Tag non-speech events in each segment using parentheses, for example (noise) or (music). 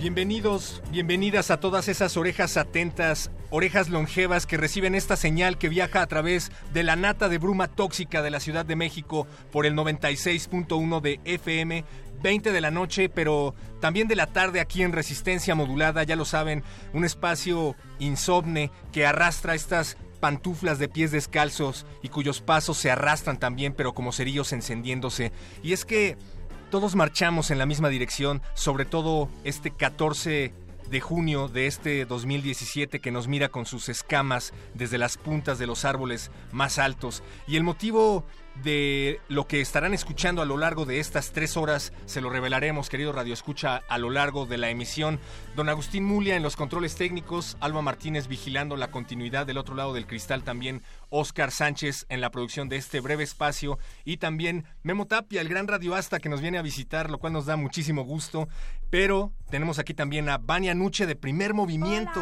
Bienvenidos, bienvenidas a todas esas orejas atentas, orejas longevas que reciben esta señal que viaja a través de la nata de bruma tóxica de la Ciudad de México por el 96.1 de FM, 20 de la noche, pero también de la tarde aquí en Resistencia Modulada, ya lo saben, un espacio insomne que arrastra estas pantuflas de pies descalzos y cuyos pasos se arrastran también, pero como cerillos encendiéndose. Y es que todos marchamos en la misma dirección, sobre todo este 14 de junio de este 2017 que nos mira con sus escamas desde las puntas de los árboles más altos. Y el motivo de lo que estarán escuchando a lo largo de estas tres horas se lo revelaremos, querido Radio Escucha, a lo largo de la emisión. Don Agustín Mulia en los controles técnicos, Alba Martínez vigilando la continuidad del otro lado del cristal también, Oscar Sánchez en la producción de este breve espacio y también Memo Tapia, el gran radioasta que nos viene a visitar, lo cual nos da muchísimo gusto. Pero tenemos aquí también a Vania Nuche de Primer Movimiento.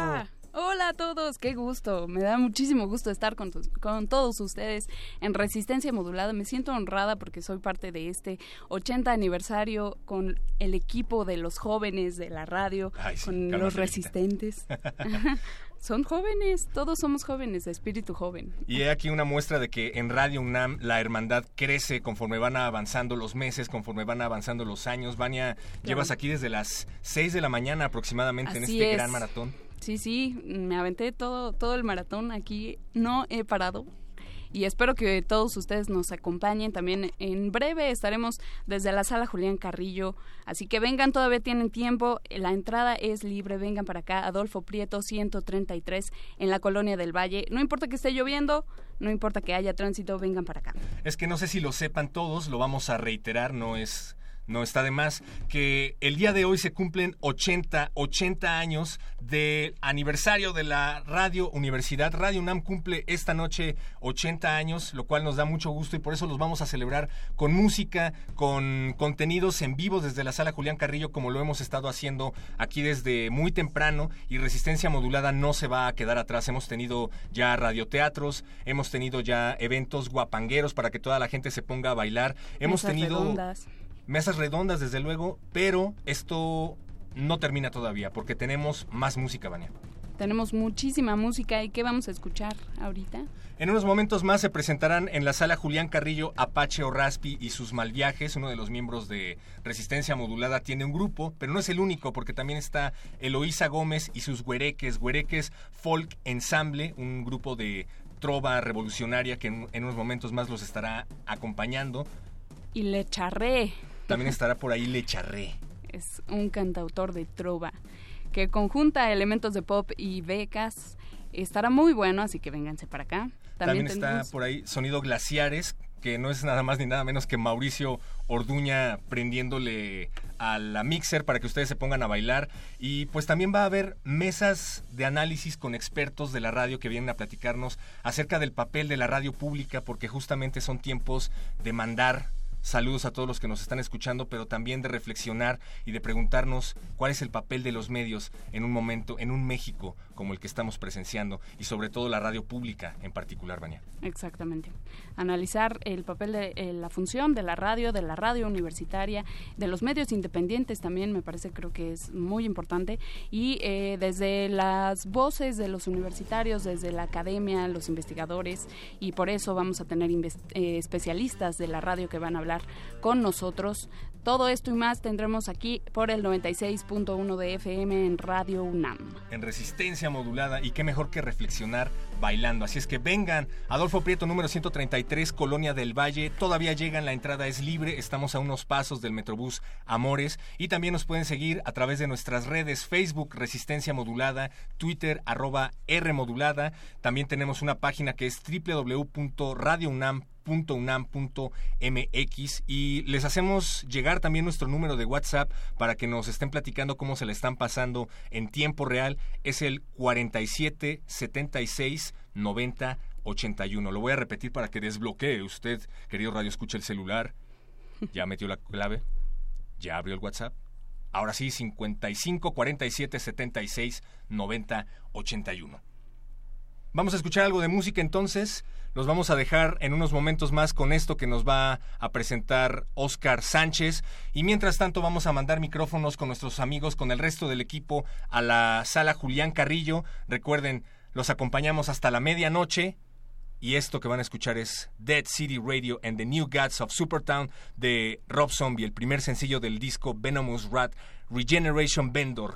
Hola a todos, qué gusto. Me da muchísimo gusto estar con, con, todos ustedes en Resistencia Modulada. Me siento honrada porque soy parte de este 80 aniversario con el equipo de los jóvenes de la radio, Ay, sí, con los resistentes. (laughs) (laughs) Son jóvenes, todos somos jóvenes, de espíritu joven. Y he aquí una muestra de que en Radio UNAM la hermandad crece conforme van avanzando los meses, conforme van avanzando los años. Vania, llevas aquí desde las 6 de la mañana aproximadamente en este es. gran maratón. Sí, sí, me aventé todo, todo el maratón aquí, no he parado. Y espero que todos ustedes nos acompañen. También en breve estaremos desde la sala Julián Carrillo. Así que vengan, todavía tienen tiempo. La entrada es libre. Vengan para acá. Adolfo Prieto 133 en la colonia del Valle. No importa que esté lloviendo, no importa que haya tránsito, vengan para acá. Es que no sé si lo sepan todos, lo vamos a reiterar, no es no está de más que el día de hoy se cumplen 80 80 años del aniversario de la Radio Universidad. Radio UNAM cumple esta noche 80 años, lo cual nos da mucho gusto y por eso los vamos a celebrar con música, con contenidos en vivo desde la sala Julián Carrillo como lo hemos estado haciendo aquí desde muy temprano y Resistencia Modulada no se va a quedar atrás. Hemos tenido ya radioteatros, hemos tenido ya eventos guapangueros para que toda la gente se ponga a bailar. Hemos Mesas tenido redondas. Mesas redondas desde luego, pero esto no termina todavía porque tenemos más música, Vania. Tenemos muchísima música. ¿Y qué vamos a escuchar ahorita? En unos momentos más se presentarán en la sala Julián Carrillo Apache o Raspi y sus malviajes. Uno de los miembros de Resistencia Modulada tiene un grupo, pero no es el único porque también está Eloísa Gómez y sus Güereques, Güereques Folk Ensemble, un grupo de trova revolucionaria que en, en unos momentos más los estará acompañando. Y Le Charré. También estará por ahí Le Charré. es un cantautor de trova que conjunta elementos de pop y becas. Estará muy bueno, así que vénganse para acá. También, También, está por ahí Sonido Glaciares, que no es nada más ni nada menos que Mauricio Orduña prendiéndole a la mixer para que ustedes se pongan a bailar. Y pues también va a haber mesas de análisis con expertos de la radio que vienen a platicarnos acerca del papel de la radio pública, porque justamente son tiempos de mandar Saludos a todos los que nos están escuchando, pero también de reflexionar y de preguntarnos cuál es el papel de los medios en un momento, en un México como el que estamos presenciando y sobre todo la radio pública en particular, Vania. Exactamente. Analizar el papel de eh, la función de la radio, de la radio universitaria, de los medios independientes también me parece creo que es muy importante y eh, desde las voces de los universitarios, desde la academia, los investigadores y por eso vamos a tener eh, especialistas de la radio que van a hablar con nosotros Todo esto y más tendremos aquí por el 96.1 de FM en Radio UNAM. En resistencia modulada y qué mejor que reflexionar bailando. Así es que vengan, Adolfo Prieto número 133, Colonia del Valle, todavía llegan, la entrada es libre, estamos a unos pasos del Metrobús Amores y también nos pueden seguir a través de nuestras redes Facebook Resistencia Modulada, Twitter arroba R Modulada, también tenemos una página que es www.radiounam.unam.mx y les hacemos llegar también nuestro número de WhatsApp para que nos estén platicando cómo se le están pasando en tiempo real. Es el 4776 90 81. Lo voy a repetir para que desbloquee usted, querido Radio Escucha el celular. (laughs) Ya metió la clave, ya abrió el WhatsApp. Ahora sí, 55 47 76 90 81. Vamos a escuchar algo de música entonces. Los vamos a dejar en unos momentos más con esto que nos va a presentar Oscar Sánchez. Y mientras tanto vamos a mandar micrófonos con nuestros amigos, con el resto del equipo, a la sala Julián Carrillo. Recuerden, los acompañamos hasta la medianoche. Y esto que van a escuchar es Dead City Radio and the New Gods of Supertown de Rob Zombie, el primer sencillo del disco Venomous Rat Regeneration Vendor,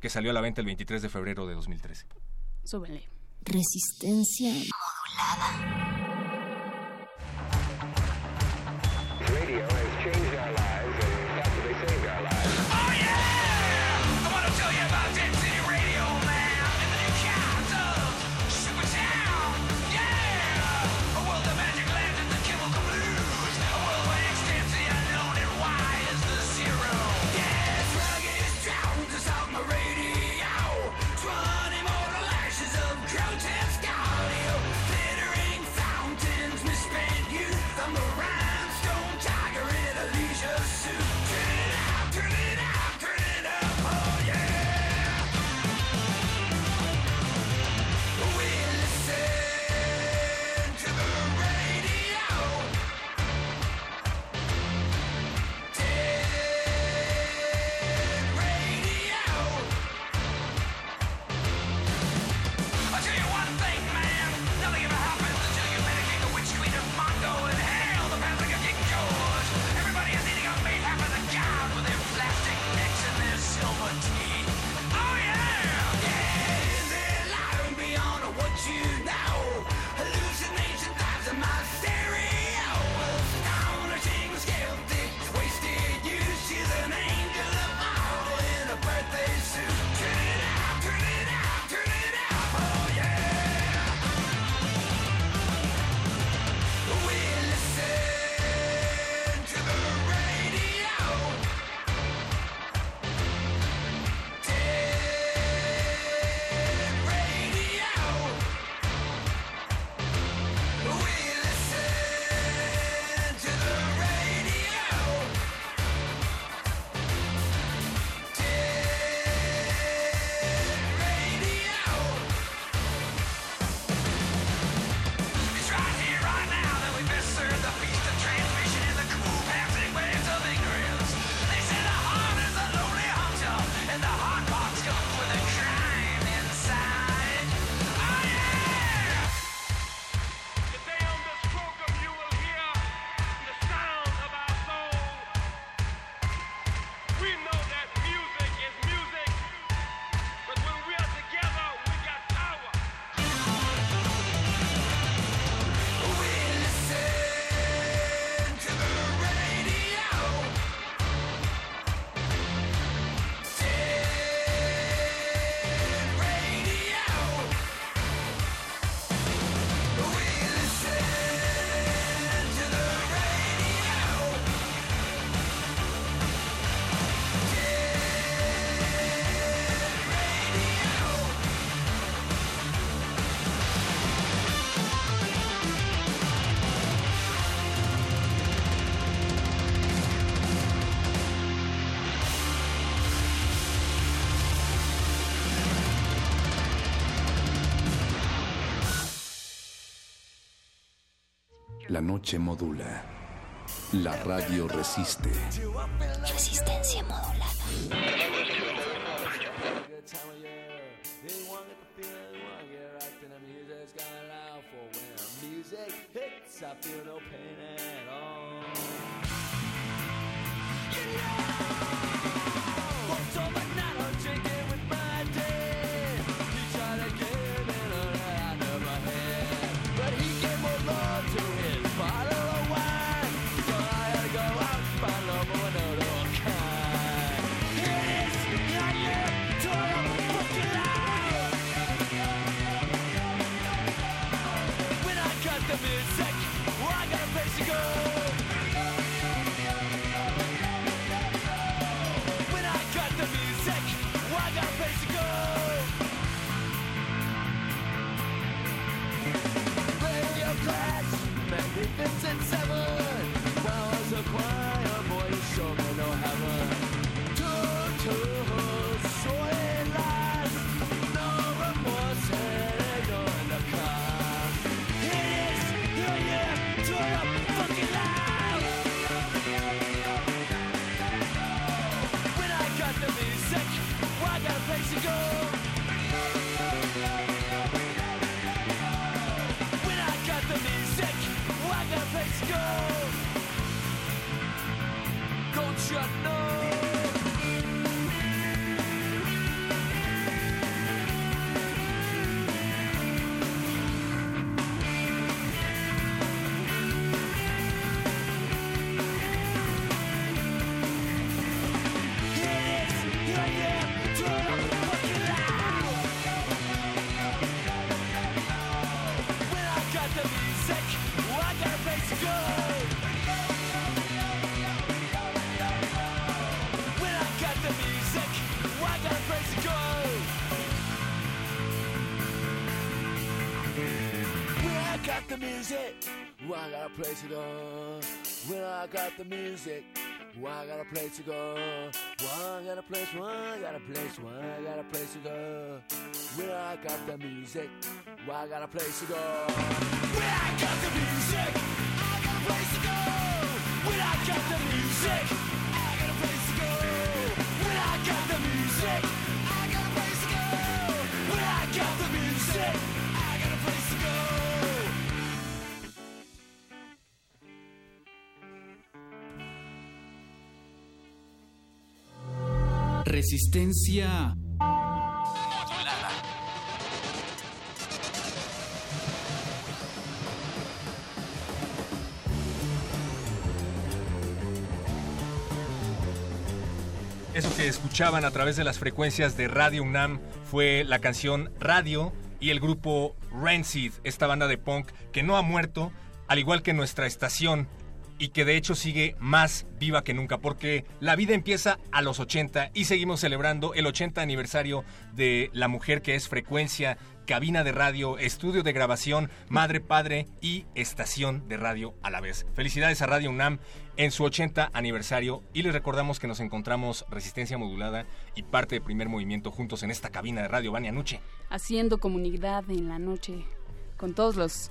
que salió a la venta el 23 de febrero de 2013. Súbele. Resistencia modulada. Noche modula. La radio resiste. Resistencia modulada. innocence ever. While as a choir boy, place to go. When I got the music, well, I got a place to go. Well, I got a place, well, I got a place, well, I got a place to go. When I got the music, well, I got a place to go. When I got the music, I got a place to go. When I got the music, I got a place to go. When I got the music, Resistencia. Eso que escuchaban a través de las frecuencias de Radio UNAM fue la canción Radio y el grupo Rancid, esta banda de punk que no ha muerto, al igual que nuestra estación y que de hecho sigue más viva que nunca, porque la vida empieza a los 80 y seguimos celebrando el 80 aniversario de la mujer que es frecuencia, cabina de radio, estudio de grabación, madre, padre y estación de radio a la vez. Felicidades a Radio UNAM en su 80 aniversario y les recordamos que nos encontramos Resistencia Modulada y parte de Primer Movimiento juntos en esta cabina de Radio Vania Nuche. Haciendo comunidad en la noche con todos los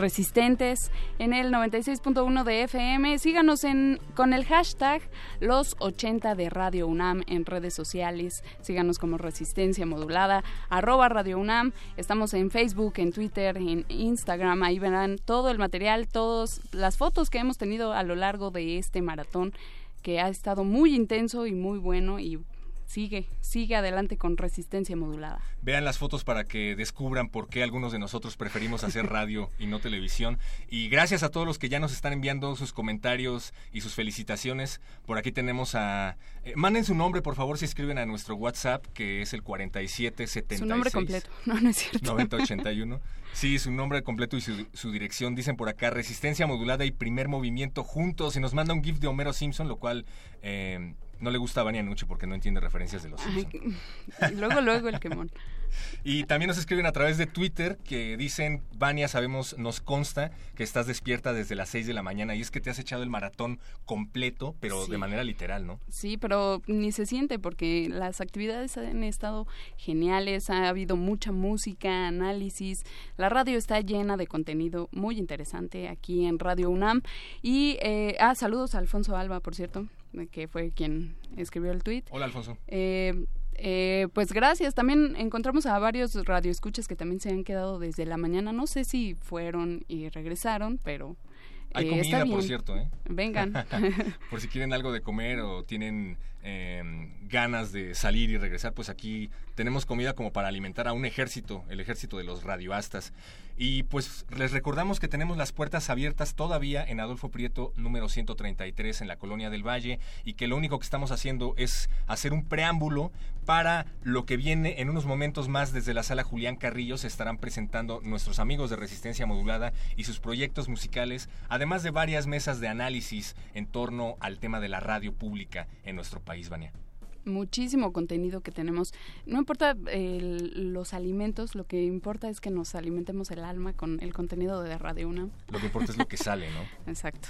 resistentes en el 96.1 de FM. Síganos en, con el hashtag los 80 de Radio UNAM en redes sociales. Síganos como Resistencia Modulada, arroba Radio UNAM. Estamos en Facebook, en Twitter, en Instagram. Ahí verán todo el material, todas las fotos que hemos tenido a lo largo de este maratón que ha estado muy intenso y muy bueno y sigue, sigue adelante con resistencia modulada. Vean las fotos para que descubran por qué algunos de nosotros preferimos hacer (laughs) radio y no televisión. Y gracias a todos los que ya nos están enviando sus comentarios y sus felicitaciones. Por aquí tenemos a... Eh, manden su nombre, por favor, si escriben a nuestro WhatsApp, que es el 4776. Su nombre completo, (laughs) no, no es cierto. 9081. (laughs) Sí, su nombre completo y su, su, dirección. Dicen por acá, resistencia modulada y primer movimiento juntos. Y nos manda un GIF de Homero Simpson, lo cual... Eh, no le gusta a Vania porque no entiende referencias de los luego, luego el quemón. (laughs) Y también nos escriben a través de Twitter que dicen, Vania, sabemos, nos consta que estás despierta desde las 6 de la mañana y es que te has echado el maratón completo, pero Sí. de manera literal, ¿no? Sí, pero ni se siente porque las actividades han estado geniales, ha habido mucha música, análisis, la radio está llena de contenido muy interesante aquí en Radio UNAM y, eh, ah, saludos a Alfonso Alba, por cierto, que fue quien escribió el tweet. Hola, Alfonso. Eh, eh, pues gracias. También encontramos a varios radioescuchas que también se han quedado desde la mañana. No sé si fueron y regresaron, pero Hay eh, está comida, por cierto, ¿eh? Vengan. (laughs) por si quieren algo de comer o tienen eh, ganas de salir y regresar, pues aquí tenemos comida como para alimentar a un ejército, el ejército de los radioastas. Y pues les recordamos que tenemos las puertas abiertas todavía en Adolfo Prieto número 133 en la Colonia del Valle y que lo único que estamos haciendo es hacer un preámbulo para lo que viene en unos momentos más desde la sala Julián Carrillo se estarán presentando nuestros amigos de Resistencia Modulada y sus proyectos musicales, además de varias mesas de análisis en torno al tema de la radio pública en nuestro país, Vania. Muchísimo contenido que tenemos. No importa el- los alimentos, lo que importa es que nos alimentemos el alma con el contenido de Radio UNAM. Lo que importa es lo que sale, ¿no? (laughs) Exacto.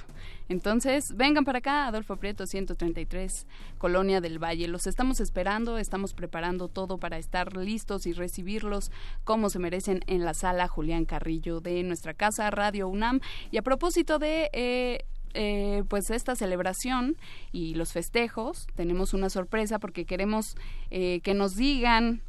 Entonces, vengan para acá, Adolfo Prieto 133, Colonia del Valle. Los estamos esperando, estamos preparando todo para estar listos y recibirlos como se merecen en la sala Julián Carrillo de nuestra casa Radio UNAM. Y a propósito de eh, eh, pues esta celebración y los festejos, tenemos una sorpresa porque queremos eh, que nos digan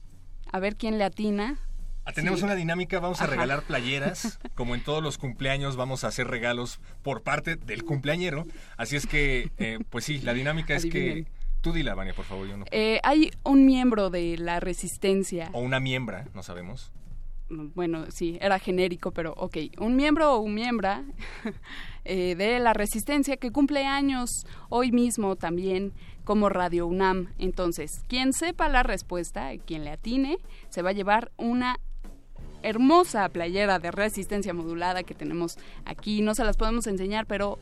a ver quién le atina Ah, tenemos Sí. una dinámica, vamos a Ajá. regalar playeras. Como en todos los cumpleaños, vamos a hacer regalos por parte del cumpleañero. Así es que, eh, pues sí, la dinámica es que. Tú dila, Vania, por favor. Yo no. Eh, hay un miembro de la resistencia. O una miembra, no sabemos. Bueno, sí, era genérico, pero ok, un miembro o un miembra (laughs) eh, de la Resistencia que cumple años hoy mismo también como Radio UNAM. Entonces, quien sepa la respuesta, quien le atine, se va a llevar una hermosa playera de resistencia modulada que tenemos aquí. No se las podemos enseñar, pero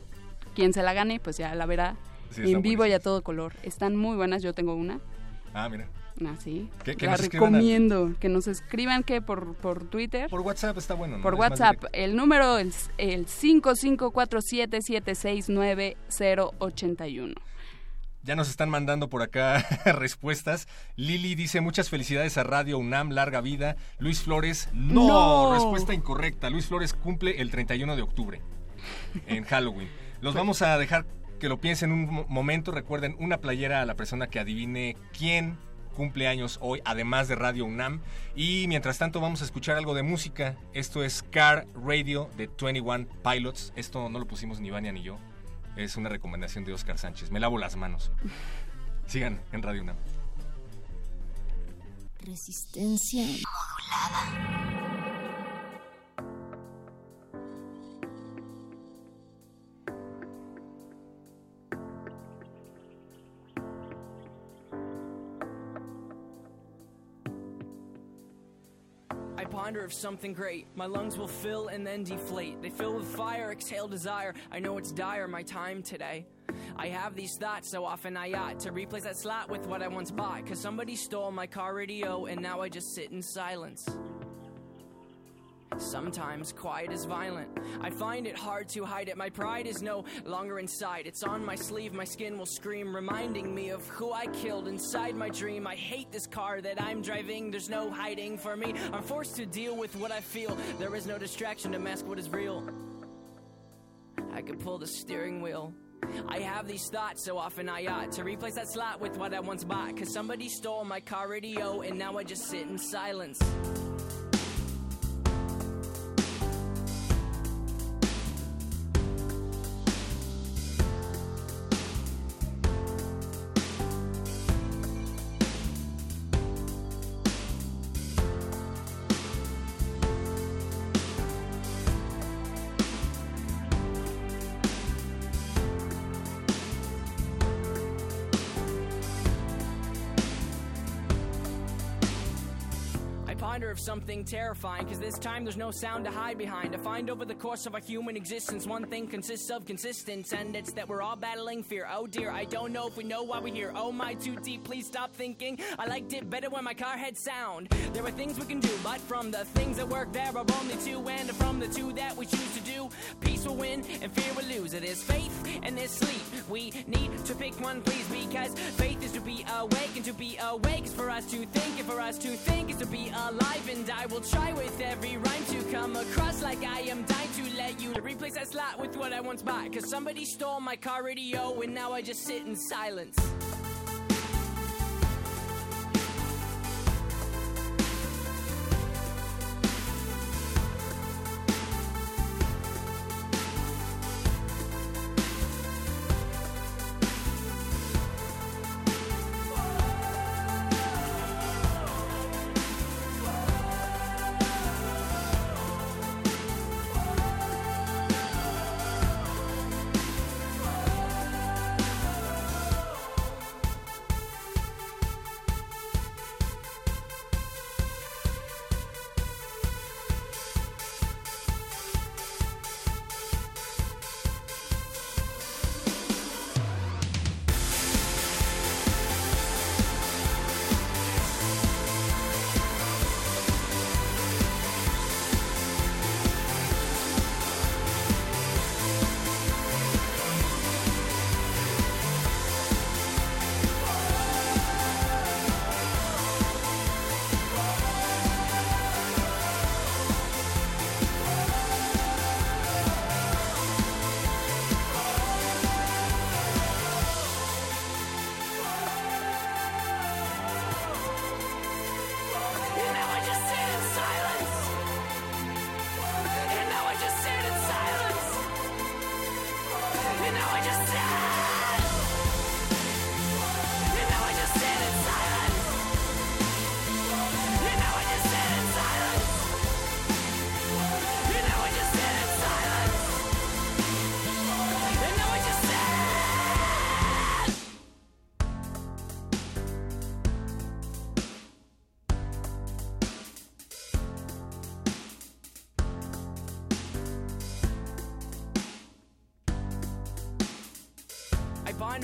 quien se la gane, pues ya la verá Sí, en vivo y a todo color. Están muy buenas, yo tengo una. Ah, mira. Así. Que- que la al- recomiendo. Que nos escriban que por, por Twitter. Por WhatsApp está bueno. ¿no? Por Es WhatsApp, el número es el 5547769081. Ya nos están mandando por acá (laughs) respuestas. Lili dice muchas felicidades a Radio UNAM, larga vida. Luis Flores, no, No. respuesta incorrecta. Luis Flores cumple el 31 de octubre en Halloween. Los vamos a dejar que lo piensen un mo- momento. Recuerden, una playera a la persona que adivine quién cumple años hoy, además de Radio UNAM. Y mientras tanto vamos a escuchar algo de música. Esto es Car Radio de 21 Pilots. Esto no lo pusimos ni Vania ni yo. Es una recomendación de Oscar Sánchez. Me lavo las manos. (laughs) Sigan en Radio UNAM. Resistencia modulada. I ponder of something great. My lungs will fill and then deflate. They fill with fire, exhale desire. I know it's dire, my time today. I have these thoughts so often I ought to replace that slot with what I once bought. Cause somebody stole my car radio and now I just sit in silence. Sometimes quiet is violent. I find it hard to hide it. My pride is no longer inside. It's on my sleeve, my skin will scream, reminding me of who I killed inside my dream. I hate this car that I'm driving. There's no hiding for me. I'm forced to deal with what I feel. There is no distraction to mask what is real. I could pull the steering wheel. I have these thoughts so often I ought to replace that slot with what I once bought. Cause somebody stole my car radio and now I just sit in silence. Something terrifying, cause this time there's no sound to hide behind. To find over the course of our human existence, one thing consists of consistence, and it's that we're all battling fear. Oh dear, I don't know if we know why we're here. Oh my, too deep, please stop thinking. I liked it better when my car had sound. There are things we can do, but from the things that work, there are only two, and from the two that we choose to do, peace will win and fear will lose. It is faith and there's sleep. We need to pick one, please, because faith is to be awake, and to be awake is for us to think, and for us to think is to be alive. And I will try with every rhyme to come across like I am dying to let you replace that slot with what I once bought. Cause somebody stole my car radio, and now I just sit in silence.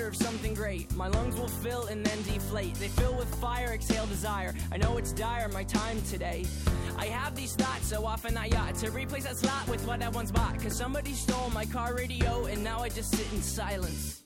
Of something great. My lungs will fill and then deflate. They fill with fire, exhale desire. I know it's dire, my time today. I have these thoughts so often I ought to replace that slot with what I once bought. Cause somebody stole my car radio and now I just sit in silence.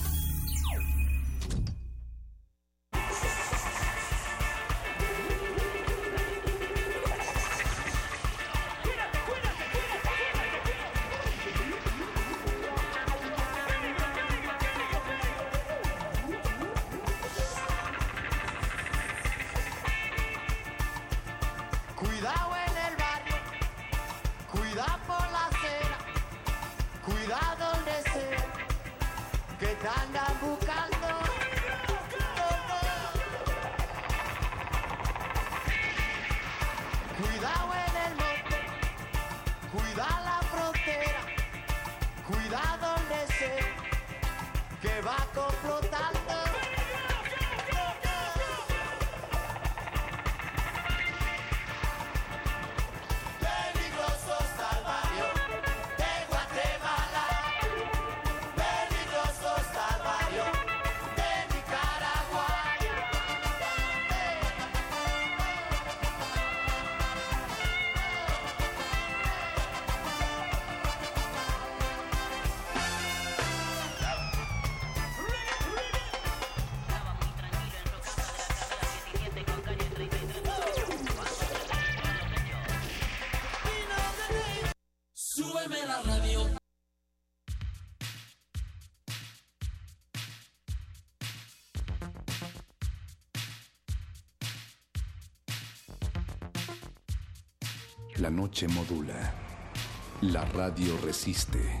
Modula. La radio resiste.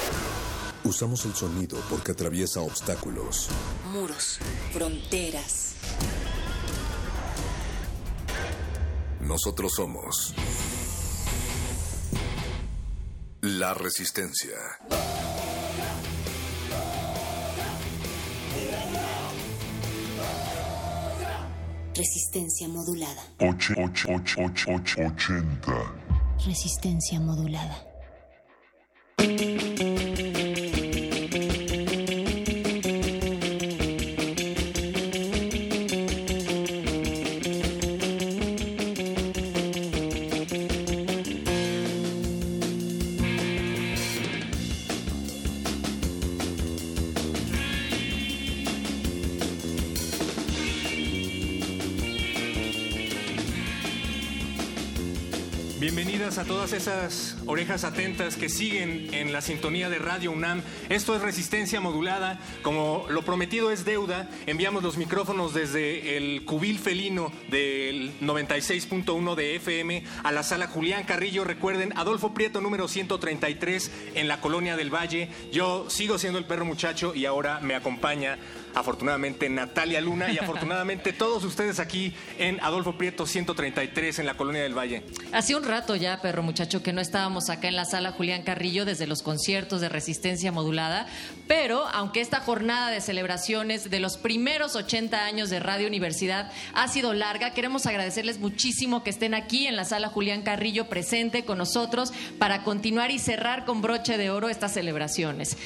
Usamos el sonido porque atraviesa obstáculos. Muros, fronteras. Nosotros somos la resistencia. Resistencia modulada. Ocho, ocho, ocho, ocho, ocho, ochenta. Resistencia modulada. A todas esas orejas atentas que siguen en la sintonía de Radio UNAM. Esto es Resistencia Modulada. Como lo prometido es deuda, enviamos los micrófonos desde el cubil felino del 96.1 de FM a la sala Julián Carrillo. Recuerden, Adolfo Prieto número 133 en la Colonia del Valle. Yo sigo siendo el perro muchacho y ahora me acompaña afortunadamente Natalia Luna y afortunadamente (laughs) todos ustedes aquí en Adolfo Prieto 133 en la Colonia del Valle. Hacía un rato ya, perro muchacho, que no estábamos acá en la sala Julián Carrillo desde los conciertos de resistencia modulada, pero aunque esta jornada de celebraciones de los primeros 80 años de Radio Universidad ha sido larga, queremos agradecerles muchísimo que estén aquí en la sala Julián Carrillo presente con nosotros para continuar y cerrar con broche de oro estas celebraciones.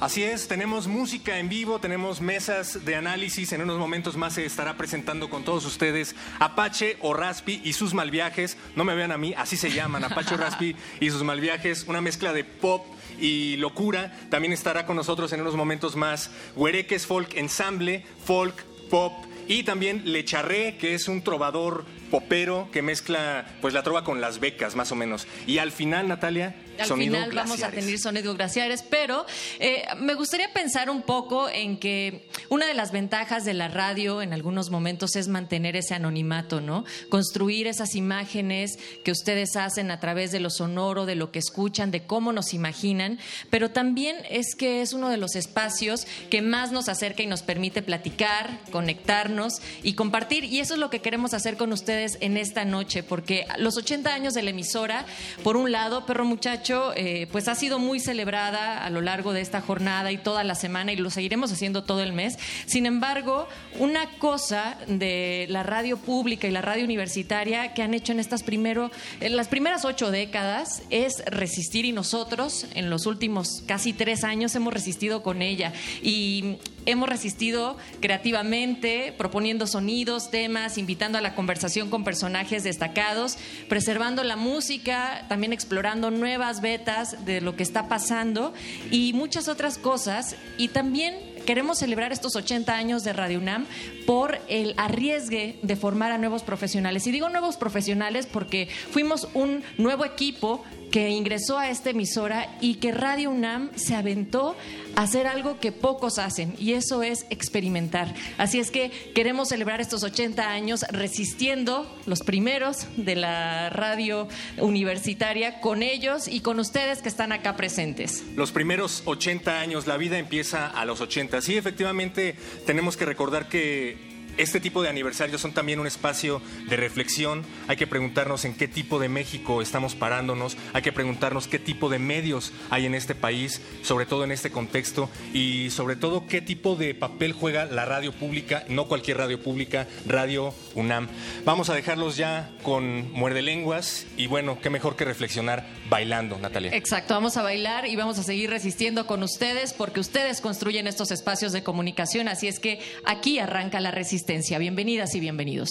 Así es, tenemos música en vivo, tenemos mesas de análisis, en unos momentos más se estará presentando con todos ustedes Apache o Raspi y sus malviajes, no me vean a mí, así se llaman, Apache o Raspi y sus malviajes, una mezcla de pop y locura, también estará con nosotros en unos momentos más. Huereques Folk Ensemble, folk, pop y también Lecharré, que es un trovador popero que mezcla pues la trova con las becas más o menos. Y al final, Natalia, Al sonido final vamos a tener sonido glaciares, pero eh, me gustaría pensar un poco en que una de las ventajas de la radio en algunos momentos es mantener ese anonimato, ¿no? Construir esas imágenes que ustedes hacen a través de lo sonoro, de lo que escuchan, de cómo nos imaginan, pero también es que es uno de los espacios que más nos acerca y nos permite platicar, conectarnos y compartir. Y eso es lo que queremos hacer con ustedes en esta noche, porque los 80 años de la emisora, por un lado, Perro Muchacho, eh, pues ha sido muy celebrada a lo largo de esta jornada y toda la semana y lo seguiremos haciendo todo el mes. Sin embargo, una cosa de la radio pública y la radio universitaria que han hecho en estas primero, en las primeras ocho décadas es resistir y nosotros en los últimos casi tres años hemos resistido con ella y hemos resistido creativamente, proponiendo sonidos, temas, invitando a la conversación con personajes destacados, preservando la música, también explorando nuevas vetas de lo que está pasando y muchas otras cosas. Y también queremos celebrar estos 80 años de Radio UNAM por el arriesgue de formar a nuevos profesionales. Y digo nuevos profesionales porque fuimos un nuevo equipo que ingresó a esta emisora y que Radio UNAM se aventó a hacer algo que pocos hacen y eso es experimentar. Así es que queremos celebrar estos 80 años resistiendo los primeros de la radio universitaria con ellos y con ustedes que están acá presentes. Los primeros 80 años, la vida empieza a los 80. Sí, efectivamente, tenemos que recordar que este tipo de aniversarios son también un espacio de reflexión. Hay que preguntarnos en qué tipo de México estamos parándonos. Hay que preguntarnos qué tipo de medios hay en este país, sobre todo en este contexto, y sobre todo qué tipo de papel juega la radio pública, no cualquier radio pública, Radio UNAM. Vamos a dejarlos ya con muerde lenguas y bueno, qué mejor que reflexionar bailando, Natalia. Exacto, vamos a bailar y vamos a seguir resistiendo con ustedes porque ustedes construyen estos espacios de comunicación, así es que aquí arranca la resistencia. Bienvenidas y bienvenidos.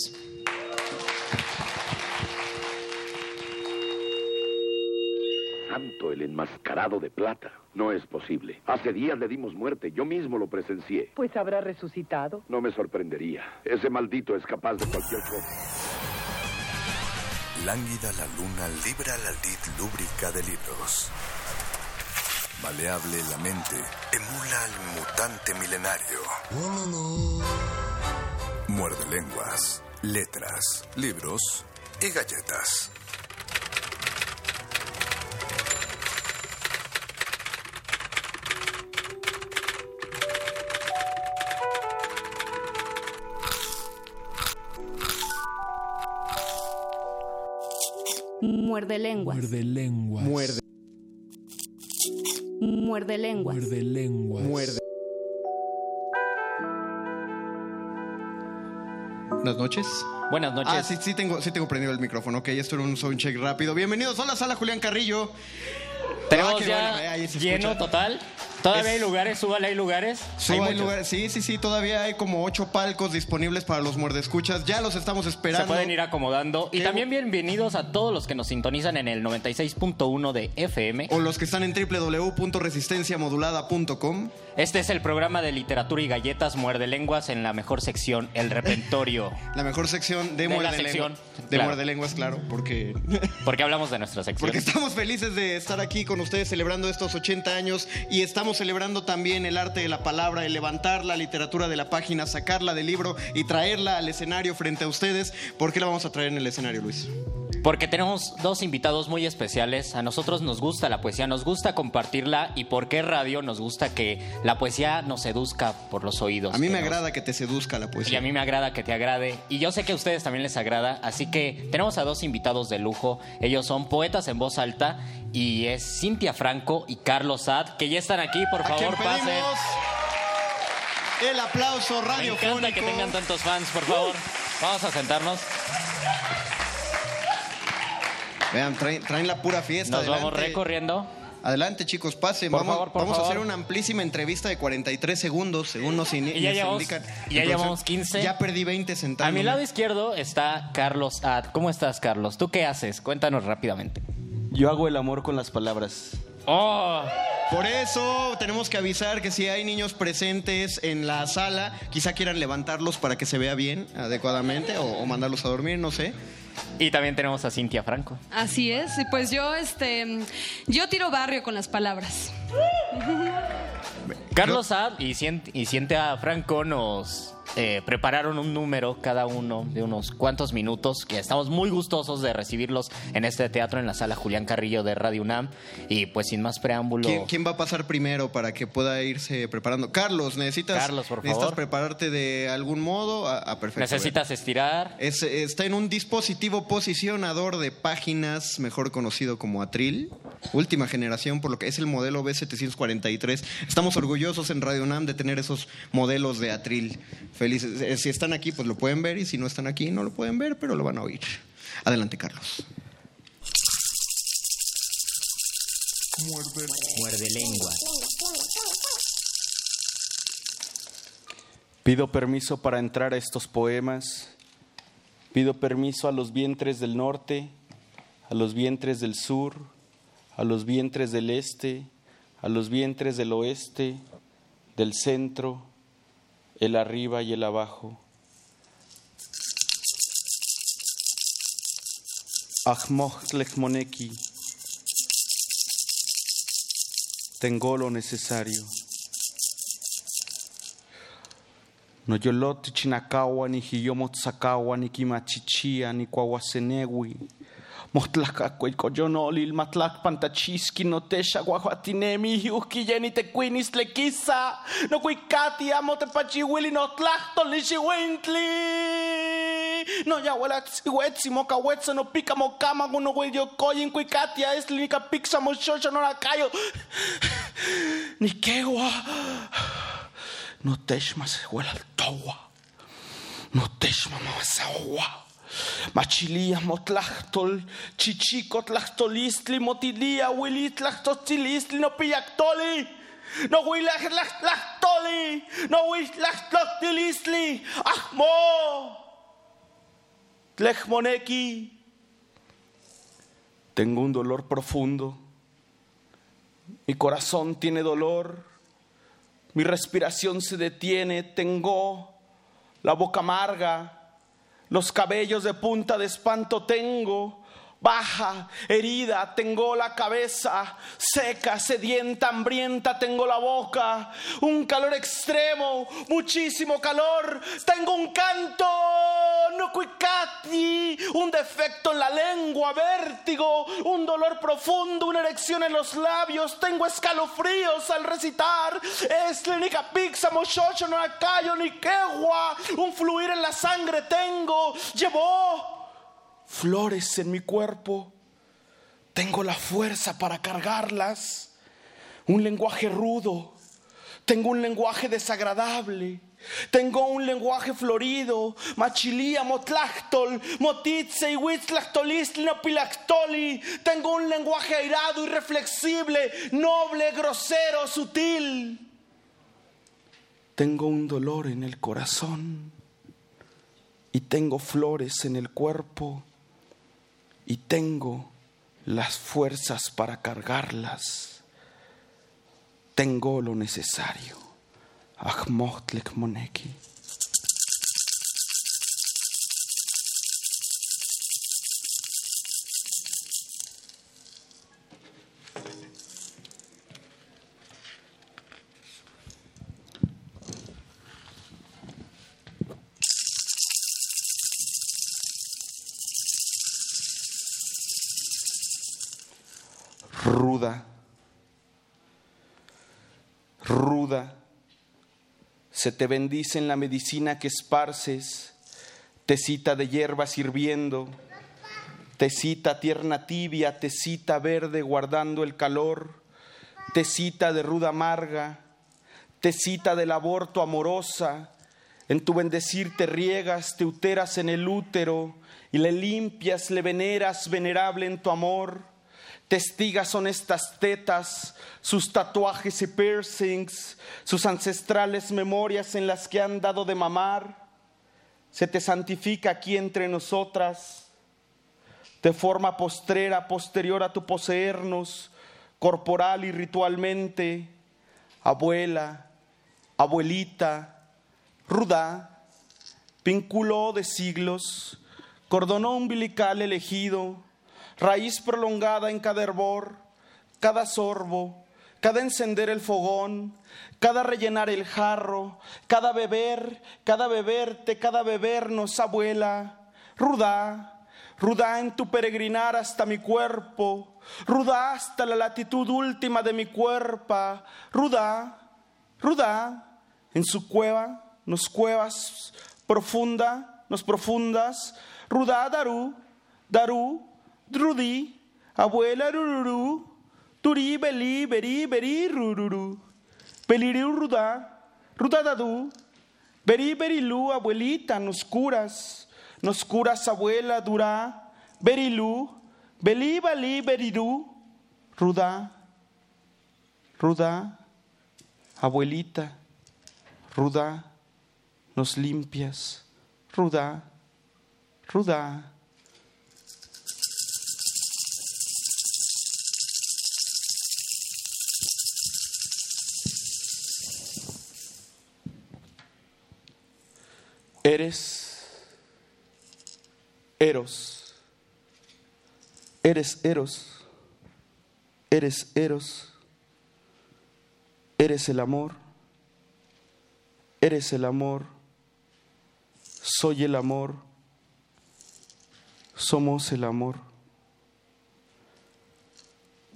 Santo el enmascarado de plata. No es posible. Hace días le dimos muerte. Yo mismo lo presencié. Pues habrá resucitado. No me sorprendería. Ese maldito es capaz de cualquier cosa. Lánguida la luna libra la lid lúbrica de libros. Maleable la mente emula al mutante milenario. Muerde lenguas, letras, libros y galletas. Muerde lenguas. Muerde lenguas. Muerde. Muerde lenguas. Muerde lenguas. Muerde. Buenas noches. Buenas noches. Ah, sí, sí tengo, sí tengo prendido el micrófono. Ok, esto era un soundcheck rápido. Bienvenidos a la sala Julián Carrillo. Tenemos Ah, ya bueno, lleno escucha. total. Todavía Es- hay lugares, súbale, hay lugares. Sí, Hay lugares- sí, sí, sí, todavía hay como ocho palcos disponibles para los muerdescuchas. Ya los estamos esperando. Se pueden ir acomodando. Y también bienvenidos a todos los que nos sintonizan en el 96.1 de FM. O los que están en www.resistenciamodulada.com. Este es el programa de literatura y galletas Muerde Lenguas en la mejor sección, El Repentorio. (laughs) La mejor sección de, De muerde lenguas. De claro. muerde lenguas, claro, porque Porque hablamos de nuestra sección. Porque estamos felices de estar aquí con ustedes celebrando estos 80 años y estamos celebrando también el arte de la palabra, el levantar la literatura de la página, sacarla del libro y traerla al escenario frente a ustedes. ¿Por qué la vamos a traer en el escenario, Luis? Porque tenemos dos invitados muy especiales. A nosotros nos gusta la poesía, nos gusta compartirla y por qué radio nos gusta que la poesía nos seduzca por los oídos. A mí me nos- agrada que te seduzca la Y poesía. a mí me agrada que te agrade. Y yo sé que a ustedes también les agrada. Así que tenemos a dos invitados de lujo. Ellos son poetas en voz alta. Y es Cintia Franco y Carlos Sad, que ya están aquí. Por ¿A quién favor, pasen. El aplauso Me radiofónico. encanta que tengan tantos fans, por favor. Vamos a sentarnos. Vean, traen, traen la pura fiesta. Nos vamos adelante. recorriendo. Adelante, chicos, pasen. Por vamos favor, por vamos a hacer una amplísima entrevista de 43 segundos, según nos, in- Y ya nos llevamos- indican. ya llevamos 15. Ya perdí 20 centavos. A mi lado izquierdo está Carlos Ad. ¿Cómo estás, Carlos? ¿Tú qué haces? Cuéntanos rápidamente. Yo hago el amor con las palabras. ¡Oh! Por eso tenemos que avisar que si hay niños presentes en la sala, quizá quieran levantarlos para que se vea bien, adecuadamente, o, o mandarlos a dormir, no sé. Y también tenemos a Cintia Franco. Así es, y pues yo, este, yo tiro barrio con las palabras. Carlos Saad y Cintia Franco nos eh, prepararon un número cada uno de unos cuantos minutos que estamos muy gustosos de recibirlos en este teatro en la sala Julián Carrillo de Radio UNAM. Y pues sin más preámbulo, ¿Quién, quién va a pasar primero para que pueda irse preparando? Carlos, ¿necesitas, Carlos, por ¿necesitas favor. prepararte de algún modo? Ah, ah, perfecto. necesitas estirar. Es- está en un dispositivo posicionador de páginas, mejor conocido como Atril, última generación, por lo que es el modelo B743. Estamos orgullosos en Radio UNAM de tener esos modelos de Atril. Felices. Eh, Si están aquí, pues lo pueden ver, y si no están aquí, no lo pueden ver, pero lo van a oír. Adelante, Carlos. Muerde lengua. Pido permiso para entrar a estos poemas. Pido permiso a los vientres del norte, a los vientres del sur, a los vientres del este, a los vientres del oeste, del centro, el arriba y el abajo. Ahmoh Tlechmoneki. Tengo lo necesario. No yoloti chinakawa ni hiyomotsakawa ni kimachichia ni kwawasenewi. Motlakakway koyonolil matlak pantachiski no tesha guajuatinemi hiuki yeni tequinis tlekisa. No kuikati amotepachiwili no tlachtoli xiwintli. No yahuela tsiwetsi mokawetsa no pika mokama no huello koyin kuikatia esli ni moshosha no nakayo. (sighs) Ni kewa. (sighs) No teshma se huela towa. No teshma masawa. Machilia motlachtol, chichico tlachtolistli, motilia, wili tlachtolistli, no pillaktoli. No huilachlachtoli, no huilachtlolistli, ahmo. Tlechmoneki. Tengo un dolor profundo. Mi corazón tiene dolor, mi respiración se detiene, tengo la boca amarga, los cabellos de punta de espanto tengo, baja, herida, tengo la cabeza seca, sedienta, hambrienta, tengo la boca, un calor extremo, muchísimo calor, tengo un canto, no cuicati, un defecto en la lengua, vértigo, un dolor profundo, una erección en los labios, tengo escalofríos al recitar, es clínica pizza, no acayo, ni quegua, un fluir en la sangre tengo, llevó flores en mi cuerpo, tengo la fuerza para cargarlas, un lenguaje rudo, tengo un lenguaje desagradable. Tengo un lenguaje florido, machilía, motlachtol, motitze y. Tengo un lenguaje airado, irreflexible, noble, grosero, sutil. Tengo un dolor en el corazón y tengo flores en el cuerpo y tengo las fuerzas para cargarlas. Tengo lo necesario. Moneki. Se te bendice en la medicina que esparces, tecita de hierbas hirviendo, tecita tierna tibia, tecita verde guardando el calor, tecita de ruda amarga, tecita del aborto amorosa. En tu bendecir te riegas, te uteras en el útero y le limpias, le veneras, venerable en tu amor Testigas son estas tetas, sus tatuajes y piercings, sus ancestrales memorias en las que han dado de mamar. Se te santifica aquí entre nosotras, de forma postrera, posterior a tu poseernos, corporal y ritualmente, abuela, abuelita, ruda, vínculo de siglos, cordón umbilical elegido, raíz prolongada en cada hervor, cada sorbo, cada encender el fogón, cada rellenar el jarro, cada beber, cada beberte, cada bebernos, abuela, ruda, ruda en tu peregrinar hasta mi cuerpo, ruda hasta la latitud última de mi cuerpo, ruda, ruda, en su cueva, nos cuevas, profunda, nos profundas, ruda, daru, daru, Drudi, abuela rururu, turi beli beri beri rururu, beliriu ruda, rudadadu, beri berilu, abuelita, nos curas, nos curas, abuela dura, berilu, beli bali beriru, ruda, ruda, abuelita, ruda, nos limpias, ruda, ruda. Eres Eros. Eres Eros. Eres Eros. Eres el amor. Eres el amor. Soy el amor. Somos el amor.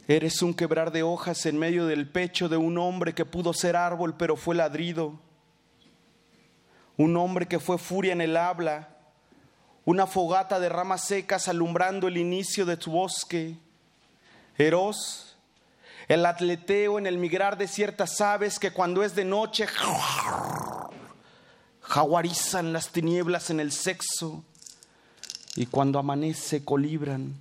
Eres un quebrar de hojas en medio del pecho de un hombre que pudo ser árbol pero fue ladrido un hombre que fue furia en el habla, una fogata de ramas secas alumbrando el inicio de tu bosque, Eros, el atleteo en el migrar de ciertas aves que cuando es de noche jaguarizan las tinieblas en el sexo y cuando amanece colibran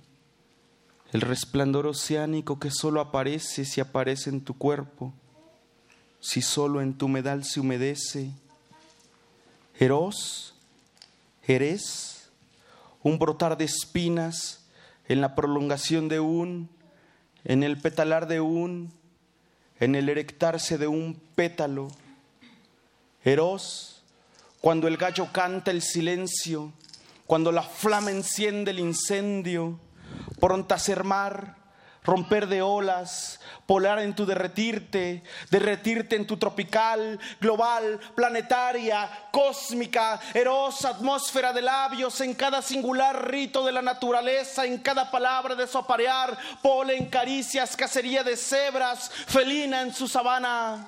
el resplandor oceánico que solo aparece si aparece en tu cuerpo, si solo en tu medal se humedece Eros, Jerez, un brotar de espinas en la prolongación de un, en el petalar de un, en el erectarse de un pétalo. Eros, cuando el gallo canta el silencio, cuando la flama enciende el incendio, pronta a ser mar, romper de olas, polar en tu derretirte, derretirte en tu tropical, global, planetaria, cósmica, erosa atmósfera de labios en cada singular rito de la naturaleza, en cada palabra de su aparear, polen, caricias, cacería de cebras, felina en su sabana.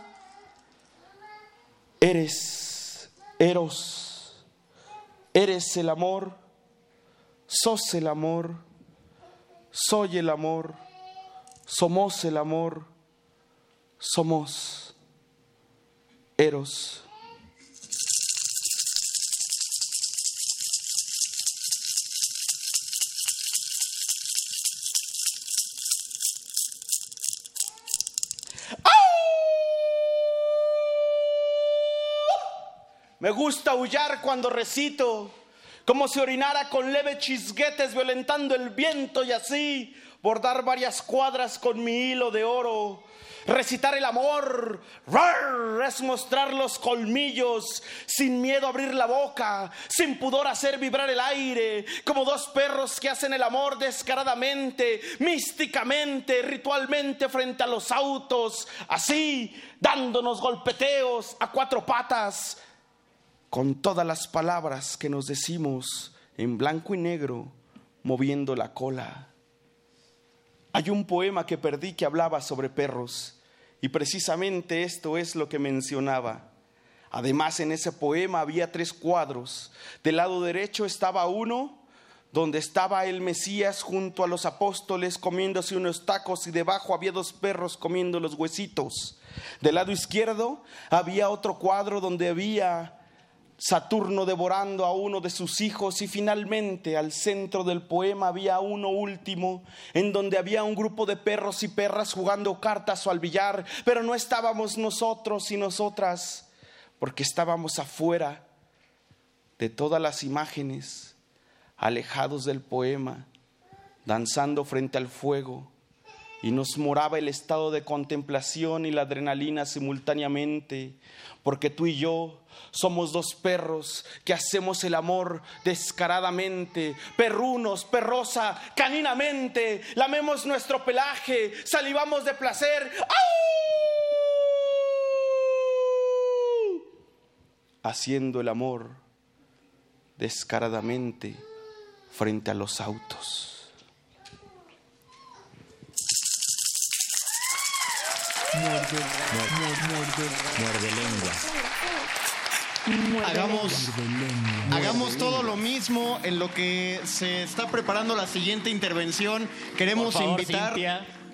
Eres, eros, eres el amor, sos el amor, soy el amor somos el amor, somos Eros. Me gusta aullar cuando recito, como si orinara con leve chisguetes violentando el viento y así bordar varias cuadras con mi hilo de oro, recitar el amor, es mostrar los colmillos, sin miedo abrir la boca, sin pudor hacer vibrar el aire, como dos perros que hacen el amor descaradamente, místicamente, ritualmente frente a los autos, así, dándonos golpeteos a cuatro patas, con todas las palabras que nos decimos en blanco y negro, moviendo la cola. Hay un poema que perdí que hablaba sobre perros y precisamente esto es lo que mencionaba. Además, en ese poema había tres cuadros. Del lado derecho estaba uno donde estaba el Mesías junto a los apóstoles comiéndose unos tacos y debajo había dos perros comiendo los huesitos. Del lado izquierdo había otro cuadro donde había Saturno devorando a uno de sus hijos y finalmente al centro del poema había uno último en donde había un grupo de perros y perras jugando cartas o al billar, pero no estábamos nosotros y nosotras porque estábamos afuera de todas las imágenes, alejados del poema, danzando frente al fuego y nos moraba el estado de contemplación y la adrenalina simultáneamente, porque tú y yo somos dos perros que hacemos el amor descaradamente, perrunos, perrosa, caninamente, lamemos nuestro pelaje, salivamos de placer. Haciendo el amor descaradamente frente a los autos. Muerde, muerde, muerde, lengua. Hagamos, hagamos todo lo mismo en lo que se está preparando la siguiente intervención. Queremos invitar.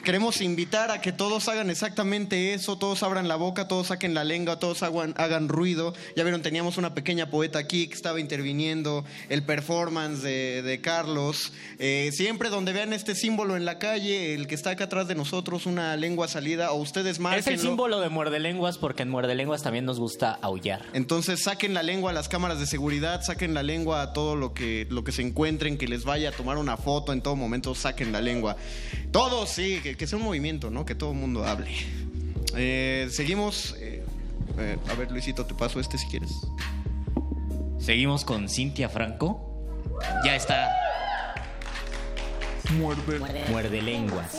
Queremos invitar a que todos hagan exactamente eso, todos abran la boca, todos saquen la lengua, todos hagan, hagan ruido. Ya vieron, teníamos una pequeña poeta aquí que estaba interviniendo, el performance de, Carlos. Eh, siempre donde vean este símbolo en la calle, el que está acá atrás de nosotros, una lengua salida, o ustedes más. Es el símbolo de muerde lenguas porque en muerde lenguas también nos gusta aullar. Entonces saquen la lengua a las cámaras de seguridad, saquen la lengua a todo lo que, lo que se encuentren, que les vaya a tomar una foto en todo momento, saquen la lengua. Todos, sí, que que, sea un movimiento, ¿no? Que todo el mundo hable. Eh, seguimos. Eh, eh, a ver, Luisito, te paso este si quieres. Seguimos con Cintia Franco. Ya está. Muerde. Muerde, lenguas.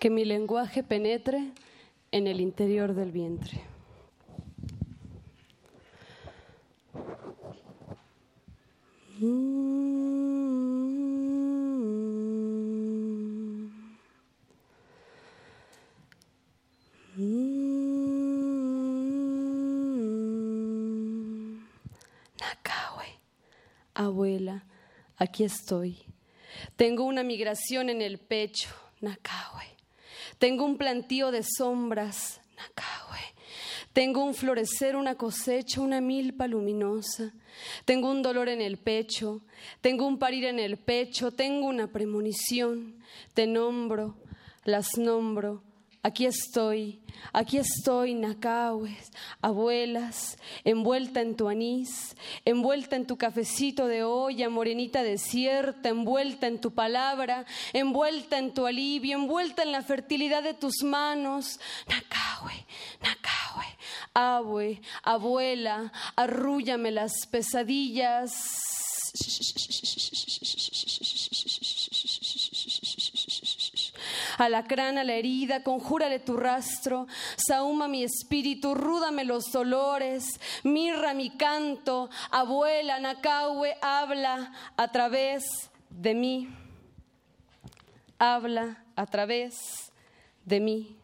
Que mi lenguaje penetre en el interior del vientre. Nakawe, abuela, aquí estoy. Tengo una migración en el pecho, Nakawe. Tengo un plantío de sombras, Nakawe. Tengo un florecer, una cosecha, una milpa luminosa. Tengo un dolor en el pecho. Tengo un parir en el pecho. Tengo una premonición. Te nombro, las nombro. Aquí estoy, aquí estoy, Nacahues, abuelas, envuelta en tu anís, envuelta en tu cafecito de olla, morenita desierta, envuelta en tu palabra, envuelta en tu alivio, envuelta en la fertilidad de tus manos. Nacahue, Nacahue, abue, abuela, arrúllame las pesadillas. Alacrán a la herida, conjúrale tu rastro, sahuma mi espíritu, rúdame los dolores, mirra mi canto, abuela, Nacahue, habla a través de mí, habla a través de mí.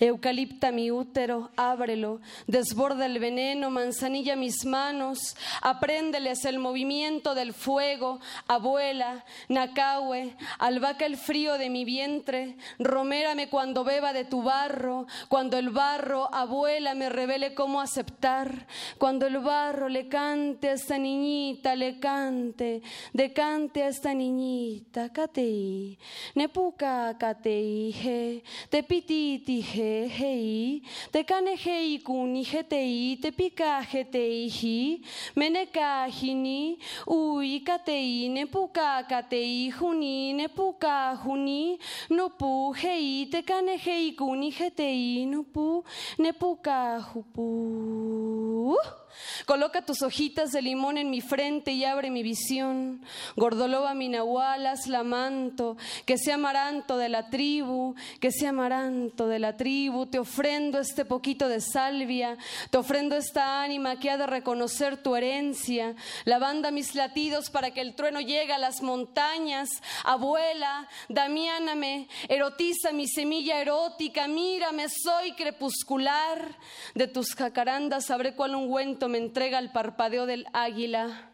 Eucalipta mi útero, ábrelo, desborda el veneno, manzanilla mis manos, apréndeles el movimiento del fuego, abuela, Nacahue, albahaca el frío de mi vientre, romérame cuando beba de tu barro, cuando el barro, abuela, me revele cómo aceptar, cuando el barro le cante a esta niñita, le cante, decante a esta niñita, catei, nepuca catei, je, χεί, τε κάνε χεί κούνι χετεί, τε πικά χετεί χί, με νεκάχινι, ουί κατείνε που κά κατείχουνι, νε που κάχουνι, τε κάνε χεί κούνι χετεί, νο που, νε. Coloca tus hojitas de limón en mi frente y abre mi visión. Gordoloba mi nahual, la manto, que sea amaranto de la tribu, que sea amaranto de la tribu. Te ofrendo este poquito de salvia, te ofrendo esta ánima que ha de reconocer tu herencia. Lavanda mis latidos para que el trueno llegue a las montañas. Abuela, damiáname, erotiza mi semilla erótica, mírame, soy crepuscular. De tus jacarandas sabré cuál ungüento me entrega el parpadeo del águila.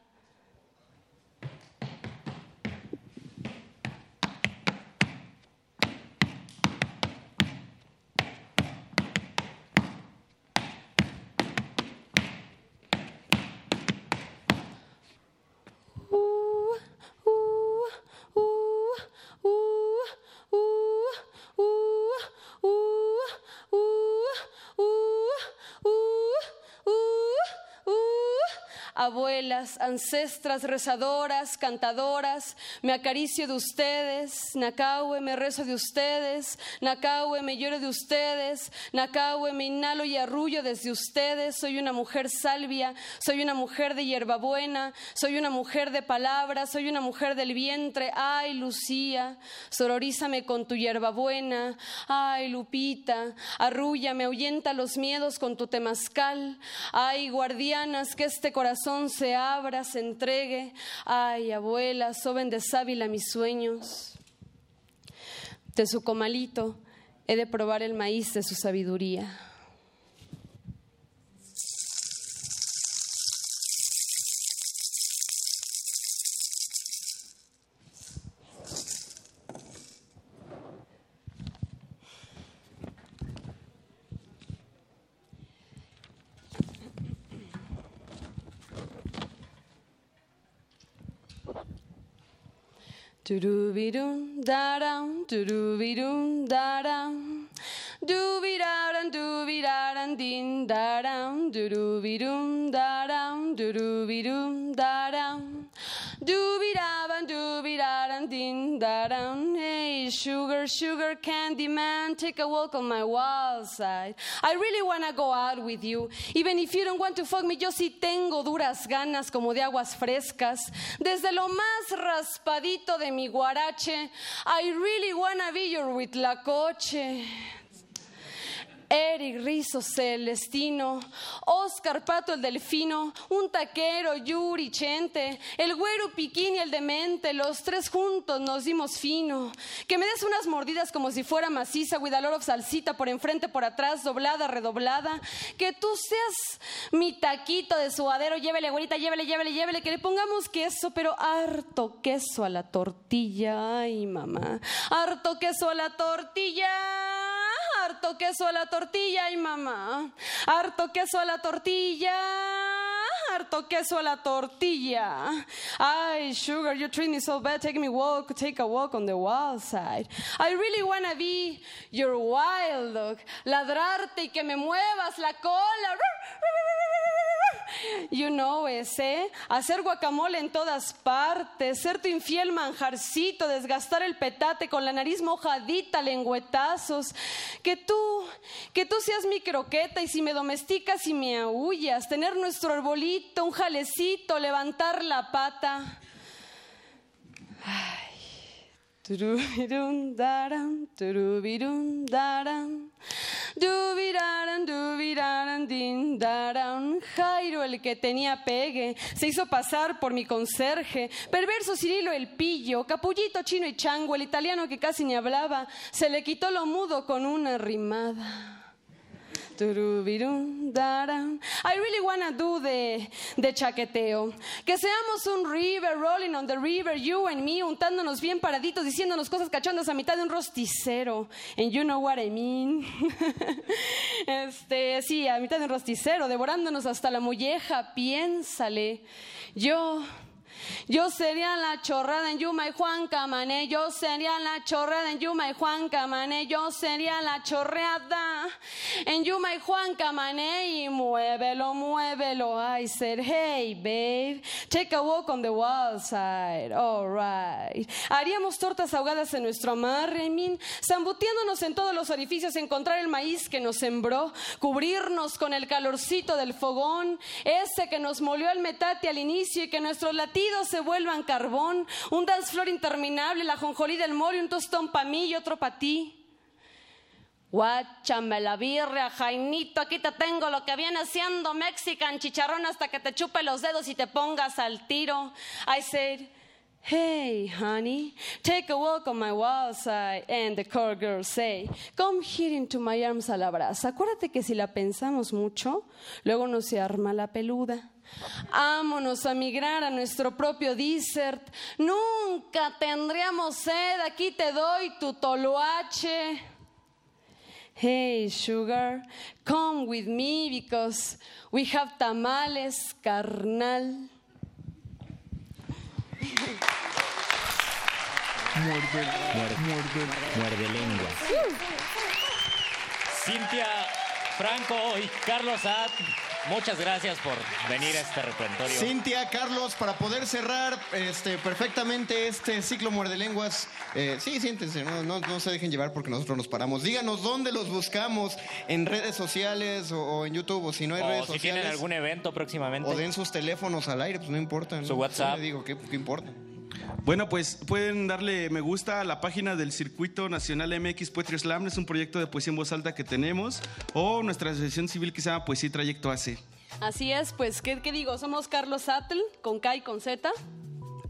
Ancestras, rezadoras, cantadoras, me acaricio de ustedes, Nacahue, me rezo de ustedes, Nacahue, me lloro de ustedes, Nacahue, me inhalo y arrullo desde ustedes, soy una mujer salvia, soy una mujer de hierbabuena, soy una mujer de palabras, soy una mujer del vientre, ay Lucía, sororízame con tu hierbabuena, ay Lupita, arrúllame, ahuyenta los miedos con tu temazcal, ay guardianas, que este corazón se abra, se entregue. Ay, abuela, soben de sábila mis sueños. De su comalito he de probar el maíz de su sabiduría. Turubidum daram, turubidum daram. Dubiraran, dubiraran, din daram, durubidum daram, da-dum, doo-be-da-dum, din-da-dum. Hey, sugar, sugar candy man, take a walk on my wild side. I really wanna go out with you. Even if you don't want to fuck me, yo sí tengo duras ganas como de aguas frescas. Desde lo más raspadito de mi guarache, I really wanna be your huitlacoche. Eric Rizo Celestino, Oscar Pato el Delfino, un taquero, Yuri Chente, el güero Piquín y el demente, los tres juntos nos dimos fino. Que me des unas mordidas como si fuera maciza, of salsita por enfrente, por atrás, doblada, redoblada. Que tú seas mi taquito de suadero, llévele, güerita, llévele, llévele, llévele, que le pongamos queso, pero harto queso a la tortilla. Ay, mamá, harto queso a la tortilla harto queso a la tortilla, ay mamá, harto queso a la tortilla, harto queso a la tortilla. Ay, sugar, you treat me so bad, take me walk, take a walk on the wild side. I really wanna be your wild dog, ladrarte y que me muevas la cola. (laughs) You know ese, hacer guacamole en todas partes, ser tu infiel manjarcito, desgastar el petate con la nariz mojadita, lengüetazos, que tú, que tú seas mi croqueta y si me domesticas y me aullas, tener nuestro arbolito, un jalecito, levantar la pata. Ay. Din. Jairo, el que tenía pegue, se hizo pasar por mi conserje. Perverso Cirilo el pillo, capullito chino y chango, el italiano que casi ni hablaba, se le quitó lo mudo con una rimada. I really wanna do the, the chaqueteo. Que seamos un river, rolling on the river, you and me, untándonos bien paraditos, diciéndonos cosas cachondas a mitad de un rosticero. And you know what I mean. (laughs) este, sí, a mitad de un rosticero, devorándonos hasta la molleja, piénsale. Yo. Yo sería la chorrada en Yuma y Juan Camané, yo sería la chorrada en Yuma y Juan Camané, yo sería la chorreada en Yuma y Juan Camané. Y muévelo, muévelo, I said, hey babe, take a walk on the wild side, alright. Haríamos tortas ahogadas en nuestro amarre, I mean, en todos los orificios, encontrar el maíz que nos sembró, cubrirnos con el calorcito del fogón, ese que nos molió el metate al inicio y que nuestros latidos se vuelvan carbón, un dance floor interminable, la jonjolí del mole, un tostón pa' mí y otro pa' ti. Guáchame la Jainito, aquí te tengo lo que viene siendo Mexican chicharrón hasta que te chupe los dedos y te pongas al tiro. I said, Hey, honey, take a walk on my wild side. And the core girl say, Come here into my arms a la brasa. Acuérdate que si la pensamos mucho, luego no se arma la peluda. Ámonos a migrar a nuestro propio desert. Nunca tendríamos sed. Aquí te doy tu toloache. Hey, sugar, come with me because we have tamales, carnal. Muerde, muerde, muerde lengua. Cintia Franco y Carlos Ad, muchas gracias por venir a este repertorio. Cintia, Carlos, para poder cerrar este, perfectamente este ciclo muerde lenguas, eh, sí, siéntense, no, no, no se dejen llevar porque nosotros nos paramos. Díganos dónde los buscamos, en redes sociales o, o en YouTube, o si no hay o redes si sociales. tienen algún evento próximamente. O den sus teléfonos al aire, pues no importa. ¿no? Su WhatsApp. Yo le digo, ¿qué, qué importa? Bueno, pues pueden darle me gusta a la página del Circuito Nacional MX Poetry Slam, es un proyecto de poesía en voz alta que tenemos, o nuestra asociación civil que se llama Poesía y Trayecto AC. Así es, pues, ¿qué, qué digo? Somos Carlos Atl, con K y con Z.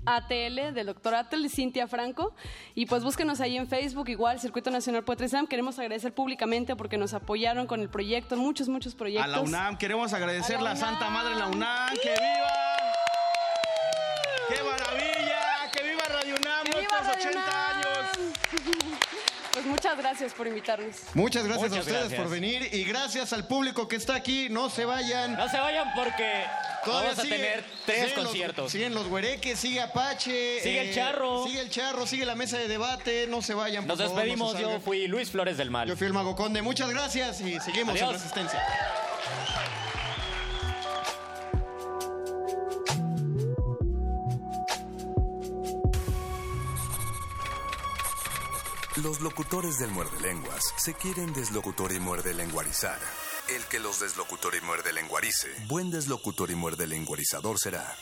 ATL del doctor Atl y Cintia Franco. Y pues búsquenos ahí en Facebook, igual, Circuito Nacional Poetry Slam. Queremos agradecer públicamente porque nos apoyaron con el proyecto, muchos, muchos A proyectos. la UNAM, queremos agradecer A la la, Santa Madre la UNAM, que viva. UNAM, ¡Que viva nuestros Radio 80 años! (laughs) Pues muchas gracias por invitarnos. Muchas gracias Muchas a ustedes gracias. por venir y gracias al público que está aquí. No se vayan. No se vayan porque Todavía vamos a sigue- tener tres siguen los- conciertos. siguen los güereques, sigue Apache. Sigue el charro. Sigue el charro, sigue la mesa de debate. No se vayan. Nos por favor, no se despedimos, yo fui Luis Flores del Mal. Yo fui el Mago Conde. Muchas gracias y seguimos en. Resistencia. Los locutores del muerde lenguas se quieren deslocutor y muerde lenguarizar. El que los deslocutor y muerde lenguarice, buen deslocutor y muerde lenguarizador será.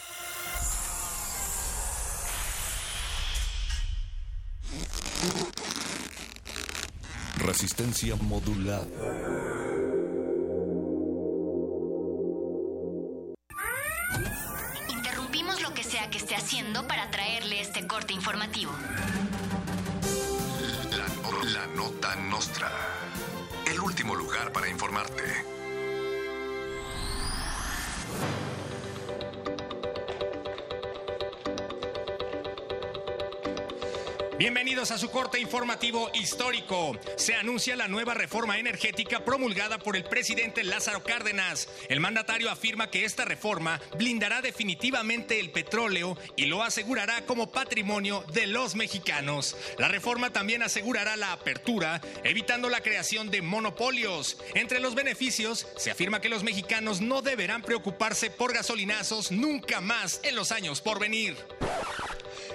Resistencia modulada. Interrumpimos lo que sea que esté haciendo para traerle este corte informativo. La, no- la nota nostra. El último lugar para informarte. Bienvenidos a su corte informativo histórico. Se anuncia la nueva reforma energética promulgada por el presidente Lázaro Cárdenas. El mandatario afirma que esta reforma blindará definitivamente el petróleo y lo asegurará como patrimonio de los mexicanos. La reforma también asegurará la apertura, evitando la creación de monopolios. Entre los beneficios, se afirma que los mexicanos no deberán preocuparse por gasolinazos nunca más en los años por venir.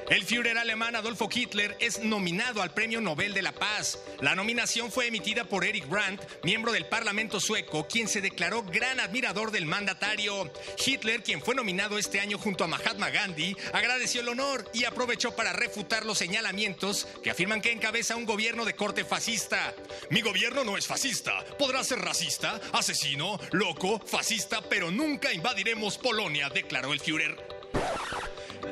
El Führer alemán Adolfo Hitler es nominado al Premio Nobel de la Paz. La nominación fue emitida por Eric Brandt, miembro del Parlamento sueco, quien se declaró gran admirador del mandatario. Hitler, quien fue nominado este año junto a Mahatma Gandhi, agradeció el honor y aprovechó para refutar los señalamientos que afirman que encabeza un gobierno de corte fascista. Mi gobierno no es fascista. Podrá ser racista, asesino, loco, fascista, pero nunca invadiremos Polonia, declaró el Führer.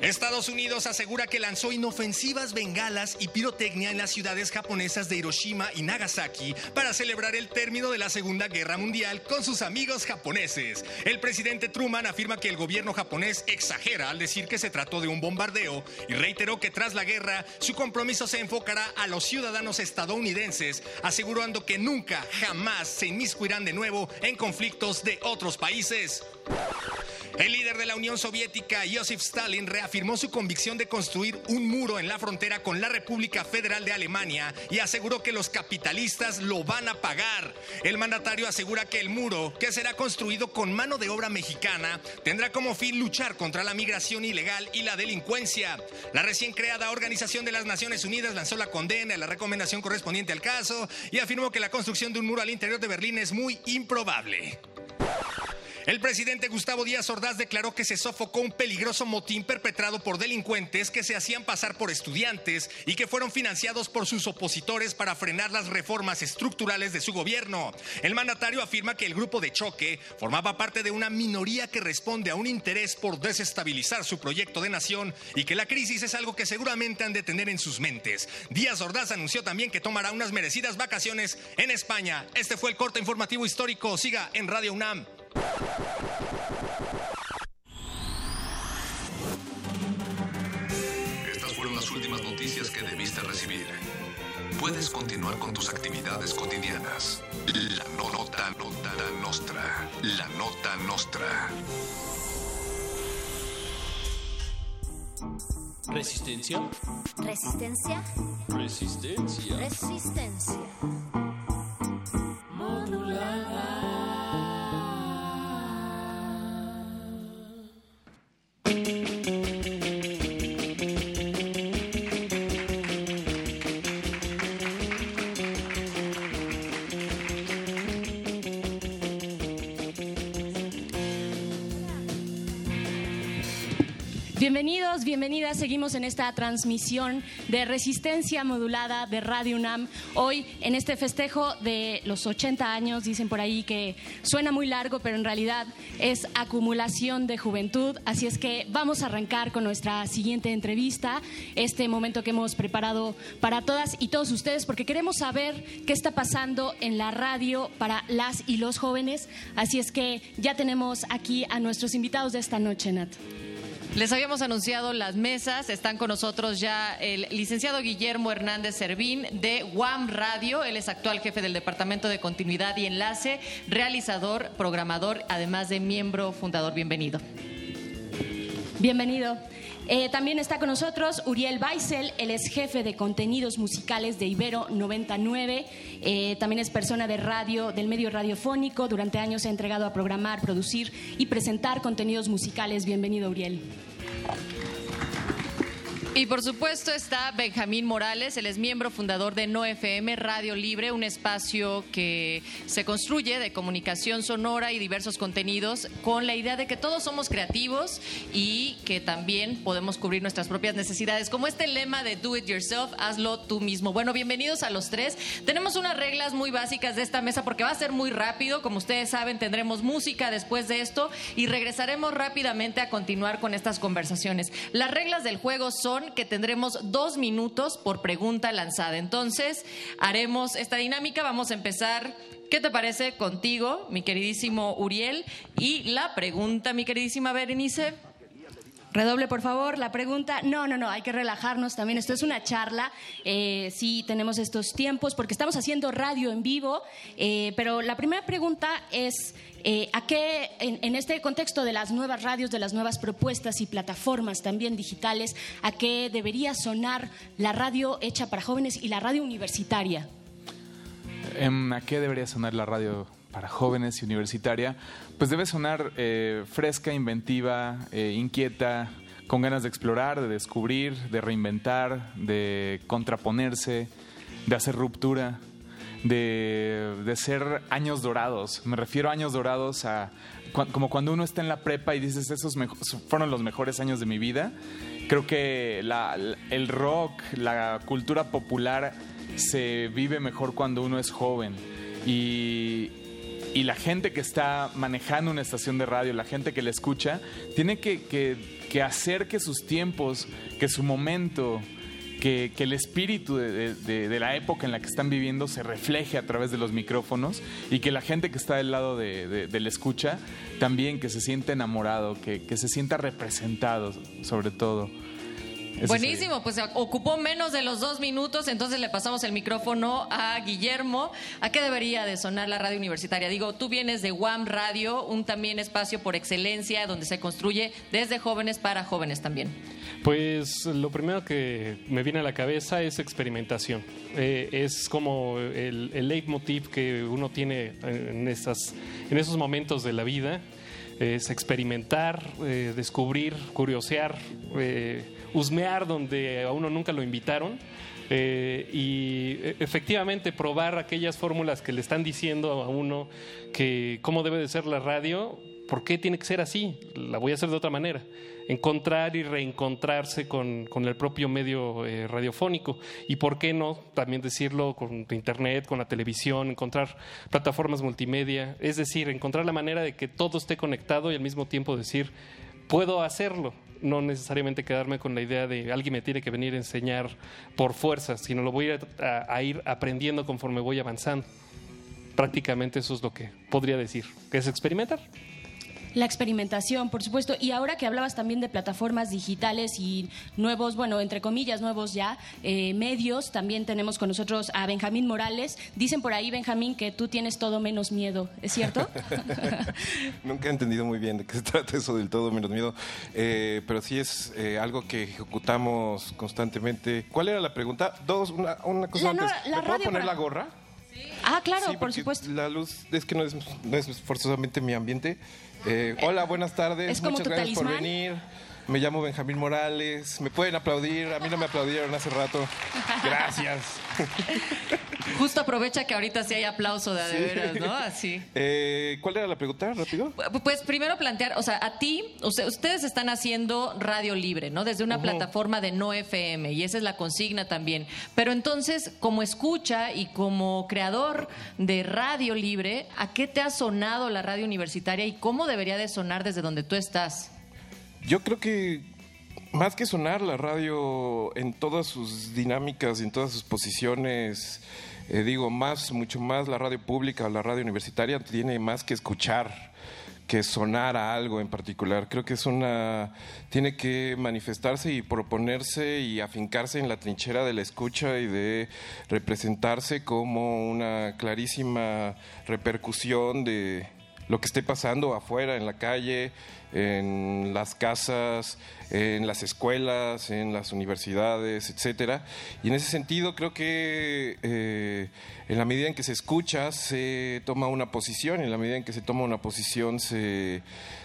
Estados Unidos asegura que lanzó inofensivas bengalas y pirotecnia en las ciudades japonesas de Hiroshima y Nagasaki para celebrar el término de la Segunda Guerra Mundial con sus amigos japoneses. El presidente Truman afirma que el gobierno japonés exagera al decir que se trató de un bombardeo y reiteró que tras la guerra su compromiso se enfocará a los ciudadanos estadounidenses, asegurando que nunca, jamás se inmiscuirán de nuevo en conflictos de otros países. El líder de la Unión Soviética, Joseph Stalin, reafirmó su convicción de construir un muro en la frontera con la República Federal de Alemania y aseguró que los capitalistas lo van a pagar. El mandatario asegura que el muro, que será construido con mano de obra mexicana, tendrá como fin luchar contra la migración ilegal y la delincuencia. La recién creada Organización de las Naciones Unidas lanzó la condena y la recomendación correspondiente al caso y afirmó que la construcción de un muro al interior de Berlín es muy improbable. El presidente Gustavo Díaz Ordaz declaró que se sofocó un peligroso motín perpetrado por delincuentes que se hacían pasar por estudiantes y que fueron financiados por sus opositores para frenar las reformas estructurales de su gobierno. El mandatario afirma que el grupo de choque formaba parte de una minoría que responde a un interés por desestabilizar su proyecto de nación y que la crisis es algo que seguramente han de tener en sus mentes. Díaz Ordaz anunció también que tomará unas merecidas vacaciones en España. Este fue el corte informativo histórico. Siga en Radio UNAM. Estas fueron las últimas noticias que debiste recibir. Puedes continuar con tus actividades cotidianas. La no- nota, nota nostra. La nota nostra. Resistencia. Resistencia. Resistencia. Resistencia. Esta transmisión de resistencia modulada de Radio UNAM. Hoy en este festejo de los 80 años, dicen por ahí que suena muy largo, pero en realidad es acumulación de juventud. Así es que vamos a arrancar con nuestra siguiente entrevista, este momento que hemos preparado para todas y todos ustedes, porque queremos saber qué está pasando en la radio para las y los jóvenes. Así es que ya tenemos aquí a nuestros invitados de esta noche, Nat. Les habíamos anunciado las mesas. Están con nosotros ya el licenciado Guillermo Hernández Servín de WAM Radio. Él es actual jefe del Departamento de Continuidad y Enlace, realizador, programador, además de miembro fundador. Bienvenido. Bienvenido. Eh, también está con nosotros Uriel Baisel, él es jefe de contenidos musicales de Ibero 99, eh, también es persona de radio, del medio radiofónico, durante años se ha entregado a programar, producir y presentar contenidos musicales. Bienvenido, Uriel. Thank you. Y por supuesto está Benjamín Morales, él es miembro fundador de No FM Radio Libre, un espacio que se construye de comunicación sonora y diversos contenidos con la idea de que todos somos creativos y que también podemos cubrir nuestras propias necesidades, como este lema de Do It Yourself, hazlo tú mismo. Bueno, bienvenidos a los tres. Tenemos unas reglas muy básicas de esta mesa porque va a ser muy rápido, como ustedes saben, tendremos música después de esto y regresaremos rápidamente a continuar con estas conversaciones. Las reglas del juego son que tendremos dos minutos por pregunta lanzada. Entonces, haremos esta dinámica. Vamos a empezar. ¿Qué te parece contigo, mi queridísimo Uriel? Y la pregunta, mi queridísima Berenice. Redoble, por favor, la pregunta. No, no, no, hay que relajarnos también. Esto es una charla. Eh, sí, tenemos estos tiempos porque estamos haciendo radio en vivo. Eh, pero la primera pregunta es, eh, ¿a qué, en, en este contexto de las nuevas radios, de las nuevas propuestas y plataformas también digitales, a qué debería sonar la radio hecha para jóvenes y la radio universitaria? Em, ¿A qué debería sonar la radio para jóvenes y universitaria? Pues debe sonar eh, fresca, inventiva, eh, inquieta, con ganas de explorar, de descubrir, de reinventar, de contraponerse, de hacer ruptura, de, de ser años dorados. Me refiero a años dorados a cu- como cuando uno está en la prepa y dices, esos fueron los mejores años de mi vida. Creo que la- el rock, la cultura popular se vive mejor cuando uno es joven. Y, y la gente que está manejando una estación de radio, la gente que la escucha, tiene que, que- que hacer que sus tiempos, que su momento, que, que el espíritu de, de- la época en la que están viviendo se refleje a través de los micrófonos y que la gente que está del lado de la escucha también que se sienta enamorado, que, que se sienta representado sobre todo. Eso Buenísimo, pues ocupó menos de los dos minutos, entonces le pasamos el micrófono a Guillermo. ¿A qué debería de sonar la radio universitaria? Digo, tú vienes de WAM Radio, un también espacio por excelencia donde se construye desde jóvenes para jóvenes también. Pues lo primero que me viene a la cabeza es experimentación. Eh, es como el, el leitmotiv que uno tiene en, esas, en esos momentos de la vida. Es experimentar, eh, descubrir, curiosear, eh, husmear donde a uno nunca lo invitaron. eh, y e- efectivamente probar aquellas fórmulas que le están diciendo a uno que cómo debe de ser la radio, por qué tiene que ser así, la voy a hacer de otra manera encontrar y reencontrarse con, con el propio medio eh, radiofónico. Y por qué no también decirlo con internet, con la televisión, encontrar plataformas multimedia. Es decir, encontrar la manera de que todo esté conectado y al mismo tiempo decir, puedo hacerlo. No necesariamente quedarme con la idea de alguien me tiene que venir a enseñar por fuerza, sino lo voy a, a- ir aprendiendo conforme voy avanzando. Prácticamente eso es lo que podría decir, que es experimentar. La experimentación, por supuesto. Y ahora que hablabas también de plataformas digitales y nuevos, bueno, entre comillas, nuevos ya, eh, medios, también tenemos con nosotros a Benjamín Morales. Dicen por ahí, Benjamín, que tú tienes todo menos miedo. ¿Es cierto? (laughs) (laughs) Nunca he entendido muy bien de qué se trata eso del todo menos miedo, eh, pero sí es eh, algo que ejecutamos constantemente. ¿Cuál era la pregunta? Dos, una, una cosa La no- antes. la ¿Me puedo poner para- la gorra? ah, claro, Sí, por supuesto. La luz es que no es, no es forzosamente mi ambiente. Eh, hola, buenas tardes. es como Muchas tu gracias por venir. Me llamo Benjamín Morales. Me pueden aplaudir. A mí no me aplaudieron hace rato. Gracias. (laughs) Justo aprovecha que ahorita sí hay aplauso de, Sí. veras, ¿no? Así. Eh, ¿Cuál era la pregunta? ¿Rápido? Pues primero plantear, o sea, a ti, o sea, ustedes están haciendo radio libre, ¿no? Desde una plataforma de no FM, y esa es la consigna también. Pero entonces, como escucha y como creador de radio libre, ¿a qué te ha sonado la radio universitaria y cómo debería de sonar desde donde tú estás? Yo creo que más que sonar la radio en todas sus dinámicas y en todas sus posiciones, eh, digo, más, mucho más la radio pública, la radio universitaria tiene más que escuchar que sonar a algo en particular. Creo que es una tiene que manifestarse y proponerse y afincarse en la trinchera de la escucha y de representarse como una clarísima repercusión de lo que esté pasando afuera, en la calle, en las casas, en las escuelas, en las universidades, etcétera. Y en ese sentido creo que eh, en la medida en que se escucha se toma una posición, en la medida en que se toma una posición se,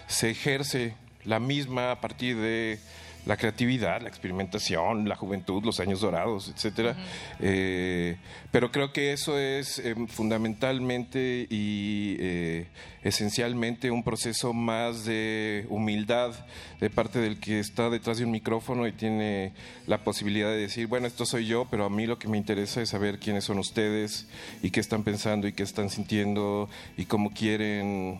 se ejerce la misma a partir de la creatividad, la experimentación, la juventud, los años dorados, etcétera. Eh, pero creo que eso es eh, fundamentalmente y eh, esencialmente un proceso más de humildad de parte del que está detrás de un micrófono y tiene la posibilidad de decir, bueno, esto soy yo, pero a mí lo que me interesa es saber quiénes son ustedes y qué están pensando y qué están sintiendo y cómo quieren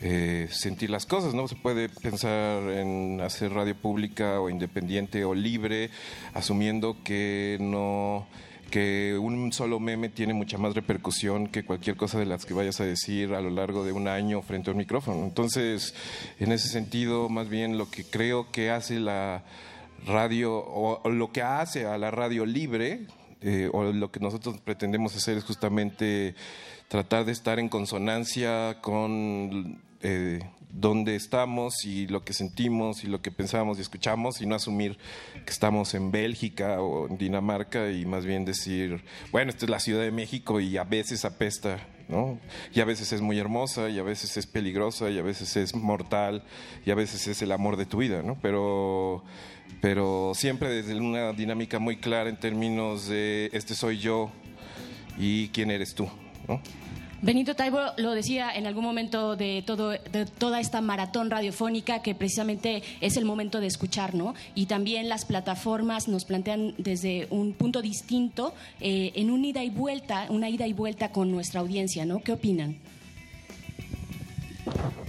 eh, sentir las cosas, ¿no? Se puede pensar en hacer radio pública o independiente o libre, asumiendo que no que un solo meme tiene mucha más repercusión que cualquier cosa de las que vayas a decir a lo largo de un año frente a un micrófono. Entonces, en ese sentido, más bien lo que creo que hace la radio o, lo que hace a la radio libre eh, o lo que nosotros pretendemos hacer es justamente tratar de estar en consonancia con eh, dónde estamos y lo que sentimos y lo que pensamos y escuchamos y no asumir que estamos en Bélgica o en Dinamarca y más bien decir, bueno, esta es la Ciudad de México y a veces apesta, ¿no? Y a veces es muy hermosa y a veces es peligrosa y a veces es mortal y a veces es el amor de tu vida, ¿no? Pero pero siempre desde una dinámica muy clara en términos de este soy yo y quién eres tú. Benito Taibo lo decía en algún momento de, todo, de toda esta maratón radiofónica que precisamente es el momento de escuchar, ¿no? Y también las plataformas nos plantean desde un punto distinto, eh, en una ida y vuelta, una ida y vuelta con nuestra audiencia, ¿no? ¿Qué opinan?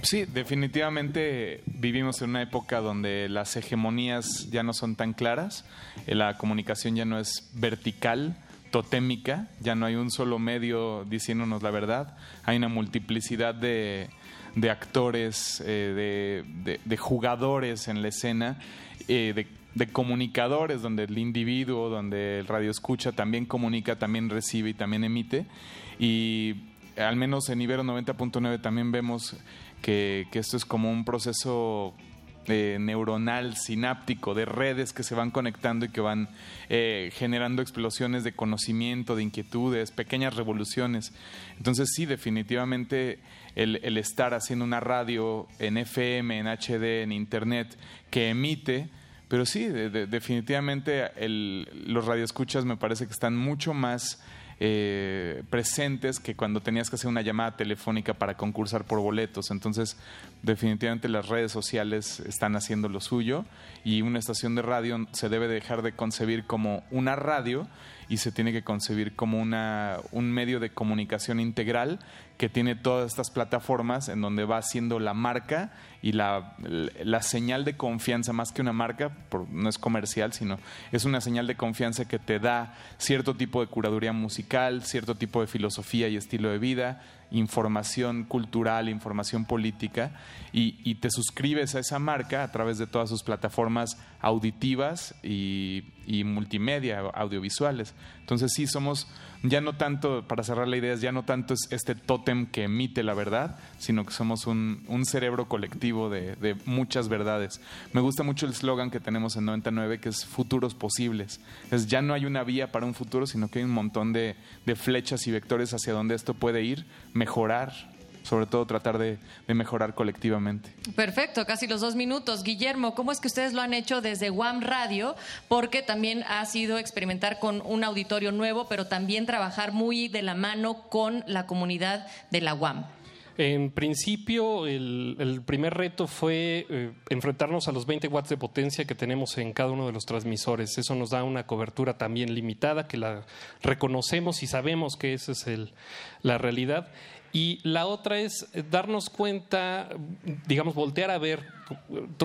Sí, definitivamente vivimos en una época donde las hegemonías ya no son tan claras, eh, la comunicación ya no es vertical, totémica, ya no hay un solo medio diciéndonos la verdad, hay una multiplicidad de, de actores, eh, de, jugadores en la escena, eh, de, comunicadores, donde el individuo, donde el radio escucha, también comunica, también recibe y también emite. Y al menos en Ibero 90.9 también vemos que esto es como un proceso neuronal, sináptico, de redes que se van conectando y que van eh, generando explosiones de conocimiento, de inquietudes, pequeñas revoluciones. Entonces sí, definitivamente el, el estar haciendo una radio en FM, en HD, en Internet, que emite, pero sí, definitivamente el, los radioescuchas me parece que están mucho más eh, presentes que cuando tenías que hacer una llamada telefónica para concursar por boletos. Entonces, definitivamente las redes sociales están haciendo lo suyo y una estación de radio se debe dejar de concebir como una radio y se tiene que concebir como una, un medio de comunicación integral que tiene todas estas plataformas en donde va siendo la marca y la, la señal de confianza, más que una marca, no es comercial, sino es una señal de confianza que te da cierto tipo de curaduría musical, cierto tipo de filosofía y estilo de vida, información cultural, información política, y, te suscribes a esa marca a través de todas sus plataformas auditivas y, multimedia, audiovisuales. Entonces sí, somos ya no tanto, para cerrar la idea, ya no tanto es este tótem que emite la verdad, sino que somos un, cerebro colectivo de, muchas verdades. Me gusta mucho el slogan que tenemos en 99, que es futuros posibles. Es ya no hay una vía para un futuro, sino que hay un montón de, de flechas y vectores hacia donde esto puede ir, mejorar, sobre todo tratar de, mejorar colectivamente. Perfecto, casi los dos minutos. Guillermo, ¿cómo es que ustedes lo han hecho desde WAM Radio? Porque también ha sido experimentar con un auditorio nuevo, pero también trabajar muy de la mano con la comunidad de la WAM. En principio, el, primer reto fue eh, enfrentarnos a los 20 watts de potencia que tenemos en cada uno de los transmisores. Eso nos da una cobertura también limitada, que la reconocemos y sabemos que esa es el, la realidad. Y la otra es darnos cuenta, digamos, voltear a ver,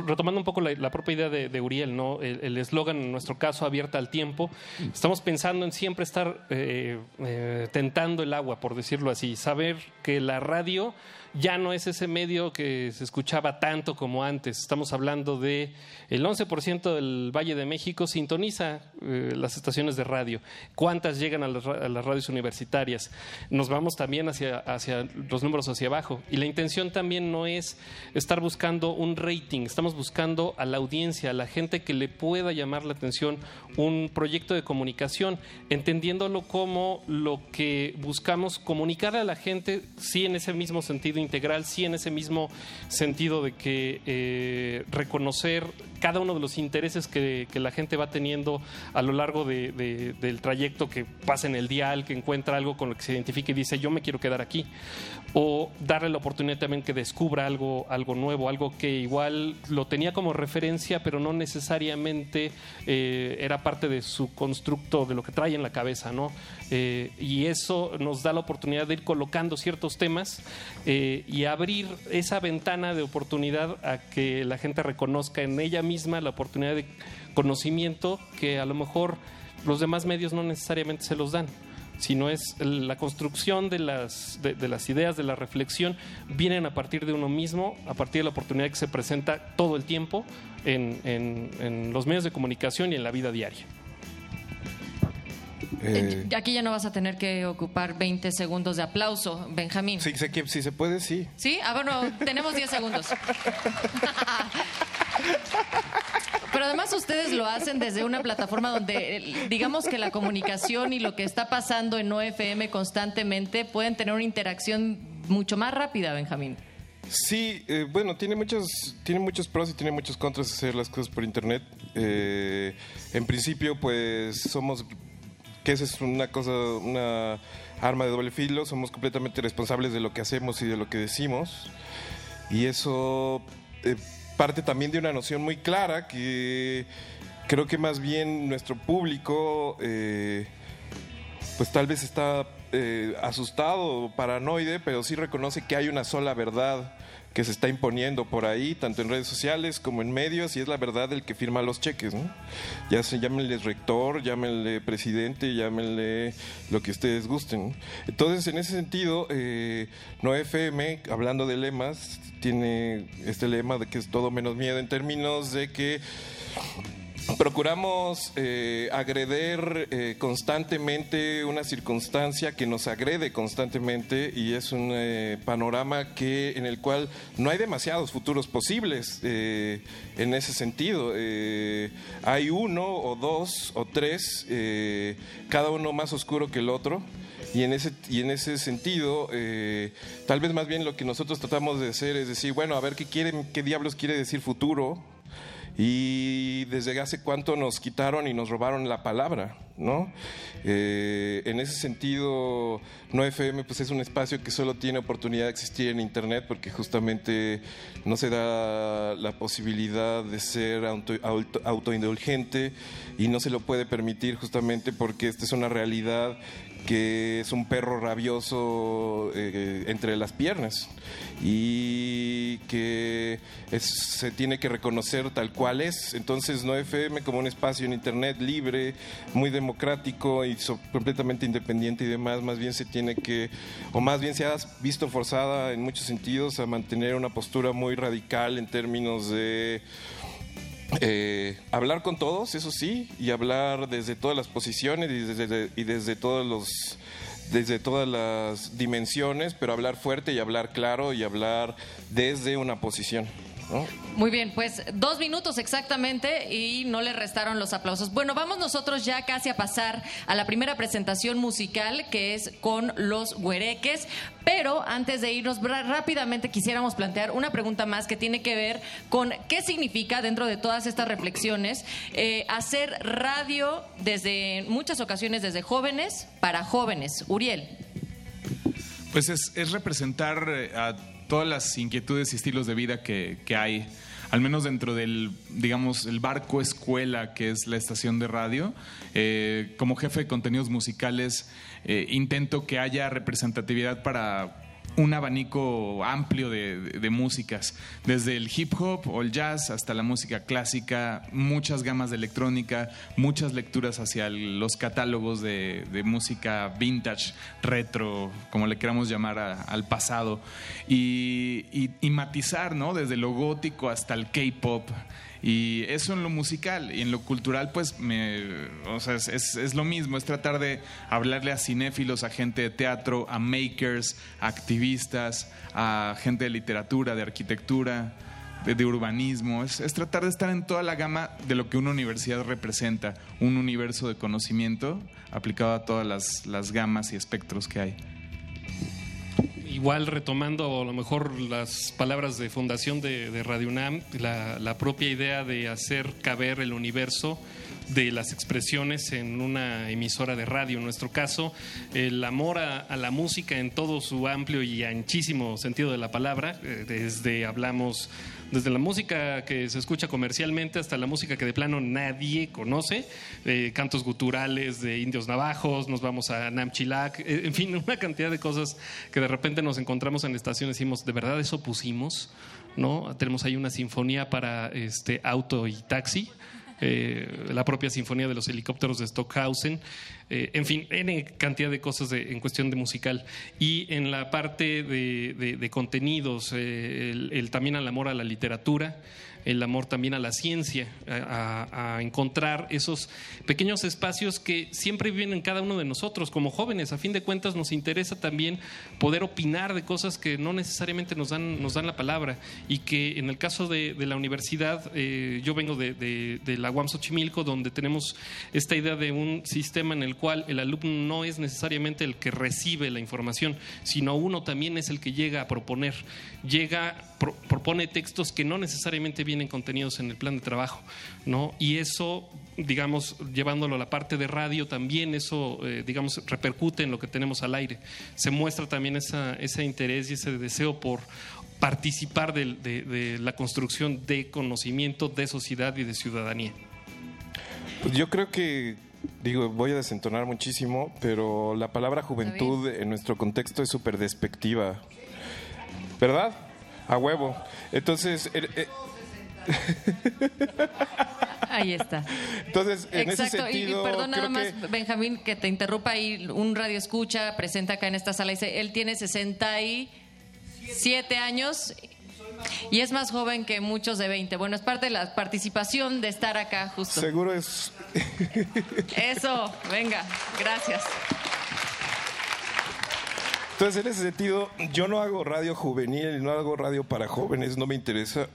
retomando un poco la, propia idea de, Uriel, ¿no? El eslogan, en nuestro caso, abierta al tiempo. Estamos pensando en siempre estar eh, eh, tentando el agua, por decirlo así. Saber que la radio ya no es ese medio que se escuchaba tanto como antes. Estamos hablando de el 11% del Valle de México sintoniza eh, las estaciones de radio. ¿Cuántas llegan a las, radios universitarias? Nos vamos también hacia, hacia los números hacia abajo. Y la intención también no es estar buscando un rating, estamos buscando a la audiencia, a la gente que le pueda llamar la atención un proyecto de comunicación, entendiéndolo como lo que buscamos comunicar a la gente, sí en ese mismo sentido integral, sí en ese mismo sentido de que eh, reconocer cada uno de los intereses que, que la gente va teniendo a lo largo de- de- del trayecto que pasa en el dial, que encuentra algo con lo que se identifica y dice yo me quiero quedar aquí. O darle la oportunidad también que descubra algo, algo nuevo, algo que igual lo tenía como referencia, pero no necesariamente eh, era parte de su constructo, de lo que trae en la cabeza, ¿no? Eh, y eso nos da la oportunidad de ir colocando ciertos temas eh, y abrir esa ventana de oportunidad a que la gente reconozca en ella misma la oportunidad de conocimiento que a lo mejor los demás medios no necesariamente se los dan sino es la construcción de las, de, de las ideas, de la reflexión, vienen a partir de uno mismo, a partir de la oportunidad que se presenta todo el tiempo en, en- en los medios de comunicación y en la vida diaria. Eh, Aquí ya no vas a tener que ocupar 20 segundos de aplauso, Benjamín. sí, que si se puede, sí. ¿Sí? Ah, bueno, tenemos 10 segundos. (laughs) Pero además ustedes lo hacen desde una plataforma donde eh, digamos que la comunicación y lo que está pasando en OFM constantemente pueden tener una interacción mucho más rápida, Benjamín. Sí, eh, bueno, tiene muchos, tiene muchos pros y tiene muchos contras hacer las cosas por internet. Eh, en principio, pues somos, que esa es una cosa, una arma de doble filo, somos completamente responsables de lo que hacemos y de lo que decimos. Y eso eh, parte también de una noción muy clara que creo que más bien nuestro público, eh, pues tal vez está eh, asustado, paranoide, pero sí reconoce que hay una sola verdad que se está imponiendo por ahí, tanto en redes sociales como en medios, y es la verdad del que firma los cheques, ¿no? Ya se llámenle rector, llámenle presidente, llámenle lo que ustedes gusten. Entonces, en ese sentido, eh, No FM, hablando de lemas, tiene este lema de que es todo menos miedo en términos de que Procuramos eh, agreder eh, constantemente una circunstancia que nos agrede constantemente y es un eh, panorama que en el cual no hay demasiados futuros posibles eh, en ese sentido. Eh, hay uno o dos o tres, cada uno más oscuro que el otro. Y en ese, y en ese sentido, eh, tal vez más bien lo que nosotros tratamos de hacer es decir, bueno, a ver qué, quiere, qué diablos quiere decir futuro, y desde hace cuánto nos quitaron y nos robaron la palabra, ¿no? Eh, en ese sentido, No FM pues es un espacio que solo tiene oportunidad de existir en Internet porque justamente no se da la posibilidad de ser auto- auto- autoindulgente y no se lo puede permitir justamente porque esta es una realidad que es un perro rabioso eh, entre las piernas y que se tiene que reconocer tal cual es. Entonces, No FM como un espacio en Internet libre, muy democrático y so- completamente independiente y demás, más bien se tiene que, o más bien se ha visto forzada en muchos sentidos a mantener una postura muy radical en términos de eh, hablar con todos, eso sí, y hablar desde todas las posiciones y desde, y desde todos los desde todas las dimensiones, pero hablar fuerte y hablar claro y hablar desde una posición. ¿No? Muy bien, pues dos minutos exactamente y no le restaron los aplausos. Bueno, vamos nosotros ya casi a pasar a la primera presentación musical que es con los huereques, pero antes de irnos rápidamente quisiéramos plantear una pregunta más que tiene que ver con qué significa dentro de todas estas reflexiones eh, hacer radio desde muchas ocasiones desde jóvenes para jóvenes. Uriel. Pues es, es representar eh, a todas las inquietudes y estilos de vida que, que hay, al menos dentro del, digamos, el barco escuela que es la estación de radio. Eh, como jefe de contenidos musicales, eh, intento que haya representatividad para un abanico amplio de, de- músicas, desde el hip hop o el jazz hasta la música clásica, muchas gamas de electrónica, muchas lecturas hacia el- los catálogos de, de música vintage, retro, como le queramos llamar a- al pasado, y, y- y matizar, ¿no? Desde lo gótico hasta el K-pop. Y eso en lo musical y en lo cultural, pues, me, o sea, es, es- lo mismo, es tratar de hablarle a cinéfilos, a gente de teatro, a makers, a activistas, a gente de literatura, de arquitectura, de, de urbanismo. Es, es tratar de estar en toda la gama de lo que una universidad representa, un universo de conocimiento aplicado a todas las, las gamas y espectros que hay. Igual retomando a lo mejor las palabras de fundación de, Radio UNAM, la, la propia idea de hacer caber el universo de las expresiones en una emisora de radio. En nuestro caso, el amor a, a la música en todo su amplio y anchísimo sentido de la palabra, eh, desde hablamos desde la música que se escucha comercialmente hasta la música que de plano nadie conoce, eh, cantos guturales de indios navajos, nos vamos a Namchilac, eh, en fin, (laughs) una cantidad de cosas que de repente nos encontramos en la estación y decimos, ¿de verdad eso pusimos? ¿No? Tenemos ahí una sinfonía para este auto y taxi. Eh, la propia sinfonía de los helicópteros de Stockhausen, eh, en fin, cantidad de cosas de- en cuestión de musical. Y en la parte de, de- de contenidos, eh, el, el también al amor a la literatura, el amor también a la ciencia, a, encontrar esos pequeños espacios que siempre viven en cada uno de nosotros como jóvenes. A fin de cuentas nos interesa también poder opinar de cosas que no necesariamente nos dan, nos dan la palabra y que en el caso de, de la universidad, eh, yo vengo de, de- la UAM donde tenemos esta idea de un sistema en el cual el alumno no es necesariamente el que recibe la información, sino uno también es el que llega a proponer, llega, pro- propone textos que no necesariamente vienen contenidos en el plan de trabajo, ¿no? Y eso, digamos, llevándolo a la parte de radio, también eso, eh, digamos, repercute en lo que tenemos al aire. Se muestra también esa, ese interés y ese deseo por participar de, de la construcción de conocimiento, de sociedad y de ciudadanía. Pues yo creo que, digo, voy a desentonar muchísimo, pero la palabra juventud en nuestro contexto es súper despectiva. ¿Verdad? A huevo. Entonces, eh, Ahí está. entonces en ese Exacto, y- sentido, y, perdón nada creo más, que Benjamín, que te interrumpa ahí, un radio escucha, presenta acá en esta sala, dice, él tiene 67 años y es más joven que muchos de 20. Bueno, es parte de la participación de estar acá justo. seguro es (laughs) Eso, venga, gracias. Entonces, en ese sentido, yo no hago radio juvenil, no hago radio para jóvenes, no me interesa.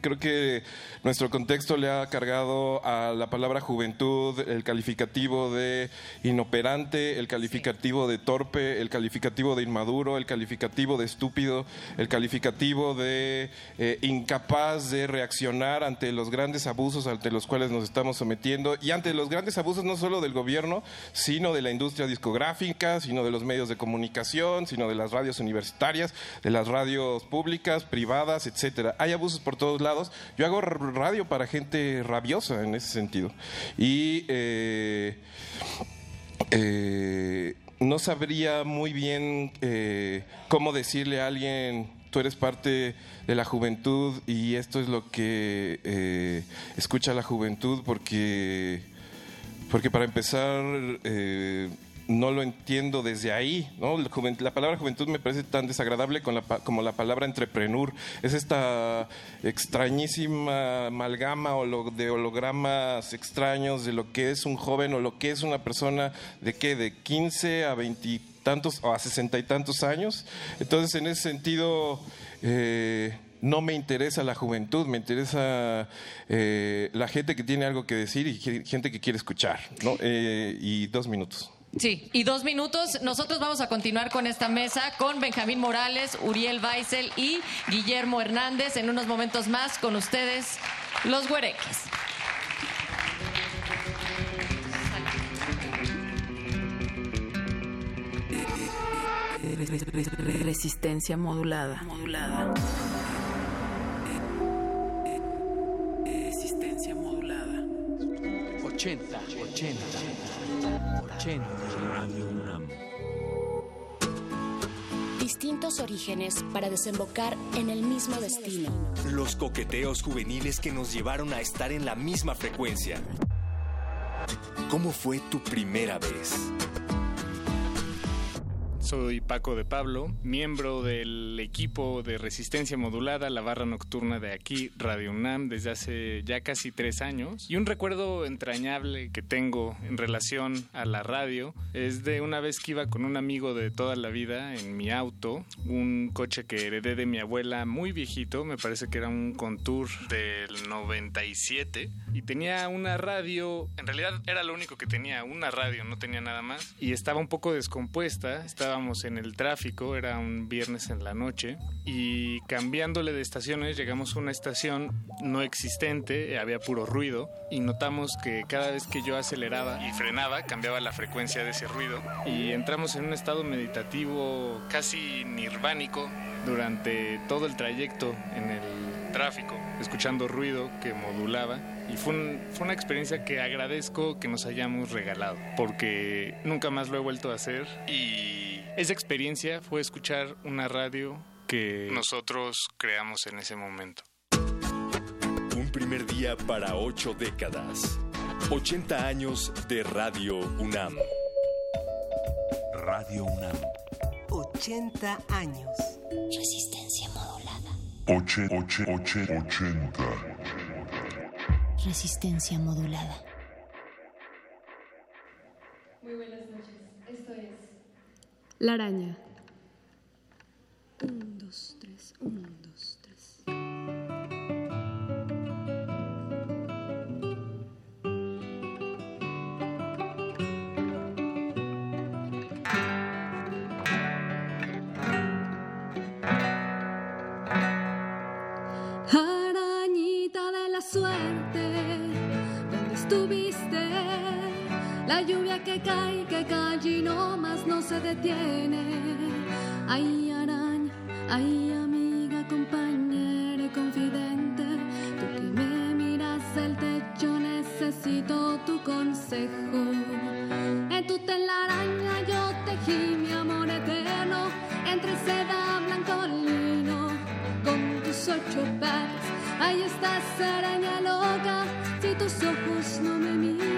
Creo que nuestro contexto le ha cargado a la palabra juventud el calificativo de inoperante, el calificativo de torpe, el calificativo de inmaduro, el calificativo de estúpido, el calificativo de eh, incapaz de reaccionar ante los grandes abusos ante los cuales nos estamos sometiendo y ante los grandes abusos no solo del gobierno, sino de la industria discográfica, sino de los medios de comunicación, sino de las radios universitarias, de las radios públicas, privadas, etcétera. Hay abusos por todos lados. Yo hago radio para gente rabiosa en ese sentido. Y eh, eh, no sabría muy bien eh, cómo decirle a alguien, tú eres parte de la juventud y esto es lo que escucha la juventud porque, porque para empezar... no lo entiendo desde ahí, ¿no? La, palabra juventud me parece tan desagradable como la palabra entrepreneur. Es esta extrañísima amalgama de hologramas extraños de lo que es un joven o lo que es una persona de qué, de 15 a 20 tantos o a 60 y tantos años. Entonces, en ese sentido, eh, no me interesa la juventud, me interesa eh, la gente que tiene algo que decir y gente que quiere escuchar, ¿no? Eh, y dos minutos. Sí, y dos minutos. Nosotros vamos a continuar con esta mesa con Benjamín Morales, Uriel Weissel y Guillermo Hernández. En unos momentos más con ustedes, los güereques. Resistencia modulada. Modulada. Resistencia modulada. 80, 80, 80. Radio. Distintos orígenes para desembocar en el mismo destino. Los coqueteos juveniles que nos llevaron a estar en la misma frecuencia. ¿Cómo fue tu primera vez? Soy Paco de Pablo, miembro del equipo de resistencia modulada, la barra nocturna de aquí, Radio UNAM, desde hace ya casi tres años. Y un recuerdo entrañable que tengo en relación a la radio es de una vez que iba con un amigo de toda la vida en mi auto, un coche que heredé de mi abuela muy viejito, me parece que era un Contour del 97, y tenía una radio, en realidad era lo único que tenía, una radio, no tenía nada más, y estaba un poco descompuesta, estaba estábamos en el tráfico, era un viernes en la noche, y cambiándole de estaciones llegamos a una estación no existente, había puro ruido, y notamos que cada vez que yo aceleraba y frenaba, cambiaba la frecuencia de ese ruido, y entramos en un estado meditativo casi nirvánico durante todo el trayecto en el tráfico, escuchando ruido que modulaba y fue, un- fue una experiencia que agradezco que nos hayamos regalado, porque nunca más lo he vuelto a hacer. Y esa experiencia fue escuchar una radio que nosotros creamos en ese momento. Un primer día para ocho décadas. 80 años de Radio UNAM. Radio UNAM. 80 años. Resistencia modulada. Oche, oche, oche, ochenta. Resistencia modulada. Muy buenas noches. Esto es La araña. La lluvia que cae, que cae y no más no se detiene. Ay, araña, ay, amiga, compañera confidente. Tú que me miras el techo, necesito tu consejo. En tu telaraña yo tejí mi amor eterno entre seda blanco lino con tus ocho pares. Ahí estás, araña loca. Si tus ojos no me miran,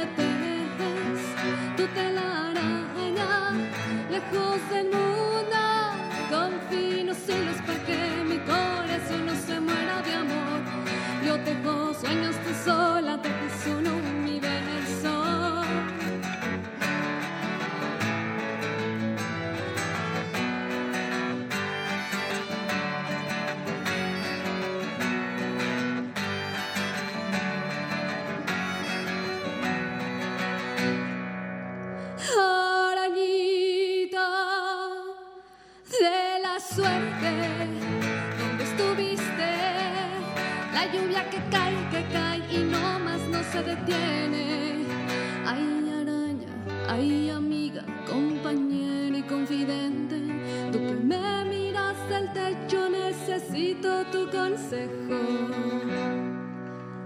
detiene. Ay, araña, ay, amiga, compañera y confidente, tú que me miras del techo, necesito tu consejo.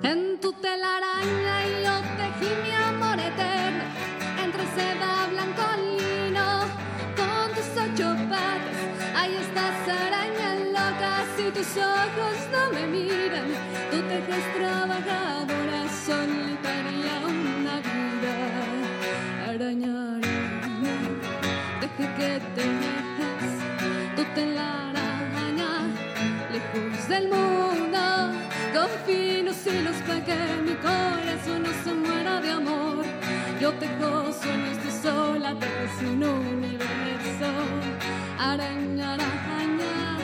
En tu telaraña yo tejí mi amor eterno entre seda blanco lino con tus ocho patas. Ahí estás araña loca si tus ojos no me miran. Tú tejes trabajadora solitaria Araña, araña, deje que te dejes. Tu telaraña lejos del mundo con finos hilos para que mi corazón no se muera de amor. Yo tejo sueños tú sola, tejes un universo. Araña, araña,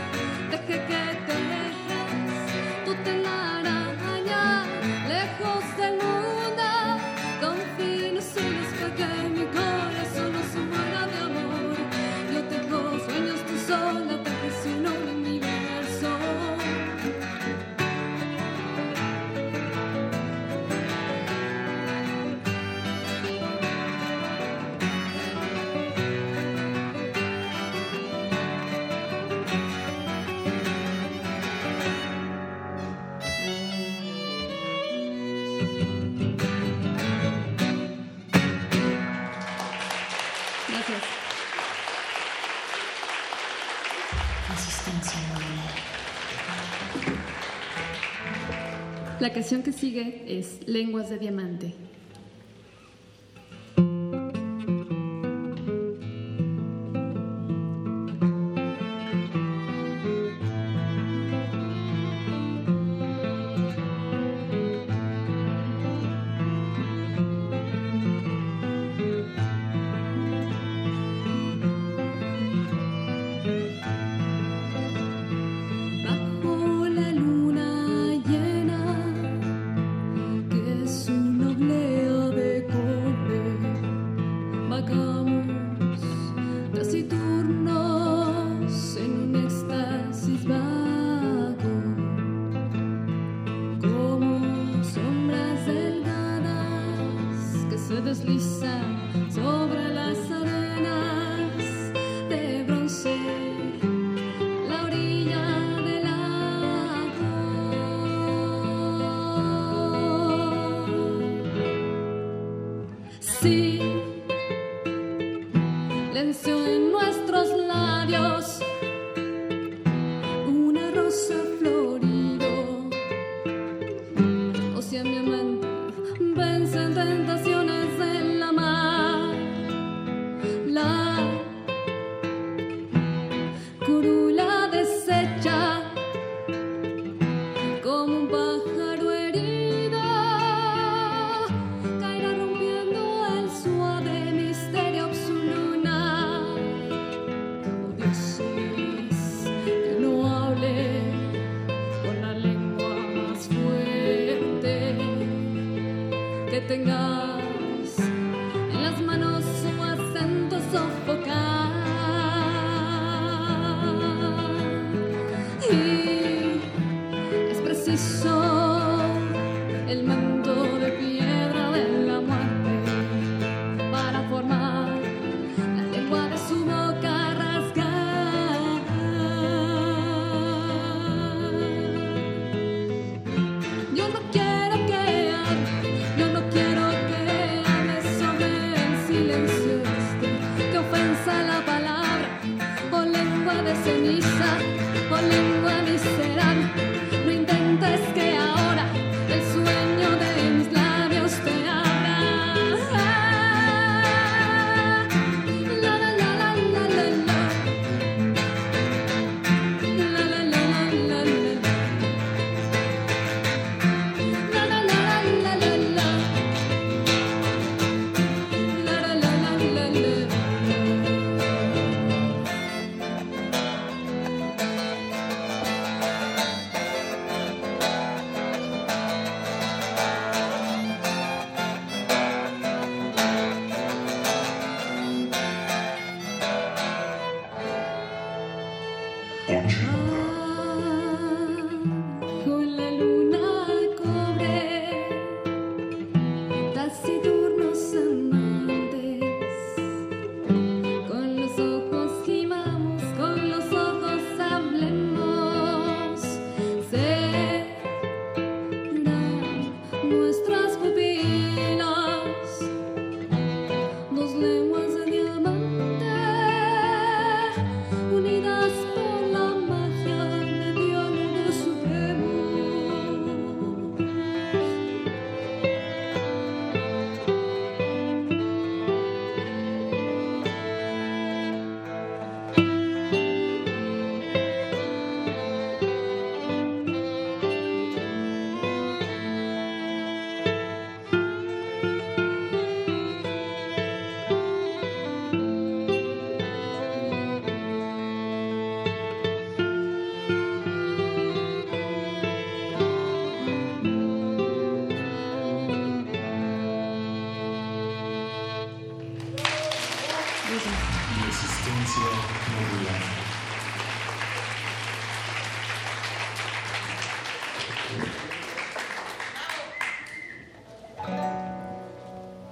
deje que te dejes. Tu telaraña, lejos del mundo, La canción que sigue es Lenguas de Diamante. sea. Lençol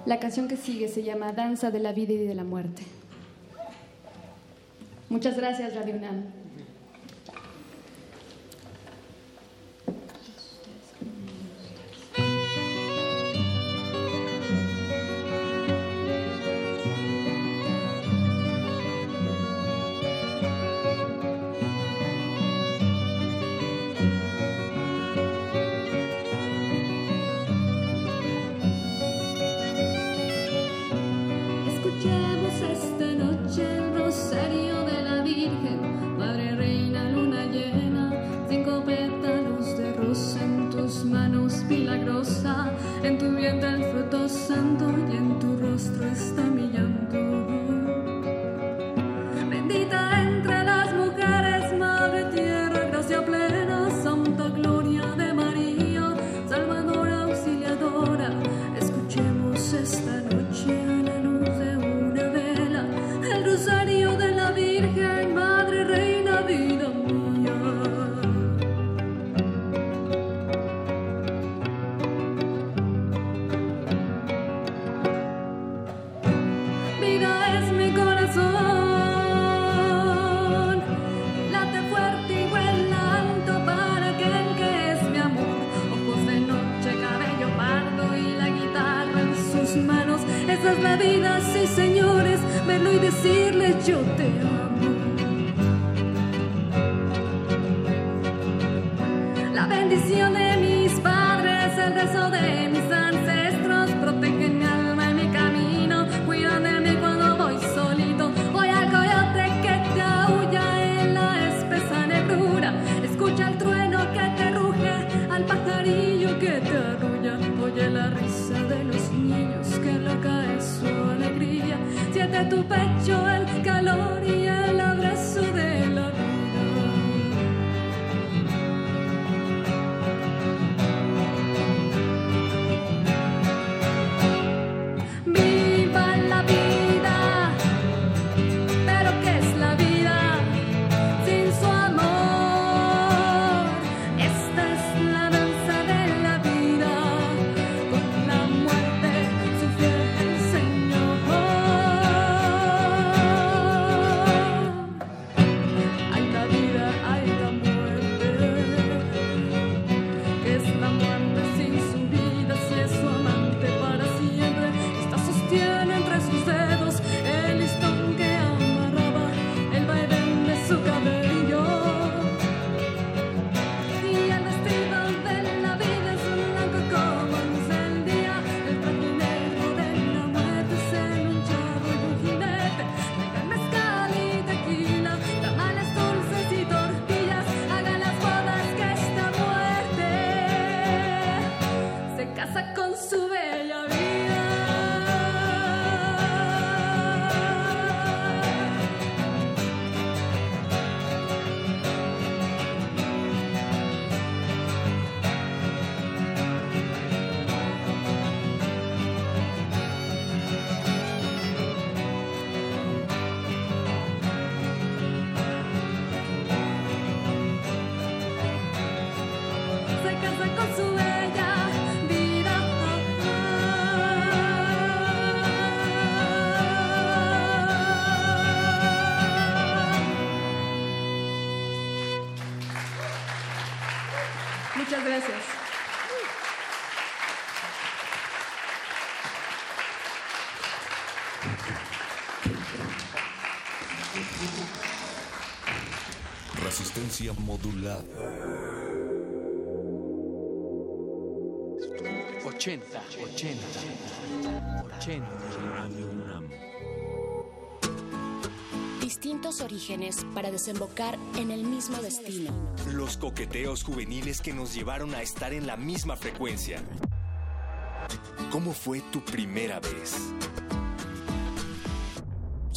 La canción que sigue se llama Danza de la Vida y de la Muerte. Muchas gracias, Radio tu pecho Modulada. 80, 80, 80. Distintos orígenes para desembocar en el mismo destino. Los coqueteos juveniles que nos llevaron a estar en la misma frecuencia. ¿Cómo fue tu primera vez?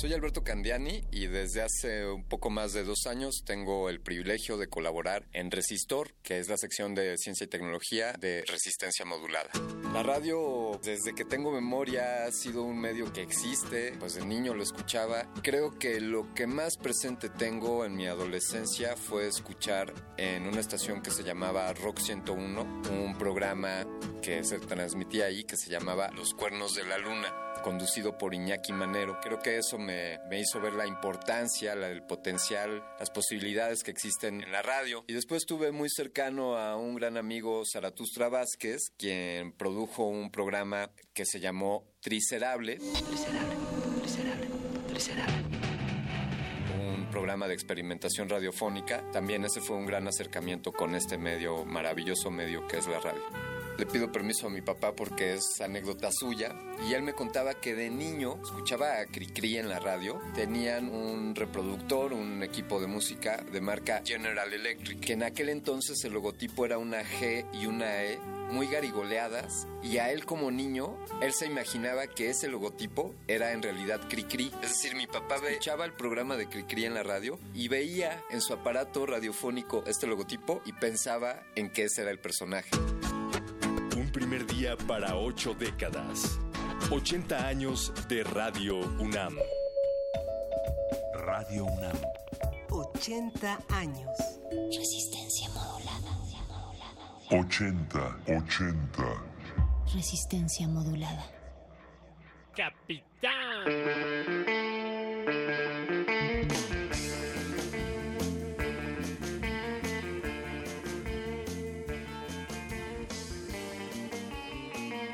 Soy Alberto Candiani y desde hace un poco más de dos años tengo el privilegio de colaborar en Resistor, que es la sección de ciencia y tecnología de resistencia modulada. La radio, desde que tengo memoria, ha sido un medio que existe, pues de niño lo escuchaba. Creo que lo que más presente tengo en mi adolescencia fue escuchar en una estación que se llamaba Rock 101, un programa que se transmitía ahí que se llamaba Los Cuernos de la Luna conducido por Iñaki Manero. Creo que eso me, me hizo ver la importancia, la, el potencial, las posibilidades que existen en la radio. Y después estuve muy cercano a un gran amigo, Zaratustra Vázquez, quien produjo un programa que se llamó Tricerable. Tricerable, tricerable, tricerable. Un programa de experimentación radiofónica. También ese fue un gran acercamiento con este medio, maravilloso medio que es la radio. Le pido permiso a mi papá porque es anécdota suya. Y él me contaba que de niño escuchaba a Cricri en la radio. Tenían un reproductor, un equipo de música de marca General Electric. Que en aquel entonces el logotipo era una G y una E muy garigoleadas. Y a él como niño, él se imaginaba que ese logotipo era en realidad Cricri. Es decir, mi papá escuchaba el programa de Cricri en la radio y veía en su aparato radiofónico este logotipo y pensaba en que ese era el personaje. Primer día para ocho décadas. 80 años de Radio UNAM. Radio UNAM. 80 años. Resistencia modulada. 80, 80. Resistencia modulada. Capitán.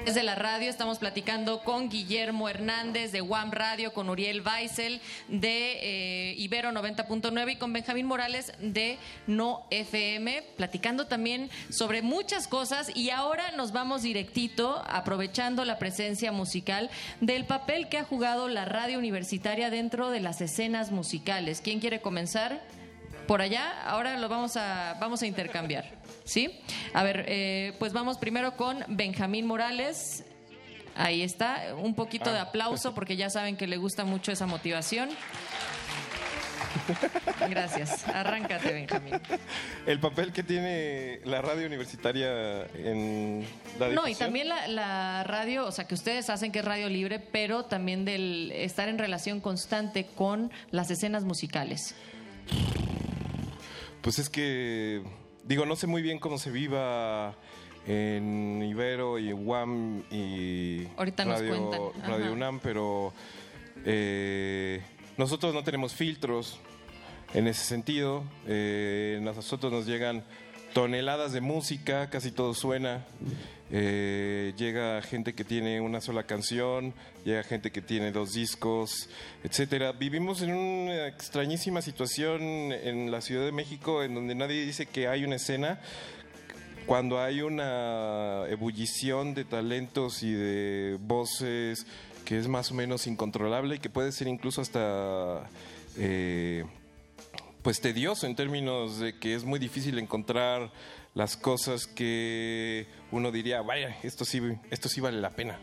Desde la radio estamos platicando con Guillermo Hernández de WAM Radio, con Uriel Weissel de eh, Ibero 90.9 y con Benjamín Morales de No FM, platicando también sobre muchas cosas y ahora nos vamos directito, aprovechando la presencia musical, del papel que ha jugado la radio universitaria dentro de las escenas musicales. ¿Quién quiere comenzar? Por allá, ahora lo vamos a, vamos a intercambiar. ¿Sí? A ver, eh, pues vamos primero con Benjamín Morales. Ahí está, un poquito de aplauso porque ya saben que le gusta mucho esa motivación. Gracias. Arráncate, Benjamín. El papel que tiene la radio universitaria en la No, y también la, la radio, o sea, que ustedes hacen que es radio libre, pero también del estar en relación constante con las escenas musicales. Pues es que, digo, no sé muy bien cómo se viva en Ibero y UAM y Ahorita. Radio UNAM, pero eh, nosotros no tenemos filtros en ese sentido. Eh, nosotros nos llegan toneladas de música, casi todo suena. Eh, llega gente que tiene una sola canción, llega gente que tiene dos discos, etcétera. Vivimos en una extrañísima situación en la Ciudad de México en donde nadie dice que hay una escena cuando hay una ebullición de talentos y de voces que es más o menos incontrolable y que puede ser incluso hasta eh, pues tedioso en términos de que es muy difícil encontrar las cosas que uno diría, vaya, esto sí, esto sí vale la pena,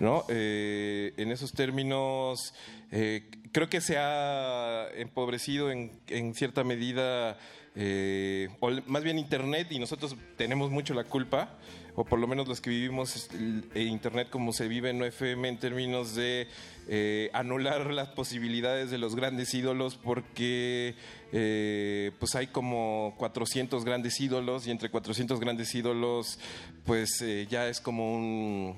¿no? Eh, en esos términos, eh, creo que se ha empobrecido en, en cierta medida, eh, o más bien Internet, y nosotros tenemos mucho la culpa, o por lo menos los que vivimos el Internet como se vive en FM en términos de eh, anular las posibilidades de los grandes ídolos porque eh, pues hay como 400 grandes ídolos y entre 400 grandes ídolos pues eh, ya es como un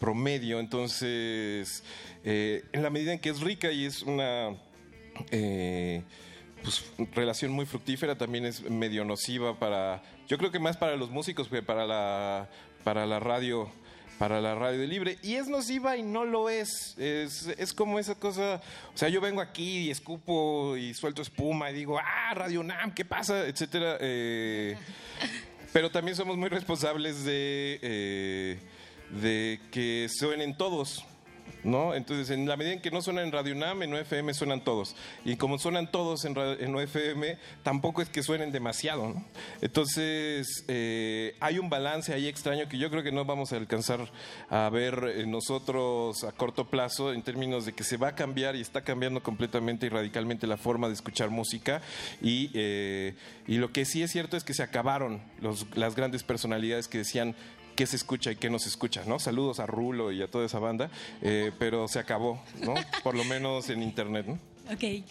promedio. Entonces en la medida en que es rica y es una pues, relación muy fructífera también es medio nociva para, yo creo que más para los músicos que para la, para la radio, para la radio libre. Y es nociva y no lo es. es. Es como esa cosa, o sea, yo vengo aquí y escupo y suelto espuma y digo, ah, Radio Nam, ¿qué pasa? Etcétera. Eh, pero también somos muy responsables de, eh, de que suenen todos. ¿No? Entonces, en la medida en que no suenan en Radio UNAM, en UFM suenan todos. Y como suenan todos en, en UFM, tampoco es que suenen demasiado. Entonces, eh, hay un balance ahí extraño que yo creo que no vamos a alcanzar a ver eh, nosotros a corto plazo en términos de que se va a cambiar y está cambiando completamente y radicalmente la forma de escuchar música. Y, eh, y lo que sí es cierto es que se acabaron los- las grandes personalidades que decían qué se escucha y qué no se escucha, ¿no? Saludos a Rulo y a toda esa banda, eh, pero se acabó, ¿no? (laughs) Por lo menos en internet, ¿no? Ok.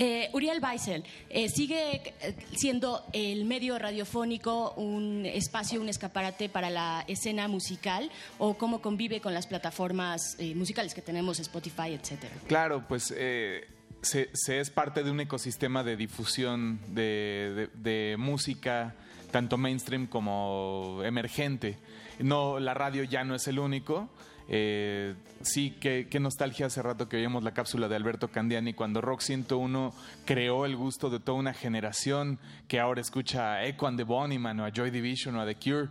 Eh, Uriel Weissel, eh, ¿sigue eh, siendo el medio radiofónico un espacio, un escaparate para la escena musical o cómo convive con las plataformas eh, musicales que tenemos, Spotify, etcétera? Claro, pues eh, se, se es parte de un ecosistema de difusión de, de- de música, tanto mainstream como emergente. No, la radio ya no es el único. Eh, sí, qué, qué nostalgia hace rato que oíamos la cápsula de Alberto Candiani cuando Rock 101 creó el gusto de toda una generación que ahora escucha a Echo and the Bunnyman o a Joy Division o a The Cure.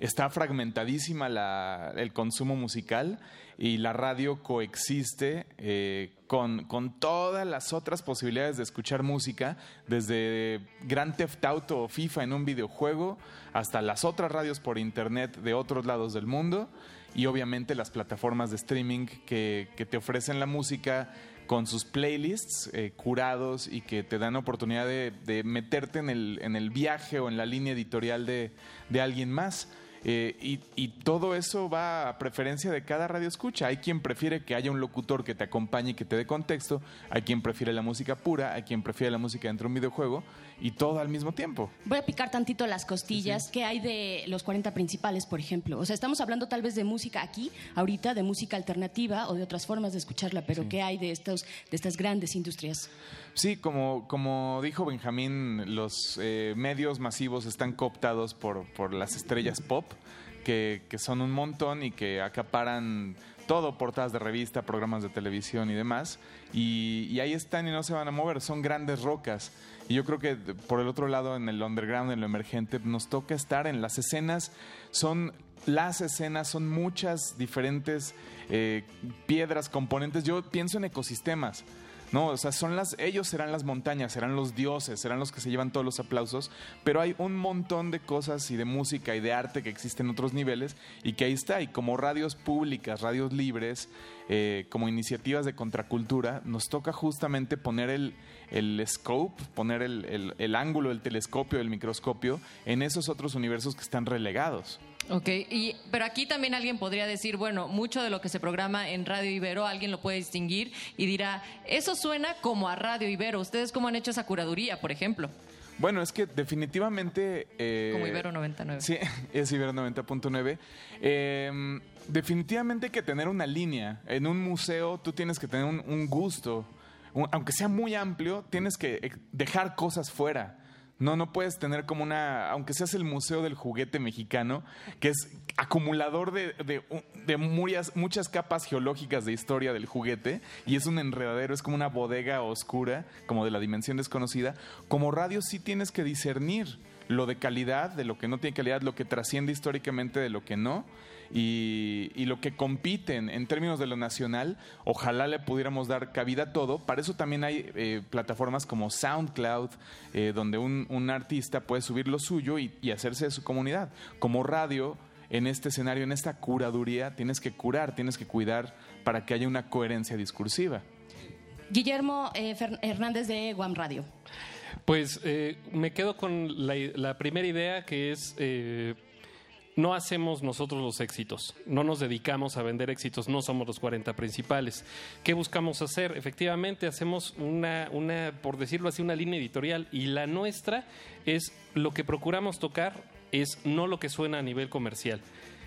Está fragmentadísima la- el consumo musical y la radio coexiste eh, con, con todas las otras posibilidades de escuchar música, desde Grand Theft Auto o FIFA en un videojuego hasta las otras radios por internet de otros lados del mundo y obviamente las plataformas de streaming que, que te ofrecen la música con sus playlists eh, curados y que te dan oportunidad de, de meterte en el, en el viaje o en la línea editorial de, de alguien más. Eh, y, y todo eso va a preferencia de cada radio escucha. Hay quien prefiere que haya un locutor que te acompañe y que te dé contexto, hay quien prefiere la música pura, hay quien prefiere la música dentro de un videojuego y todo al mismo tiempo. Voy a picar tantito las costillas. ¿Qué hay de los 40 principales, por ejemplo? O sea, estamos hablando tal vez de música aquí, ahorita, de música alternativa o de otras formas de escucharla, pero ¿qué hay de, estos, de estas grandes industrias? Sí, como, como dijo Benjamín, los eh, medios masivos están cooptados por, por las estrellas pop que, que son un montón y que acaparan todo, portadas de revista, programas de televisión y demás. Y, y ahí están y no se van a mover, son grandes rocas. Y yo creo que por el otro lado, en el underground, en lo emergente, nos toca estar en las escenas, son las escenas, son muchas diferentes eh, piedras, componentes. Yo pienso en ecosistemas. No, o sea, son las, ellos serán las montañas, serán los dioses, serán los que se llevan todos los aplausos, pero hay un montón de cosas y de música y de arte que existen en otros niveles y que ahí está. Y como radios públicas, radios libres, eh, como iniciativas de contracultura, nos toca justamente poner el, el scope, poner el, el, el ángulo del telescopio, del microscopio, en esos otros universos que están relegados. Ok, y, pero aquí también alguien podría decir, bueno, mucho de lo que se programa en Radio Ibero, alguien lo puede distinguir y dirá, eso suena como a Radio Ibero. ¿Ustedes cómo han hecho esa curaduría, por ejemplo? Bueno, es que definitivamente... Eh, como Ibero 99. Sí, (laughs) es Ibero 90.9. Eh, definitivamente hay que tener una línea. En un museo tú tienes que tener un, un gusto. Un, aunque sea muy amplio, tienes que dejar cosas fuera. No, no puedes tener como una, aunque seas el Museo del Juguete Mexicano, que es acumulador de, de, de muchas, muchas, capas geológicas de historia del juguete, y es un enredadero, es como una bodega oscura, como de la dimensión desconocida. Como radio sí tienes que discernir lo de calidad, de lo que no tiene calidad, lo que trasciende históricamente de lo que no, y, y, lo que compiten en términos de lo nacional, ojalá le pudiéramos dar cabida a todo. Para eso también hay eh, plataformas como SoundCloud, eh, donde un, un, artista puede subir lo suyo y, y hacerse de su comunidad. Como radio, en este escenario, en esta curaduría, tienes que curar, tienes que cuidar para que haya una coherencia discursiva. Guillermo eh, Hernández de Guam Radio. Pues eh, me quedo con la, la, primera idea que es eh, no hacemos nosotros los éxitos, no nos dedicamos a vender éxitos, no somos los 40 principales. ¿Qué buscamos hacer? Efectivamente, hacemos una, una, por decirlo así, una línea editorial y la nuestra es lo que procuramos tocar es no lo que suena a nivel comercial.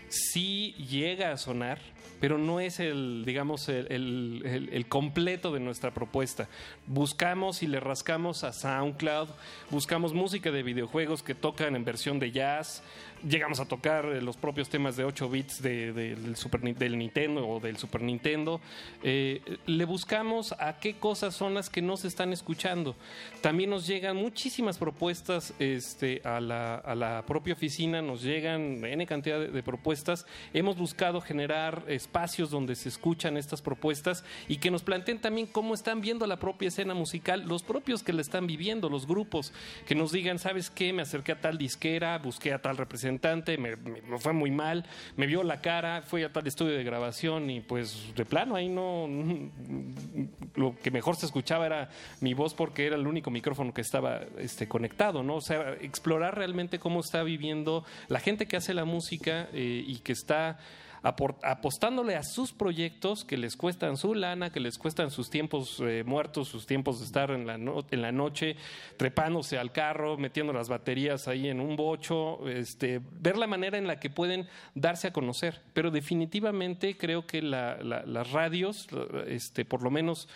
Sí llega a sonar, pero no es el, digamos, el, completo de nuestra propuesta. Buscamos y le rascamos a SoundCloud, buscamos música de videojuegos que tocan en versión de jazz, llegamos a tocar los propios temas de 8 bits de, de, del, Super, del Nintendo o del Super Nintendo. Eh, le buscamos a qué cosas son las que no se están escuchando. También nos llegan muchísimas propuestas este, a, la, a la propia oficina, nos llegan N cantidad de propuestas. Hemos buscado generar espacios donde se escuchan estas propuestas y que nos planteen también cómo están viendo la propia escena musical, los propios que la están viviendo, los grupos, que nos digan, ¿sabes qué? Me acerqué a tal disquera, busqué a tal representante me, fue muy mal, me vio la cara, fui a tal estudio de grabación y pues de plano ahí no, (laughs) lo que mejor se escuchaba era mi voz porque era el único micrófono que estaba este, conectado, ¿no? O sea, explorar realmente cómo está viviendo la gente que hace la música eh, y que está apostándole a sus proyectos que les cuestan su lana, que les cuestan sus tiempos eh, muertos, sus tiempos de estar en la, no, en la noche, trepándose al carro, metiendo las baterías ahí en un bocho, este, ver la manera en la que pueden darse a conocer. Pero definitivamente creo que la, la, las radios, este, por lo menos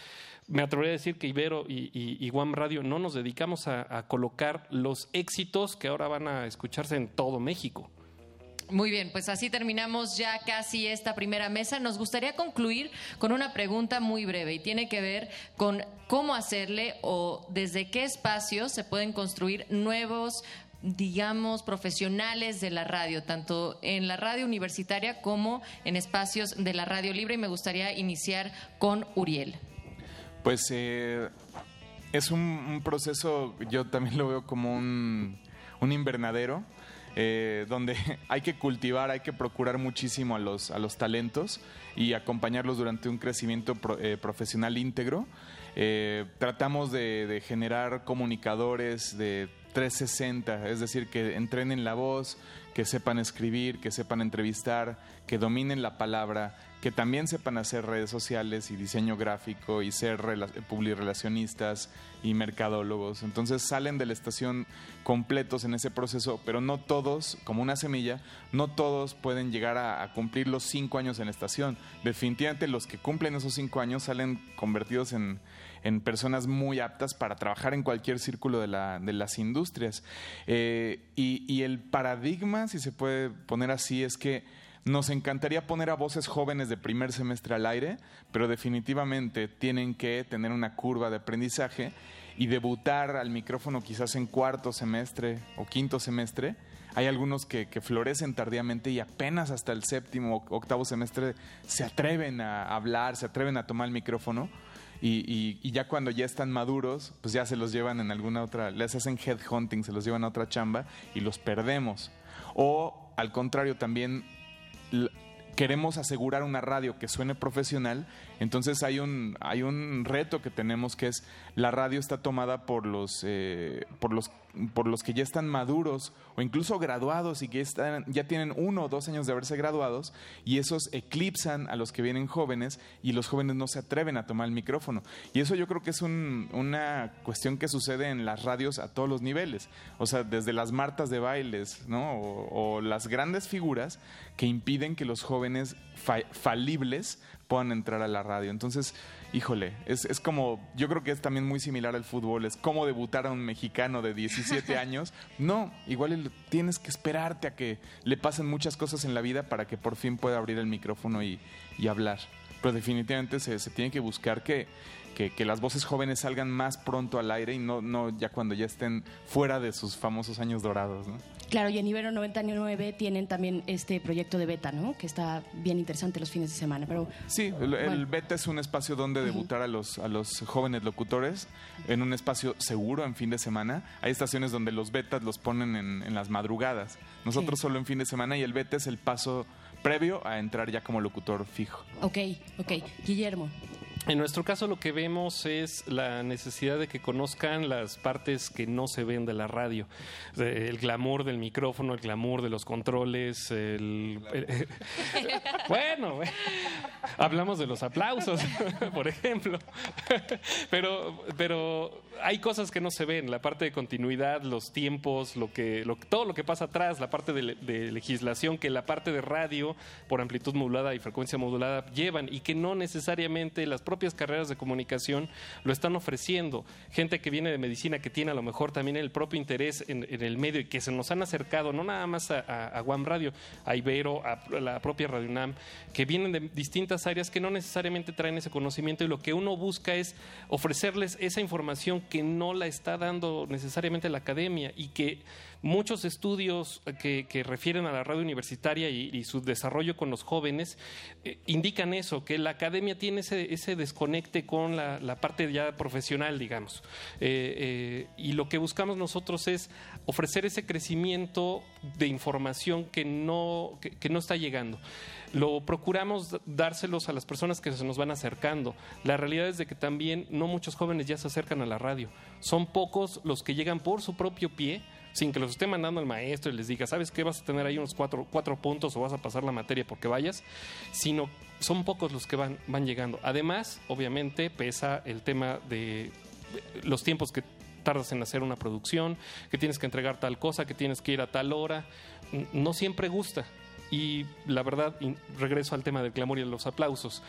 me atrevería a decir que Ibero y, y, Guam Radio no nos dedicamos a, colocar los éxitos que ahora van a escucharse en todo México. Muy bien, pues así terminamos ya casi esta primera mesa. Nos gustaría concluir con una pregunta muy breve y tiene que ver con cómo hacerle o desde qué espacios se pueden construir nuevos digamos, profesionales de la radio, tanto en la radio universitaria como en espacios de la radio libre. Y me gustaría iniciar con Uriel. Pues eh, es un, un, proceso, yo también lo veo como un, un invernadero eh, donde (laughs) hay que cultivar, hay que procurar muchísimo a los, a los talentos y acompañarlos durante un crecimiento eh, profesional íntegro. Eh, tratamos de, de, generar comunicadores de 360, es decir, que entrenen la voz, que sepan escribir, que sepan entrevistar, que dominen la palabra, que también sepan hacer redes sociales y diseño gráfico y ser publirelacionistas y mercadólogos. Entonces salen de la estación completos en ese proceso, pero no todos, como una semilla, no todos pueden llegar a, cumplir los cinco años en la estación. Definitivamente los que cumplen esos cinco años salen convertidos en, en personas muy aptas para trabajar en cualquier círculo de, la, de las industrias. Eh, y el paradigma, si se puede poner así, es que nos encantaría poner a voces jóvenes de primer semestre al aire, pero definitivamente tienen que tener una curva de aprendizaje y debutar al micrófono quizás en cuarto semestre o quinto semestre. Hay algunos que, que florecen tardíamente y apenas hasta el séptimo o octavo semestre se atreven a hablar, se atreven a tomar el micrófono. Y, y- ya cuando ya están maduros, pues ya se los llevan en alguna otra, les hacen headhunting, se los llevan a otra chamba y los perdemos. O al contrario, también queremos asegurar una radio que suene profesional, entonces hay un, hay un reto que tenemos que es la radio está tomada por los, eh, por los, por los que ya están maduros o incluso graduados y que están, ya tienen uno o dos años de haberse graduados y esos eclipsan a los que vienen jóvenes y los jóvenes no se atreven a tomar el micrófono. Y eso yo creo que es un- una cuestión que sucede en las radios a todos los niveles, o sea, desde las martas de bailes, ¿no? O, o las grandes figuras que impiden que los jóvenes fa- falibles puedan entrar a la radio. Entonces, híjole, es, es como, yo creo que es también muy similar al fútbol, es como debutar a un mexicano de 17 (laughs) años. No, igual tienes que esperarte a que le pasen muchas cosas en la vida para que por fin pueda abrir el micrófono y, y hablar. Pero definitivamente se, se tiene que buscar que, que, que las voces jóvenes salgan más pronto al aire y no, no ya cuando ya estén fuera de sus famosos años dorados, ¿no? Claro, y en Ibero 99 tienen también este proyecto de beta, ¿no? Que está bien interesante los fines de semana. Pero Sí, el, el Bueno. beta es un espacio donde debutar a los, a los jóvenes locutores en un espacio seguro en fin de semana. Hay estaciones donde los betas los ponen en, en las madrugadas. Nosotros Sí. solo en fin de semana y el beta es el paso previo a entrar ya como locutor fijo. Ok, ok. Guillermo. En nuestro caso lo que vemos es la necesidad de que conozcan las partes que no se ven de la radio. Eh, El glamour del micrófono, el glamour de los controles, el... (laughs) el- bueno, hablamos de los aplausos, (laughs) por ejemplo. pero, pero hay cosas que no se ven, la parte de continuidad, los tiempos, lo que, lo, todo lo que pasa atrás, la parte de, de legislación que la parte de radio por amplitud modulada y frecuencia modulada llevan y que no necesariamente las propias carreras de comunicación lo están ofreciendo. Gente que viene de medicina que tiene a lo mejor también el propio interés en, el medio y que se nos han acercado, no nada más a, a, a Guam Radio, a Ibero, a la propia Radio UNAM, que vienen de distintas áreas que no necesariamente traen ese conocimiento y lo que uno busca es ofrecerles esa información que no la está dando necesariamente la academia y que muchos estudios que, refieren a la radio universitaria y, su desarrollo con los jóvenes eh, indican eso, que la academia tiene ese, ese desconecte con la, parte ya profesional, digamos. Eh, eh, y lo que buscamos nosotros es ofrecer ese crecimiento de información que no, que no está llegando. Lo procuramos dárselos a las personas que se nos van acercando. La realidad es de que también no muchos jóvenes ya se acercan a la radio. Son pocos los que llegan por su propio pie sin que los esté mandando el maestro y les diga, ¿sabes qué? Vas a tener ahí unos cuatro, cuatro puntos o vas a pasar la materia porque vayas, sino son pocos los que van, van llegando. Además, obviamente, pesa el tema de los tiempos que tardas en hacer una producción, que tienes que entregar tal cosa, que tienes que ir a tal hora. No siempre gusta. Y la verdad, regreso al tema del clamor y de los aplausos.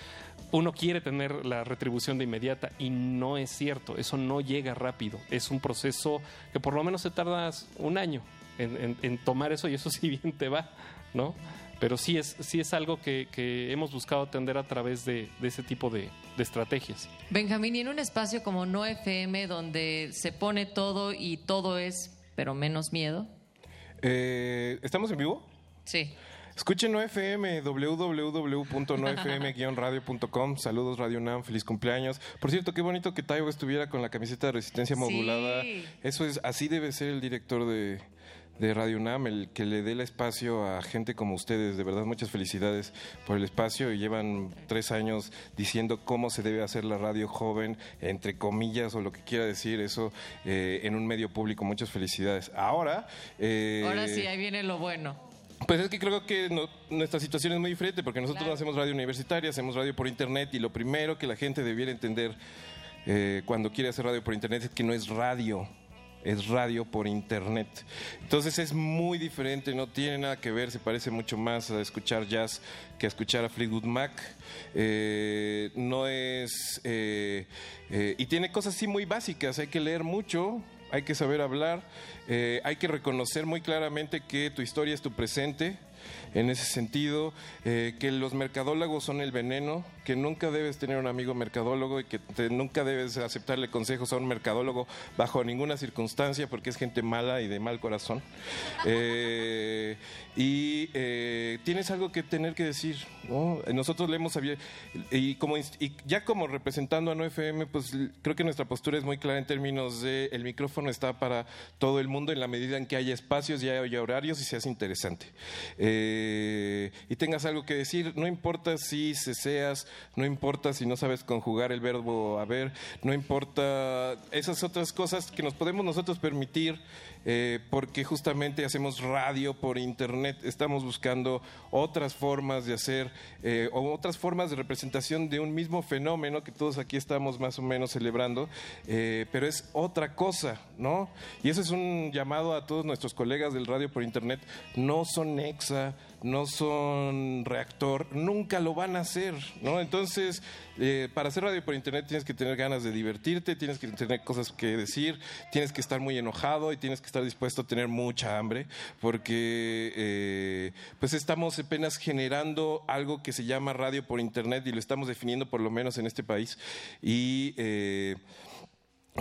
Uno quiere tener la retribución de inmediata y no es cierto. Eso no llega rápido. Es un proceso que por lo menos se tarda un año en, en- en tomar eso y eso (laughs) sí bien te va, ¿no? Pero sí es, sí es algo que, que hemos buscado atender a través de, de ese tipo de, de estrategias. Benjamín, y en un espacio como No FM, donde se pone todo y todo es, pero menos miedo. Eh, ¿Estamos en vivo? Sí. Escuchen NoFM, www.nofm-radio.com. Saludos Radio UNAM, feliz cumpleaños. Por cierto, qué bonito que Taibo estuviera con la camiseta de resistencia Sí. modulada. Eso es, así debe ser el director de, de Radio UNAM, el que le dé el espacio a gente como ustedes. De verdad, muchas felicidades por el espacio y llevan tres años diciendo cómo se debe hacer la radio joven, entre comillas, o lo que quiera decir eso, eh, en un medio público. Muchas felicidades. Ahora... eh, Ahora sí, ahí viene lo bueno. Pues es que creo que no- nuestra situación es muy diferente porque nosotros no hacemos radio universitaria, hacemos radio por internet y lo primero que la gente debiera entender eh, cuando quiere hacer radio por internet es que no es radio. es radio por internet. Entonces es muy diferente, no tiene nada que ver, se parece mucho más a escuchar jazz que a escuchar a Fleetwood Mac. Eh, no es... eh, eh, y tiene cosas así muy básicas, hay que leer mucho, hay que saber hablar, eh, hay que reconocer muy claramente que tu historia es tu presente. En ese sentido, eh, que los mercadólogos son el veneno, que nunca debes tener un amigo mercadólogo y que nunca debes aceptarle consejos a un mercadólogo bajo ninguna circunstancia porque es gente mala y de mal corazón. Eh, y eh, tienes algo que tener que decir. ¿no? Nosotros le hemos y, como, y ya como representando a 9FM, pues creo que nuestra postura es muy clara en términos de el micrófono está para todo el mundo en la medida en que haya espacios y haya horarios y seas interesante. Eh, y tengas algo que decir, no importa si seas, no importa si no sabes conjugar el verbo haber, no importa esas otras cosas que nos podemos nosotros permitir eh, porque justamente hacemos radio por internet, estamos buscando otras formas de hacer eh, o otras formas de representación de un mismo fenómeno que todos aquí estamos más o menos celebrando, eh, pero es otra cosa, ¿no? Y eso es un llamado a todos nuestros colegas del radio por internet, no son Nexa, no son reactor, nunca lo van a hacer, ¿no? Entonces, eh, para hacer radio por internet tienes que tener ganas de divertirte, tienes que tener cosas que decir, tienes que estar muy enojado y tienes que estar dispuesto a tener mucha hambre, porque eh, pues estamos apenas generando algo que se llama radio por internet y lo estamos definiendo por lo menos en este país. Y eh,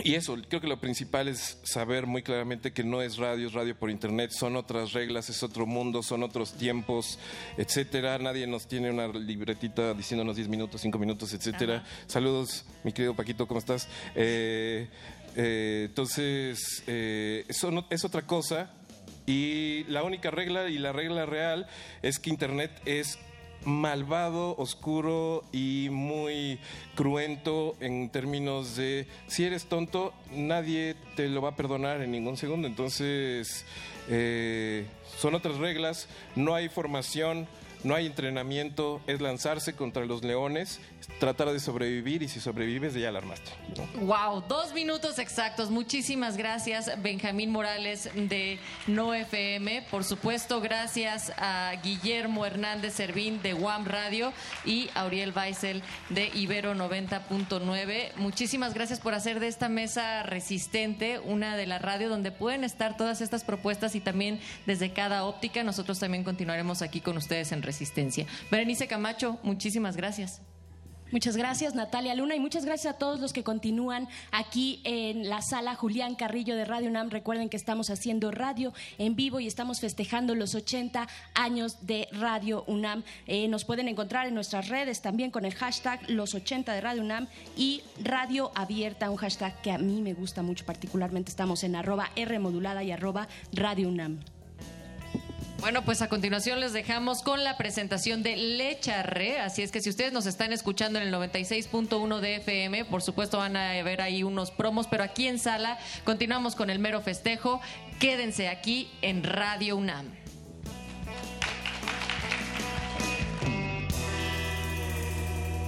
y eso, creo que lo principal es saber muy claramente que no es radio, es radio por internet, son otras reglas, es otro mundo, son otros tiempos, etcétera. Nadie nos tiene una libretita diciéndonos 10 minutos, 5 minutos, etcétera. Saludos, mi querido Paquito, ¿cómo estás? Eh, eh, entonces, eh, es otra cosa. Y la única regla y la regla real es que internet es malvado, oscuro y muy cruento en términos de si eres tonto, nadie te lo va a perdonar en ningún segundo. Entonces, eh, son otras reglas, no hay formación, no hay entrenamiento, es lanzarse contra los leones, tratar de sobrevivir y si sobrevives ya la armaste. Wow, dos minutos exactos. Muchísimas gracias, Benjamín Morales de No FM. Por supuesto, gracias a Guillermo Hernández Servín de WAM Radio y Auriel Weissel de Ibero 90.9. Muchísimas gracias por hacer de esta mesa resistente una de la radio donde pueden estar todas estas propuestas y también desde cada óptica. Nosotros también continuaremos aquí con ustedes en Resistencia. Berenice Camacho, muchísimas gracias. Muchas gracias Natalia Luna y muchas gracias a todos los que continúan aquí en la sala Julián Carrillo de Radio UNAM. Recuerden que estamos haciendo radio en vivo y estamos festejando los 80 años de Radio UNAM. Eh, nos pueden encontrar en nuestras redes también con el hashtag los 80 de Radio UNAM y Radio Abierta, un hashtag que a mí me gusta mucho particularmente. Estamos en arroba R modulada y arroba Radio UNAM. Bueno, pues a continuación les dejamos con la presentación de Le Charré. Así es que si ustedes nos están escuchando en el 96.1 de FM, por supuesto van a ver ahí unos promos, pero aquí en sala continuamos con el mero festejo. Quédense aquí en Radio UNAM.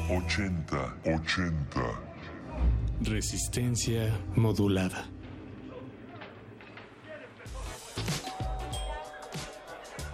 Ochenta, ochenta. Resistencia modulada.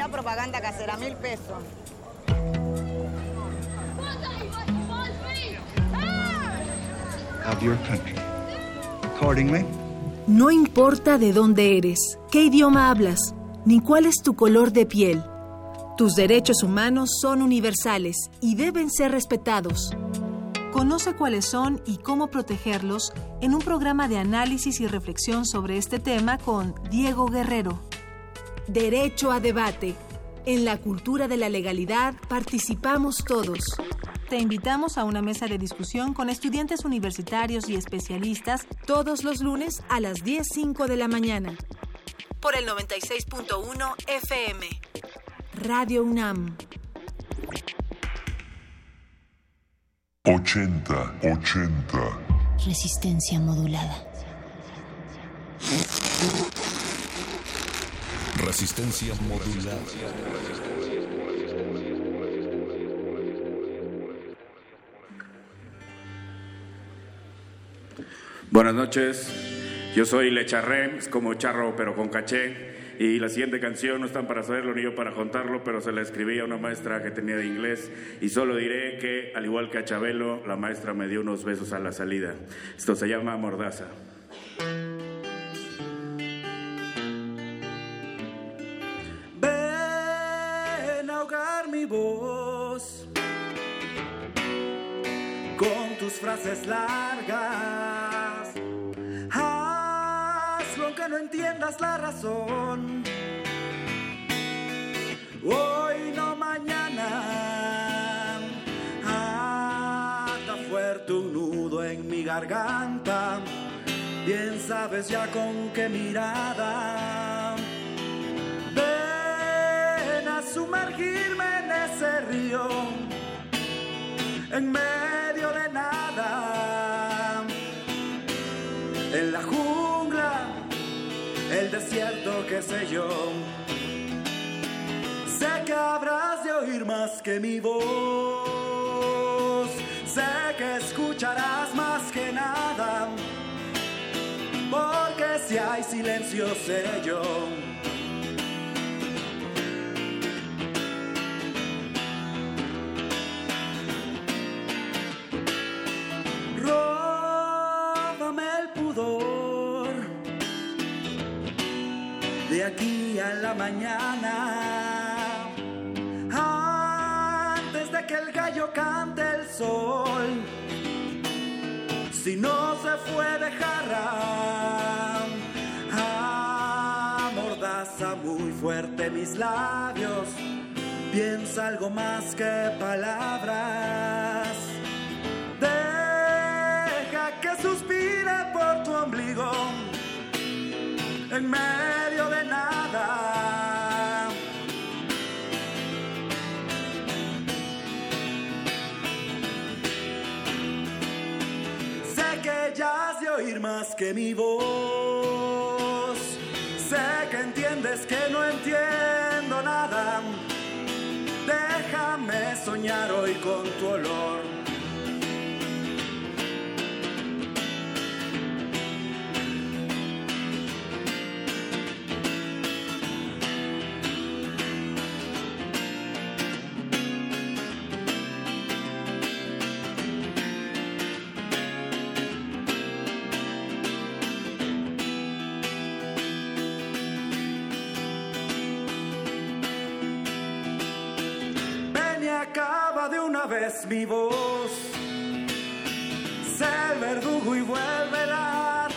Ya propaganda casera, mil pesos. of your country. Accordingly, No importa de dónde eres, qué idioma hablas, ni cuál es tu color de piel. Tus derechos humanos son universales y deben ser respetados. Conoce cuáles son y cómo protegerlos en un programa de análisis y reflexión sobre este tema con Diego Guerrero. Derecho a debate. En la cultura de la legalidad participamos todos. Te invitamos a una mesa de discusión con estudiantes universitarios y especialistas todos los lunes a las 10.05 de la mañana. Por el 96.1 FM. Radio UNAM. 80, 80. Resistencia modulada. Resistencia modulada. Buenas noches, yo soy Lecharrem, es como charro pero con caché. Y la siguiente canción no están para saberlo ni yo para contarlo, pero se la escribí a una maestra que tenía de inglés. Y solo diré que, al igual que a Chabelo, la maestra me dio unos besos a la salida. Esto se llama Mordaza. Mi voz con tus frases largas. Hazlo aunque no entiendas la razón. Hoy no mañana. Ata fuerte un nudo en mi garganta. Bien sabes ya con qué mirada. Ven sumergirme en ese río, en medio de nada, en la jungla, el desierto, qué sé yo. Sé que habrás de oír más que mi voz, sé que escucharás más que nada, porque si hay silencio seré yo. Róbame el pudor de aquí a la mañana. Antes de que el gallo cante el sol. Si no se fue de jarra, muy fuerte mis labios. Piensa algo más que palabras. En medio de nada. Sé que ya has de oír más que mi voz. Sé que entiendes que no entiendo mi voz. Verdugo y vuelve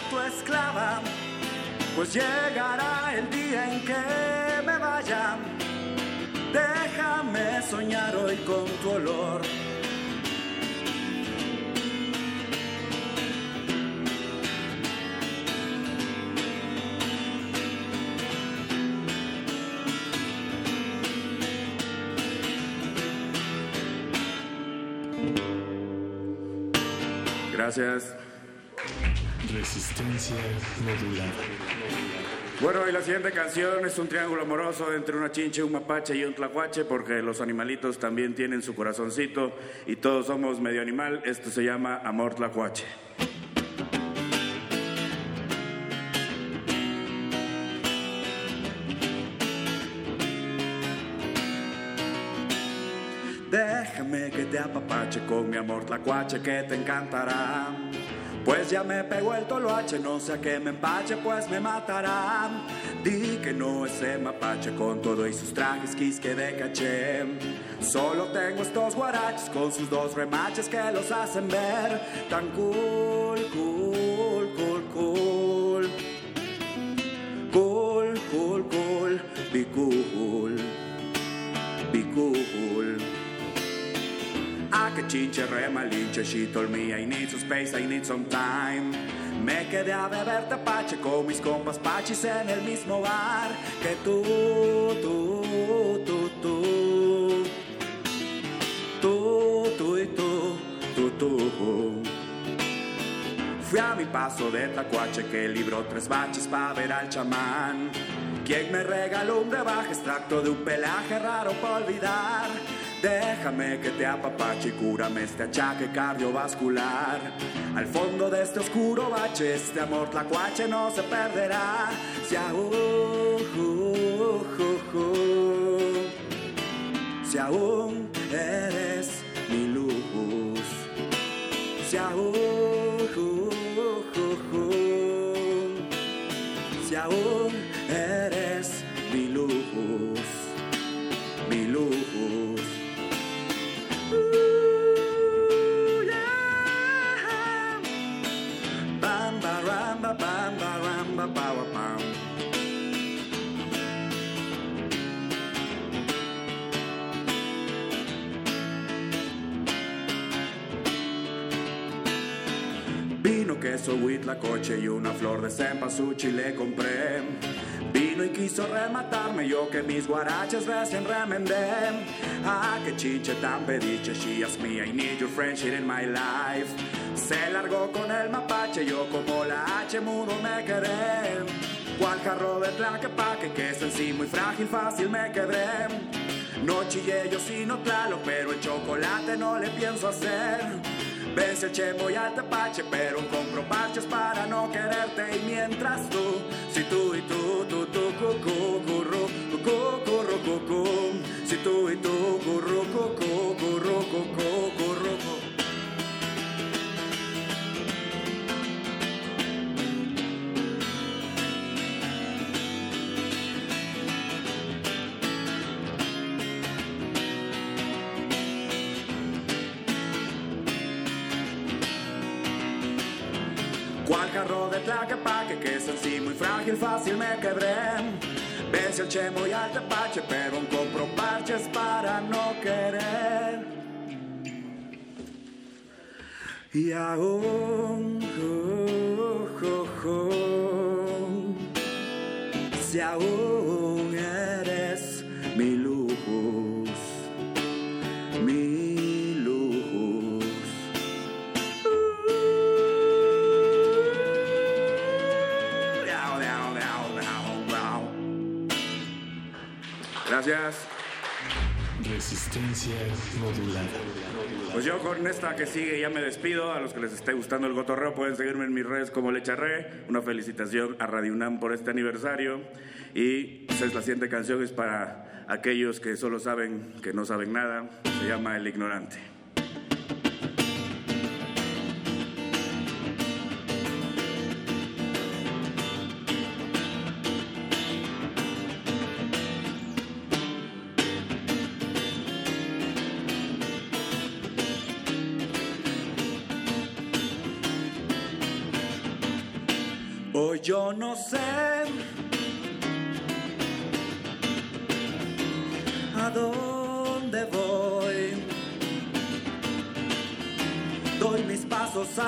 tu esclava. Pues llegará el día en que me vaya. Déjame soñar hoy con tu olor. Gracias. Resistencia modulada. Bueno, y la siguiente canción es un triángulo amoroso entre una chinche, un mapache y un tlacuache, porque los animalitos también tienen su corazoncito y todos somos medio animal. Esto se llama Amor Tlacuache. Apapache con mi amor tlacuache que te encantará. Pues ya me pegó el toloache, no sé a qué me empache, pues me matará. Di que no es el mapache con todo y sus trajes quisque de caché. Solo tengo estos guaraches con sus dos remaches que los hacen ver tan cool, cool, cool, cool. Cool, cool, cool, be cool, Ah, che cince, re, malinche, she told me I need some space, I need some time. Me quedé a beber tapache con mis compas pachis en el mismo bar que tú, tú, tú, tú. Tú, tú y tú, tú, tú. Fui a mi paso de tacuache que libró tres baches para ver al chamán. Quien me regaló un brebaje extracto de un pelaje raro para olvidar. Déjame que te apapache y cúrame este achaque cardiovascular. Al fondo de este oscuro bache, este amor tlacuache no se perderá. Si aún, si aún eres mi luz, si aún, ba, bam, ba, ram, ba, ba, wa, bam. Vino, queso, huitlacoche y una flor de cempasúchil le compré. Vino y quiso rematarme, yo que mis guaraches recién remendé. Ah, que chinche tan pediche, she asked me, I need your friendship in my life. Se largó con el mapache, yo como la H mudo me quedé. Cual jarro de tlaquepaque, que es en sí muy frágil, fácil me quedé. No chillé yo sino tlalo, pero el chocolate no le pienso hacer. Vence el chemo y al tapache, pero compro parches para no quererte. Y mientras tú, si tú y tú, tú, tú, cucú, curru, cucú, Jarro de tlaquepaque que es en sí muy frágil, fácil me quebré. El chemo y al tapache, pero aún compro parches para no querer. Y aún, oh, oh, si aún Gracias. Resistencia modulada. Pues yo con esta que sigue ya me despido. A los que les esté gustando el gotorreo pueden seguirme en mis redes como Lecharré. Una felicitación a Radio UNAM por este aniversario. Y pues, es la siguiente canción es para aquellos que solo saben que no saben nada. Se llama El Ignorante.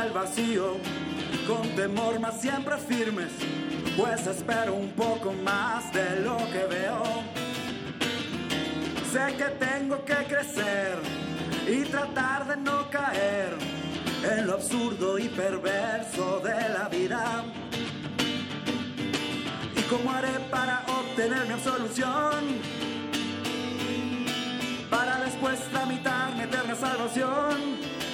Al vacío, con temor más siempre firmes, pues espero un poco más de lo que veo. Sé que tengo que crecer y tratar de no caer en lo absurdo y perverso de la vida. ¿Y cómo haré para obtener mi absolución? Para después tramitar mi eterna salvación.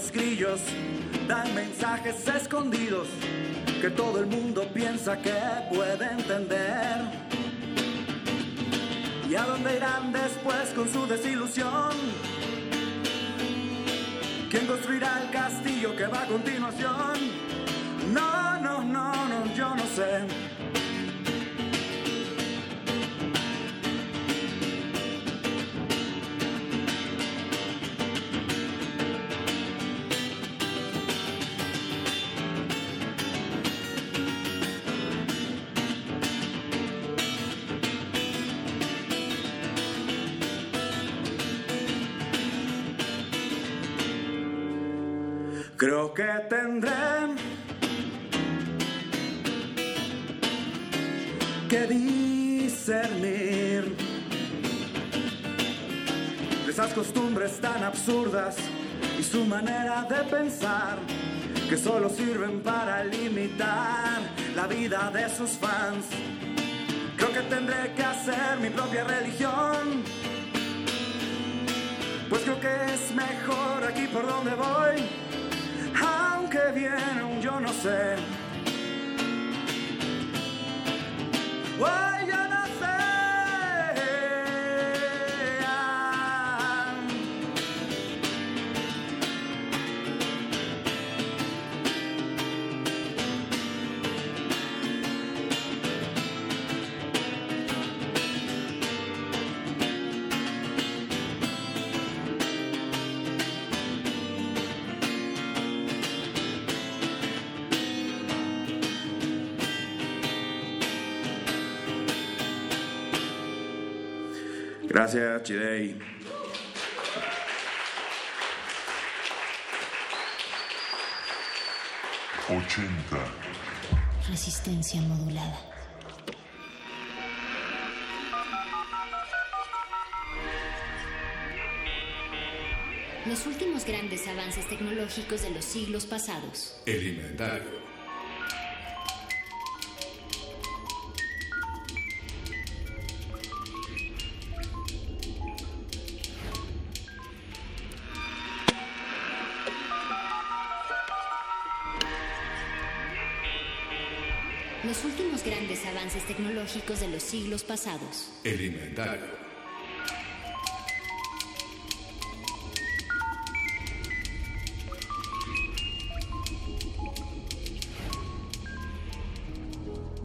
Los grillos dan mensajes escondidos que todo el mundo piensa que puede entender? ¿Y a dónde irán después con su desilusión? ¿Quién construirá el castillo que va a continuación? No, no, no, no, yo no sé. Creo que tendré que discernir esas costumbres tan absurdas y su manera de pensar que solo sirven para limitar la vida de sus fans. Creo que tendré que hacer mi propia religión, pues creo que es mejor aquí por donde voy, aunque viene un yo no sé. Gracias, Chidey. Ochenta. Resistencia modulada. Los últimos grandes avances tecnológicos de los siglos pasados. El inventario. Avances tecnológicos de los siglos pasados. El inventario.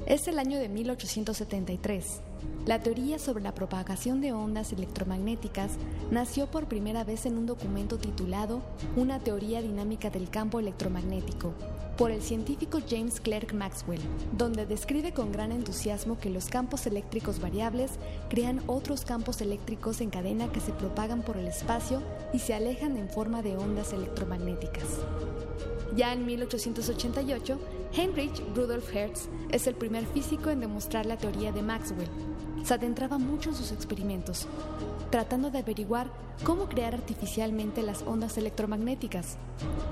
Es el año de 1873. La teoría sobre la propagación de ondas electromagnéticas nació por primera vez en un documento titulado Una teoría dinámica del campo electromagnético, por el científico James Clerk Maxwell, donde describe con gran entusiasmo que los campos eléctricos variables crean otros campos eléctricos en cadena que se propagan por el espacio y se alejan en forma de ondas electromagnéticas. Ya en 1888, Heinrich Rudolf Hertz es el primer físico en demostrar la teoría de Maxwell. Se adentraba mucho en sus experimentos, tratando de averiguar cómo crear artificialmente las ondas electromagnéticas.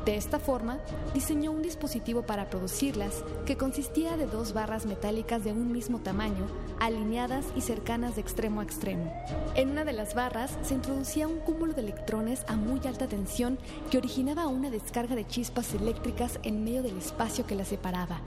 De esta forma, diseñó un dispositivo para producirlas que consistía de dos barras metálicas de un mismo tamaño, alineadas y cercanas de extremo a extremo. En una de las barras se introducía un cúmulo de electrones a muy alta tensión que originaba una descarga de chispas eléctricas en medio del espacio que las separaba.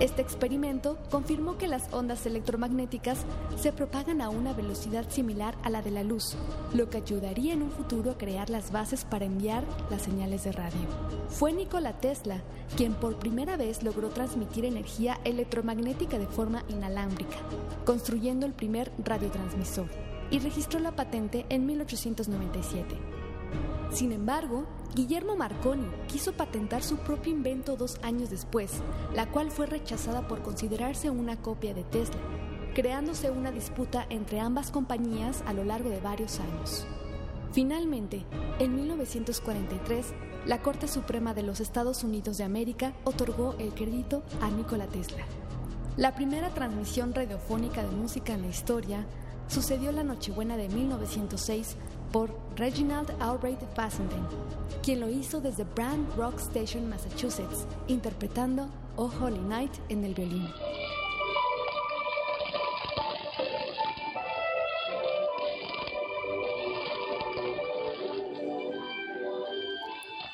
Este experimento confirmó que las ondas electromagnéticas se propagan a una velocidad similar a la de la luz, lo que ayudaría en un futuro a crear las bases para enviar las señales de radio. Fue Nikola Tesla quien por primera vez logró transmitir energía electromagnética de forma inalámbrica, construyendo el primer radiotransmisor, y registró la patente en 1897. Sin embargo, Guillermo Marconi quiso patentar su propio invento dos años después, la cual fue rechazada por considerarse una copia de Tesla, creándose una disputa entre ambas compañías a lo largo de varios años. Finalmente, en 1943, la Corte Suprema de los Estados Unidos de América otorgó el crédito a Nikola Tesla. La primera transmisión radiofónica de música en la historia sucedió la Nochebuena de 1906 por Reginald Albright Fassenden, quien lo hizo desde Brand Rock Station, Massachusetts, interpretando Oh Holy Night en el violín.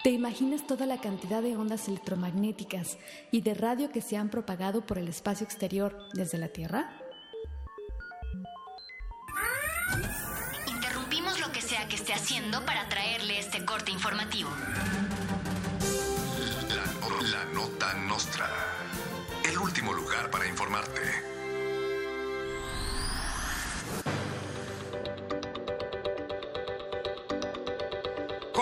¿Te imaginas toda la cantidad de ondas electromagnéticas y de radio que se han propagado por el espacio exterior desde la Tierra? Que esté haciendo para traerle este corte informativo. La nota nostra. El último lugar para informarte.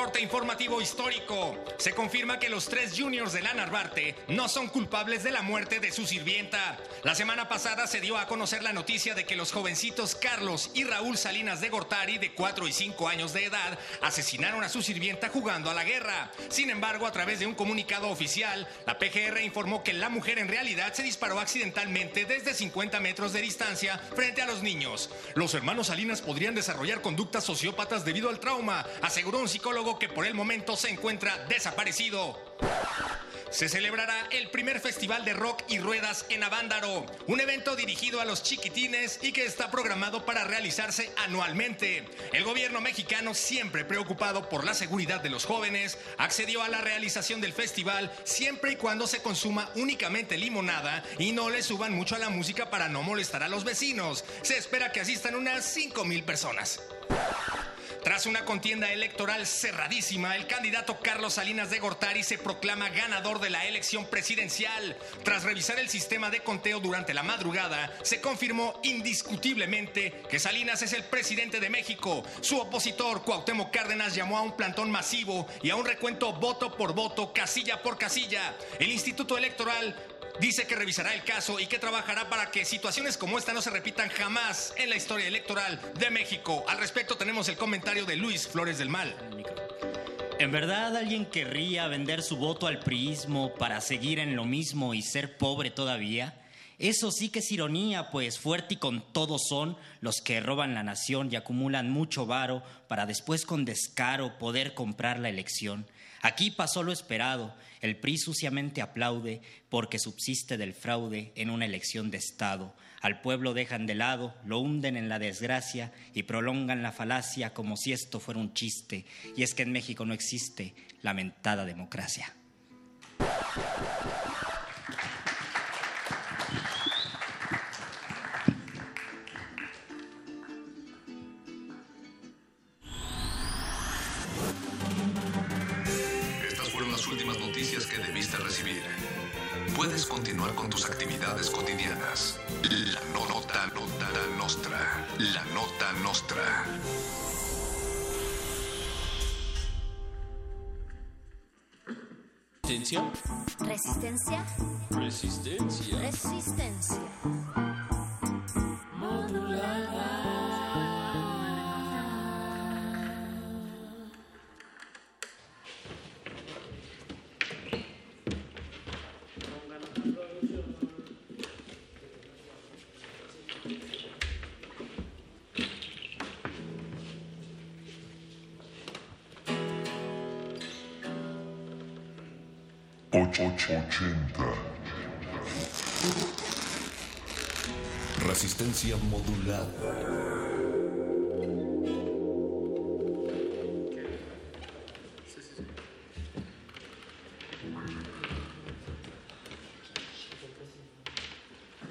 Corte informativo histórico. Se confirma que los tres juniors de la Narvarte no son culpables de la muerte de su sirvienta. La semana pasada se dio a conocer la noticia de que los jovencitos Carlos y Raúl Salinas de Gortari, de 4 y 5 años de edad, asesinaron a su sirvienta jugando a la guerra. Sin embargo, a través de un comunicado oficial, la PGR informó que la mujer en realidad se disparó accidentalmente desde 50 metros de distancia frente a los niños. Los hermanos Salinas podrían desarrollar conductas sociópatas debido al trauma, aseguró un psicólogo que por el momento se encuentra desaparecido. Se celebrará el primer festival de rock y ruedas en Avándaro, un evento dirigido a los chiquitines y que está programado para realizarse anualmente. El gobierno mexicano, siempre preocupado por la seguridad de los jóvenes, accedió a la realización del festival siempre y cuando se consuma únicamente limonada y no le suban mucho a la música para no molestar a los vecinos. Se espera que asistan unas 5 mil personas. Tras una contienda electoral cerradísima, el candidato Carlos Salinas de Gortari se proclama ganador de la elección presidencial. Tras revisar el sistema de conteo durante la madrugada, se confirmó indiscutiblemente que Salinas es el presidente de México. Su opositor, Cuauhtémoc Cárdenas, llamó a un plantón masivo y a un recuento voto por voto, casilla por casilla. El Instituto Electoral Dice que revisará el caso y que trabajará para que situaciones como esta no se repitan jamás en la historia electoral de México. Al respecto tenemos el comentario de Luis Flores del Mal. ¿En verdad alguien querría vender su voto al priismo para seguir en lo mismo y ser pobre todavía? Eso sí que es ironía, pues fuerte y con todo son los que roban la nación y acumulan mucho varo para después con descaro poder comprar la elección. Aquí pasó lo esperado. El PRI suciamente aplaude porque subsiste del fraude en una elección de Estado. Al pueblo dejan de lado, lo hunden en la desgracia y prolongan la falacia como si esto fuera un chiste. Y es que en México no existe lamentada democracia. Puedes continuar con tus actividades cotidianas. La no- nota, nota nostra. La nota nostra. Resistencia. Resistencia. Resistencia. Resistencia. Resistencia modulada.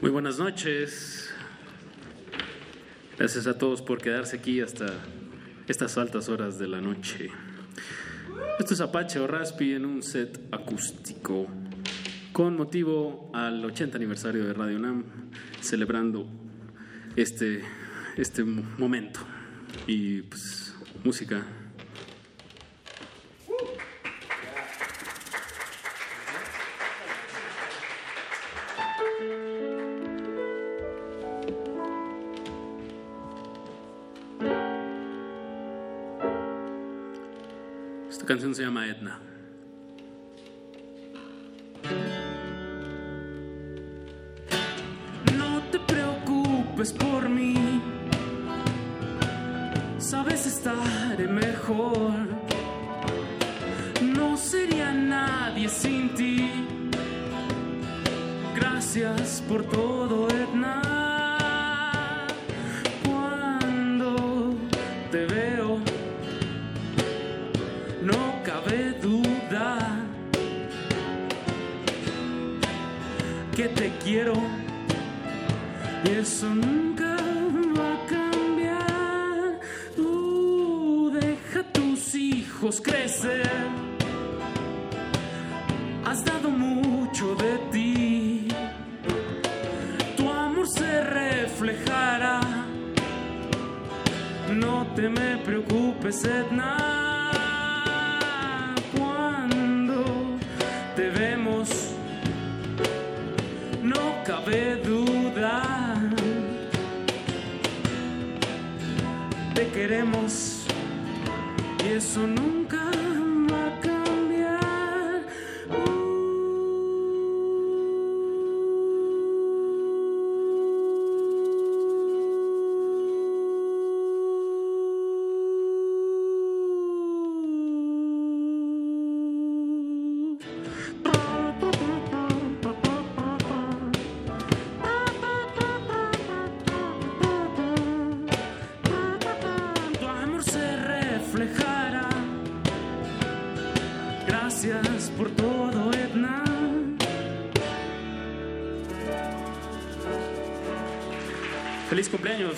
Muy buenas noches. Gracias a todos por quedarse aquí hasta estas altas horas de la noche. Esto es Apache o Raspi en un set acústico con motivo al 80 aniversario de Radio UNAM, celebrando este, este momento. Y pues, música. Esta canción se llama Edna. No sería nadie sin ti. Gracias por todo.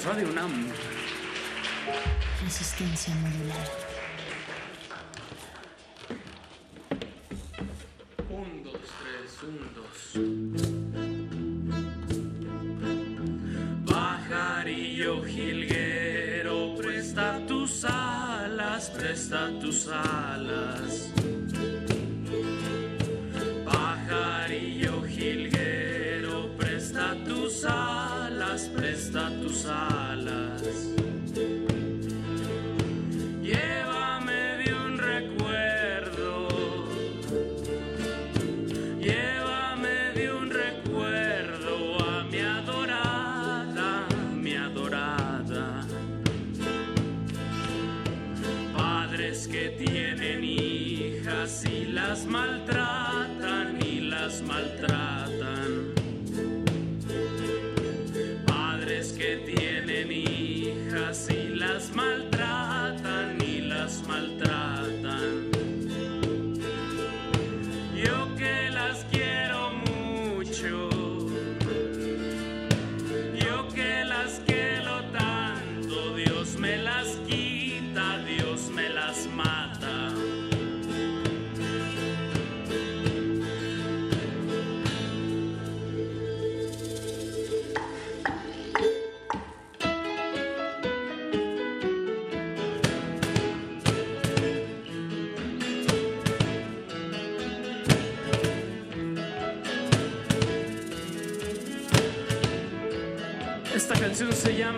Radio UNAM. Resistencia modulada. Seyam.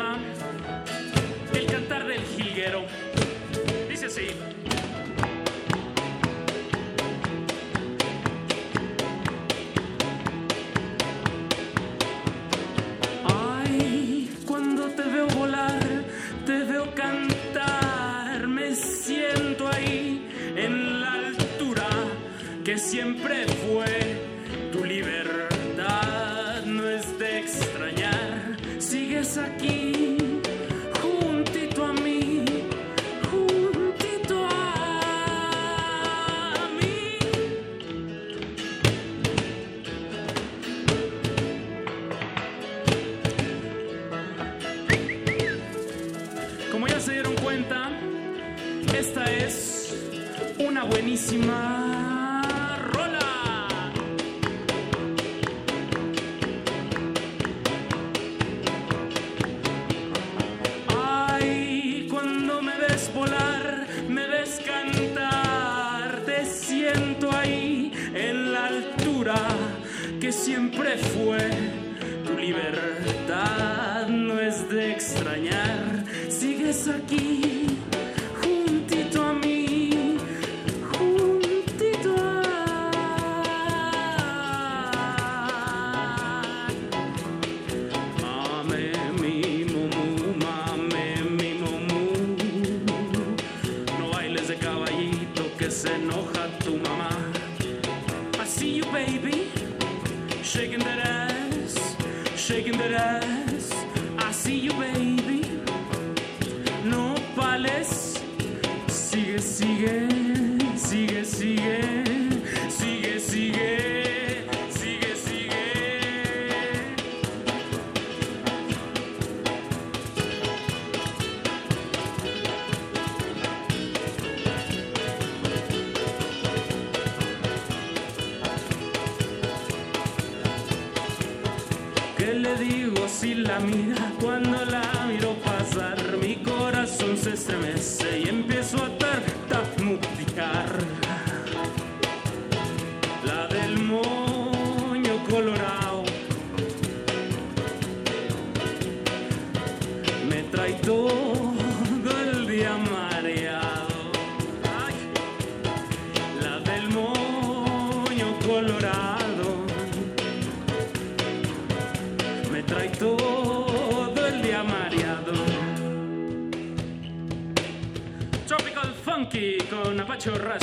churras.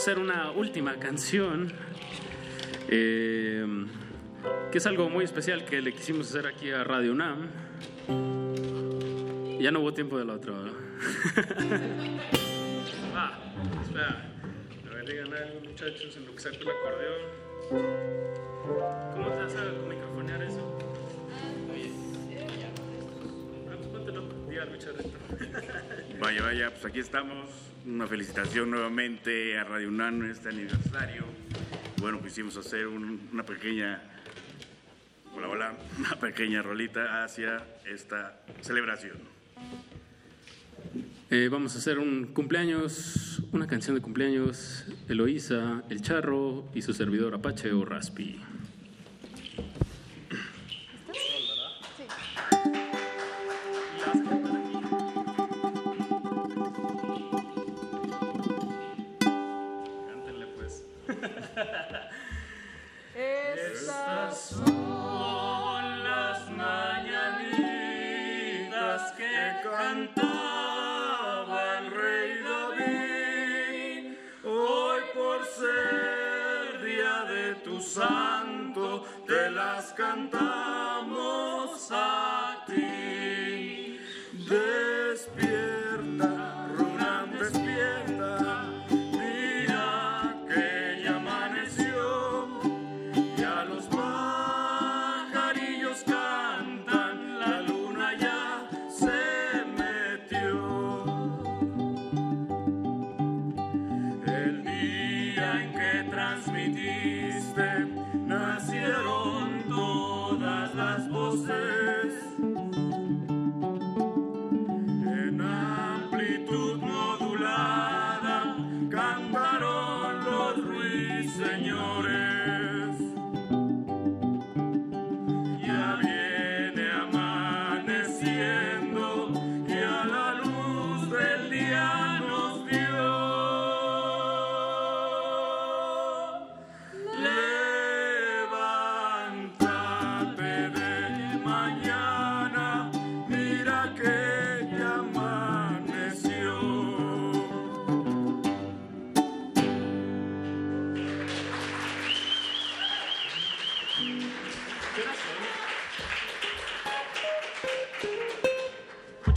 hacer una última canción, eh, que es algo muy especial que le quisimos hacer aquí a Radio UNAM. Ya no hubo tiempo de la otra. (laughs) ah, espera. A ver, digan algo, muchachos, en lo que saco el acordeón. ¿Cómo te vas a microfonear eso? (laughs) Vaya, vaya, pues aquí estamos. Una felicitación nuevamente a Radio UNAM en este aniversario. Bueno, quisimos hacer una pequeña, hola, hola, (laughs) una pequeña rolita hacia esta celebración. Eh, vamos a hacer un cumpleaños, una canción de cumpleaños, Eloísa, El Charro y su servidor Apache o Raspi. son las mañanitas que cantaba el rey David. Hoy por ser día de tu santo te las cantamos a ti.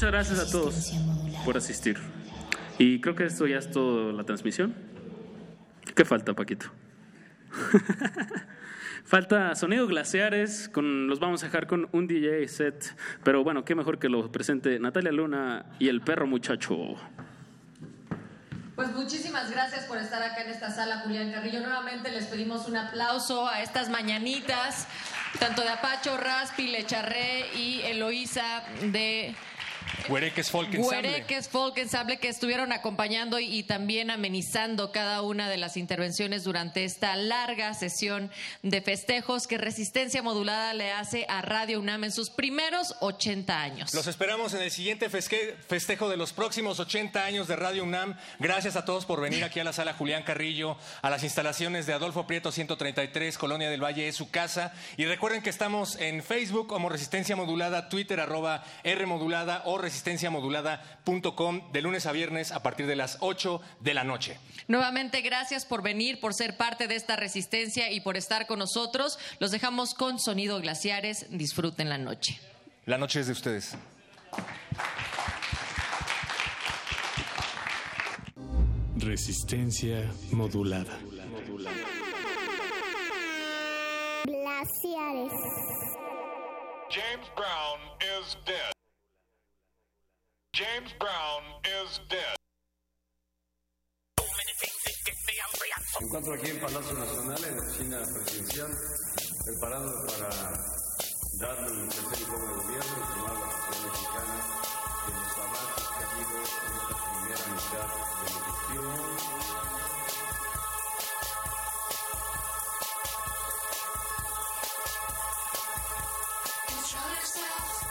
Muchas gracias a todos por asistir. Y creo que esto ya es toda la transmisión. ¿Qué falta, Paquito? (laughs) Falta sonido glaciares, los vamos a dejar con un DJ set, pero bueno, qué mejor que lo presente Natalia Luna y el perro muchacho. Pues muchísimas gracias por estar acá en esta sala, Julián Carrillo. Nuevamente les pedimos un aplauso a estas mañanitas, tanto de Apacho, Raspi, Lecharré y Eloísa de Huereques Folk Ensemble. Huereques Folk Ensemble que estuvieron acompañando y, y, también amenizando cada una de las intervenciones durante esta larga sesión de festejos que Resistencia Modulada le hace a Radio UNAM en sus primeros 80 años. Los esperamos en el siguiente festejo de los próximos 80 años de Radio UNAM. Gracias a todos por venir aquí a la sala Julián Carrillo, a las instalaciones de Adolfo Prieto 133, Colonia del Valle es su casa. Y recuerden que estamos en Facebook como Resistencia Modulada, Twitter arroba R Modulada o resistenciamodulada.com de lunes a viernes a partir de las 8 de la noche. Nuevamente, gracias por venir, por ser parte de esta resistencia y por estar con nosotros. Los dejamos con sonido glaciares. Disfruten la noche. La noche es de ustedes. Resistencia modulada. Glaciares. James Brown is dead. James Brown is dead. Me encuentro aquí en Palacio Nacional, en la oficina presidencial, preparando para dar mi tercer informe de gobierno y tomar la sociedad mexicana de los avances que ha habido en esta primera mitad de la gestión. yourself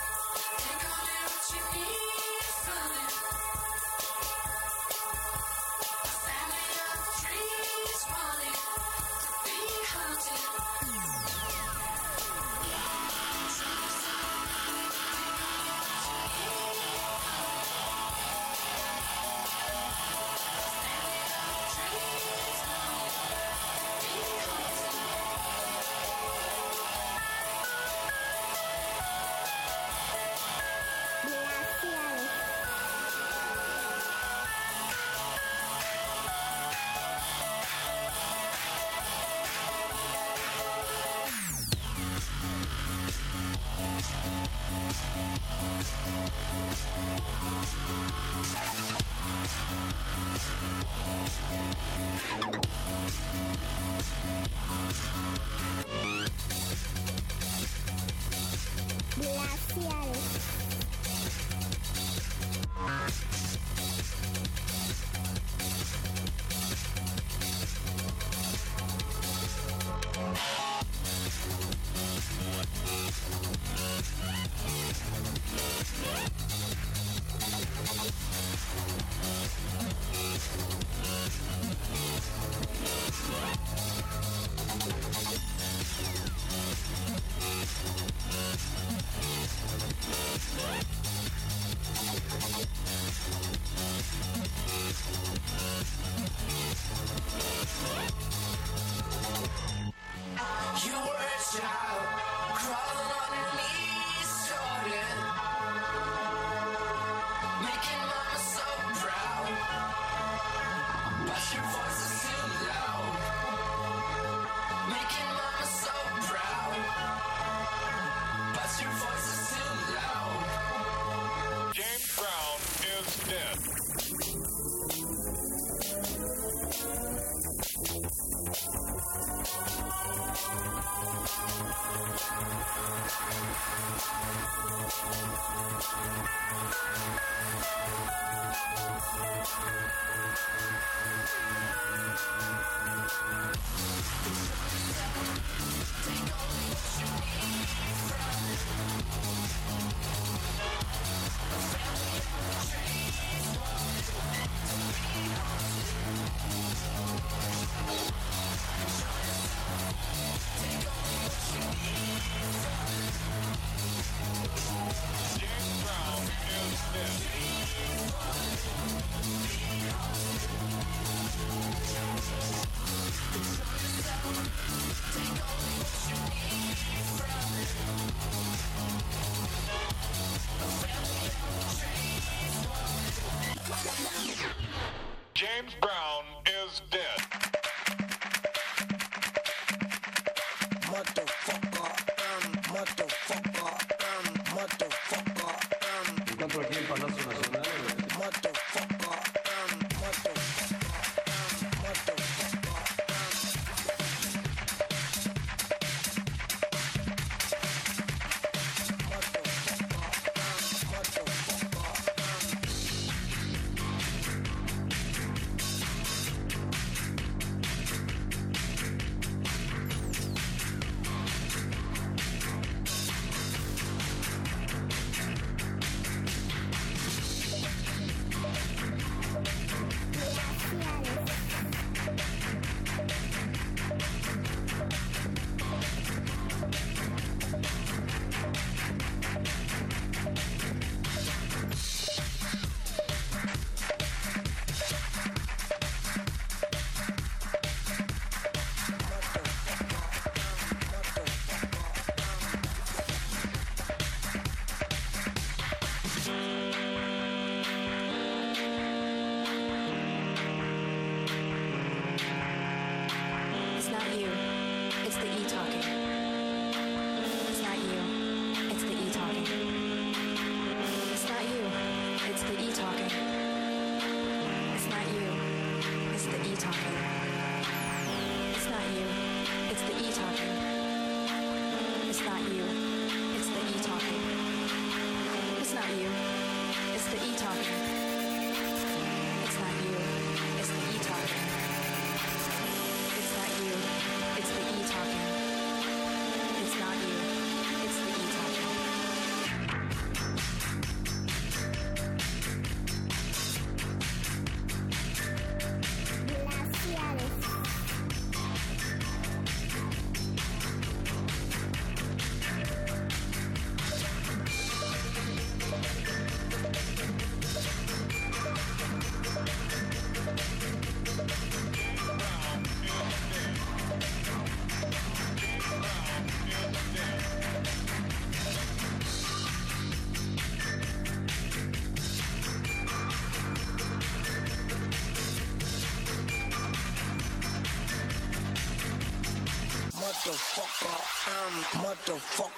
the fuck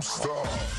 stop.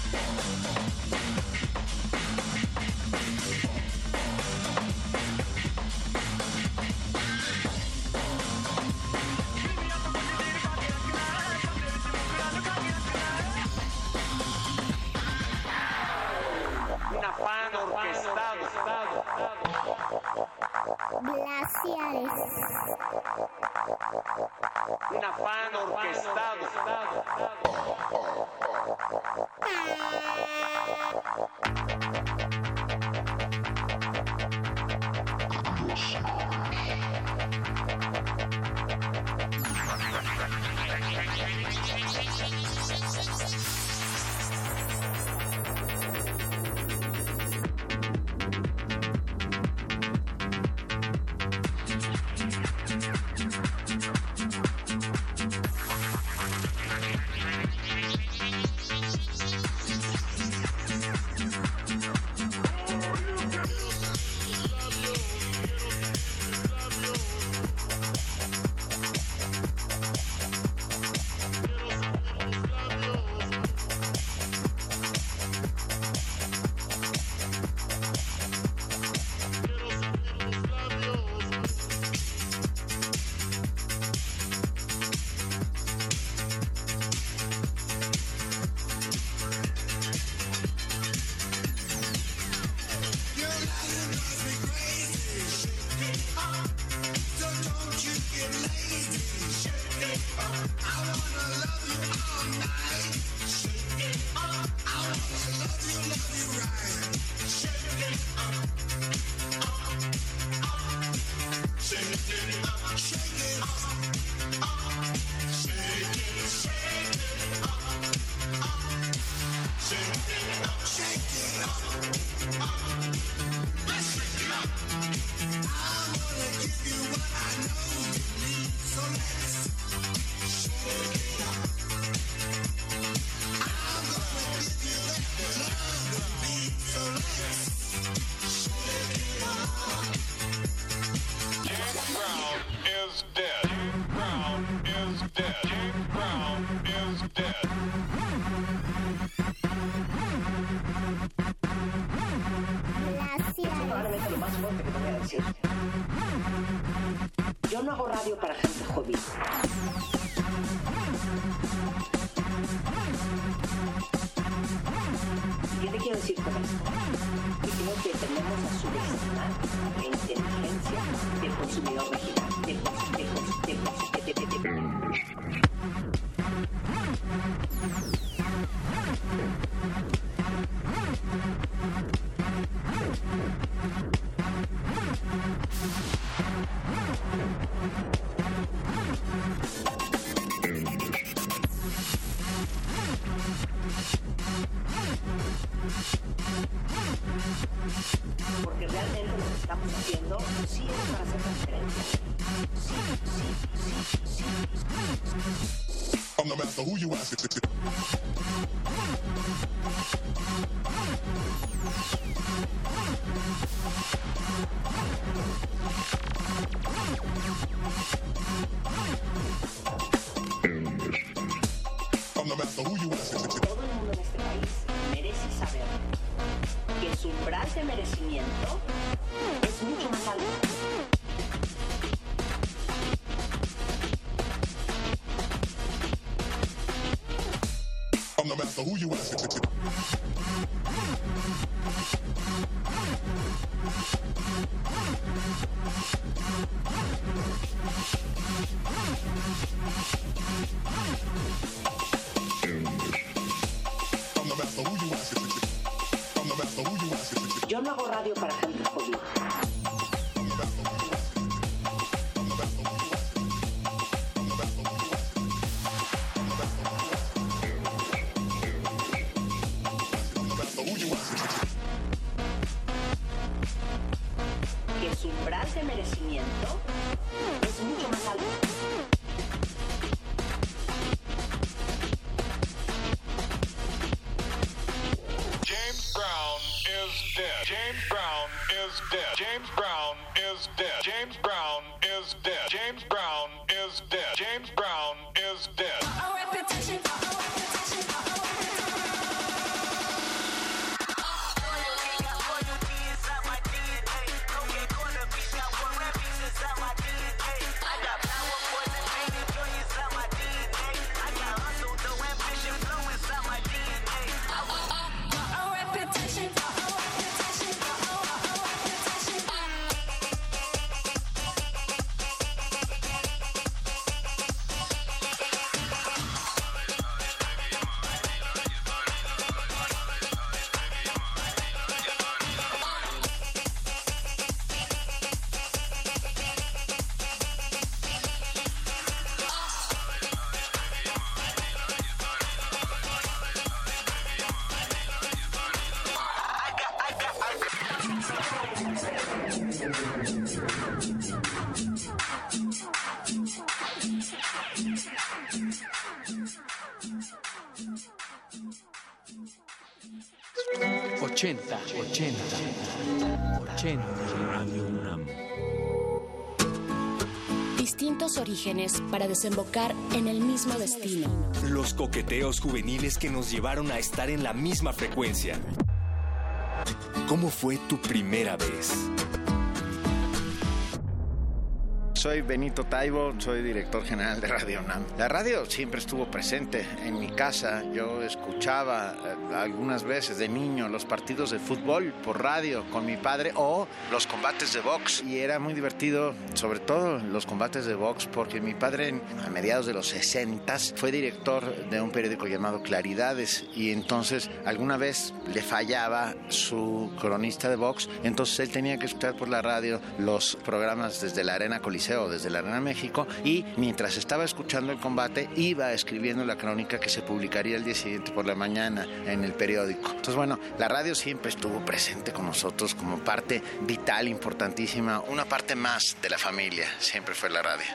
Que su umbral de merecimiento es mucho más alto. Radio UNAM. Distintos orígenes para desembocar en el mismo destino. Los coqueteos juveniles que nos llevaron a estar en la misma frecuencia. ¿Cómo fue tu primera vez? Soy Benito Taibo, soy director general de Radio UNAM. La radio siempre estuvo presente en mi casa. Yo escuchaba eh, algunas veces de niño los partidos de fútbol por radio con mi padre o los combates de box. Y era muy divertido, sobre todo los combates de box, porque mi padre a mediados de los 60 fue director de un periódico llamado Claridades y entonces alguna vez le fallaba su cronista de box, entonces él tenía que escuchar por la radio los programas desde la Arena Coliseo, desde la Arena México y mientras estaba escuchando el combate iba escribiendo la crónica que se publicaría el día siguiente por la mañana en el periódico. Entonces bueno, la radio siempre estuvo presente con nosotros como parte vital, importantísima, una parte más de la familia, siempre fue la radio.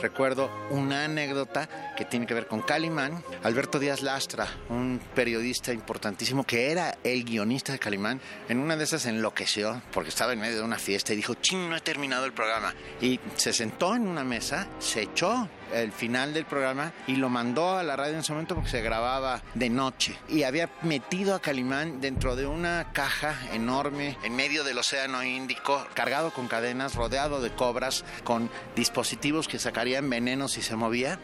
Recuerdo una anécdota que tiene que ver con Calimán. Alberto Díaz Lastra, un periodista importantísimo que era el guionista de Calimán, en una de esas enloqueció porque estaba en medio de una fiesta y dijo, ching, no he terminado el programa. Y se sentó en una mesa, se echó el final del programa y lo mandó a la radio en ese momento porque se grababa de noche. Y había metido a Calimán dentro de una caja enorme en medio del Océano Índico, cargado con cadenas, rodeado de cobras, con dispositivos que sacarían veneno si se movía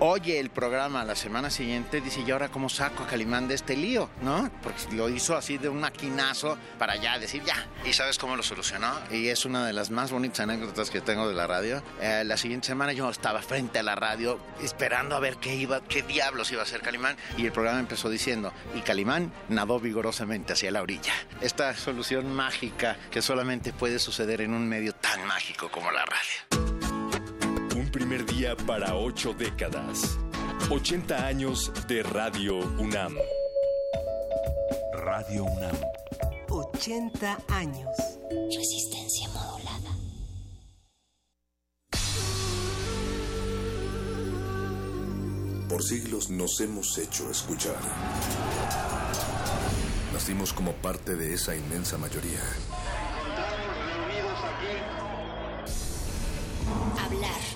oye el programa la semana siguiente, dice, ¿y ahora cómo saco a Calimán de este lío? ¿No? Porque lo hizo así de un maquinazo para ya decir ya. ¿Y sabes cómo lo solucionó? Y es una de las más bonitas anécdotas que tengo de la radio. Eh, la siguiente semana yo estaba frente a la radio esperando a ver qué iba, qué diablos iba a hacer Calimán. Y el programa empezó diciendo, y Calimán nadó vigorosamente hacia la orilla. Esta solución mágica que solamente puede suceder en un medio tan mágico como la radio. Primer día para ocho décadas. 80 años de Radio UNAM. Radio UNAM. 80 años. Resistencia modulada. Por siglos nos hemos hecho escuchar. Nacimos como parte de esa inmensa mayoría. Hablar,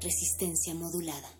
Resistencia modulada.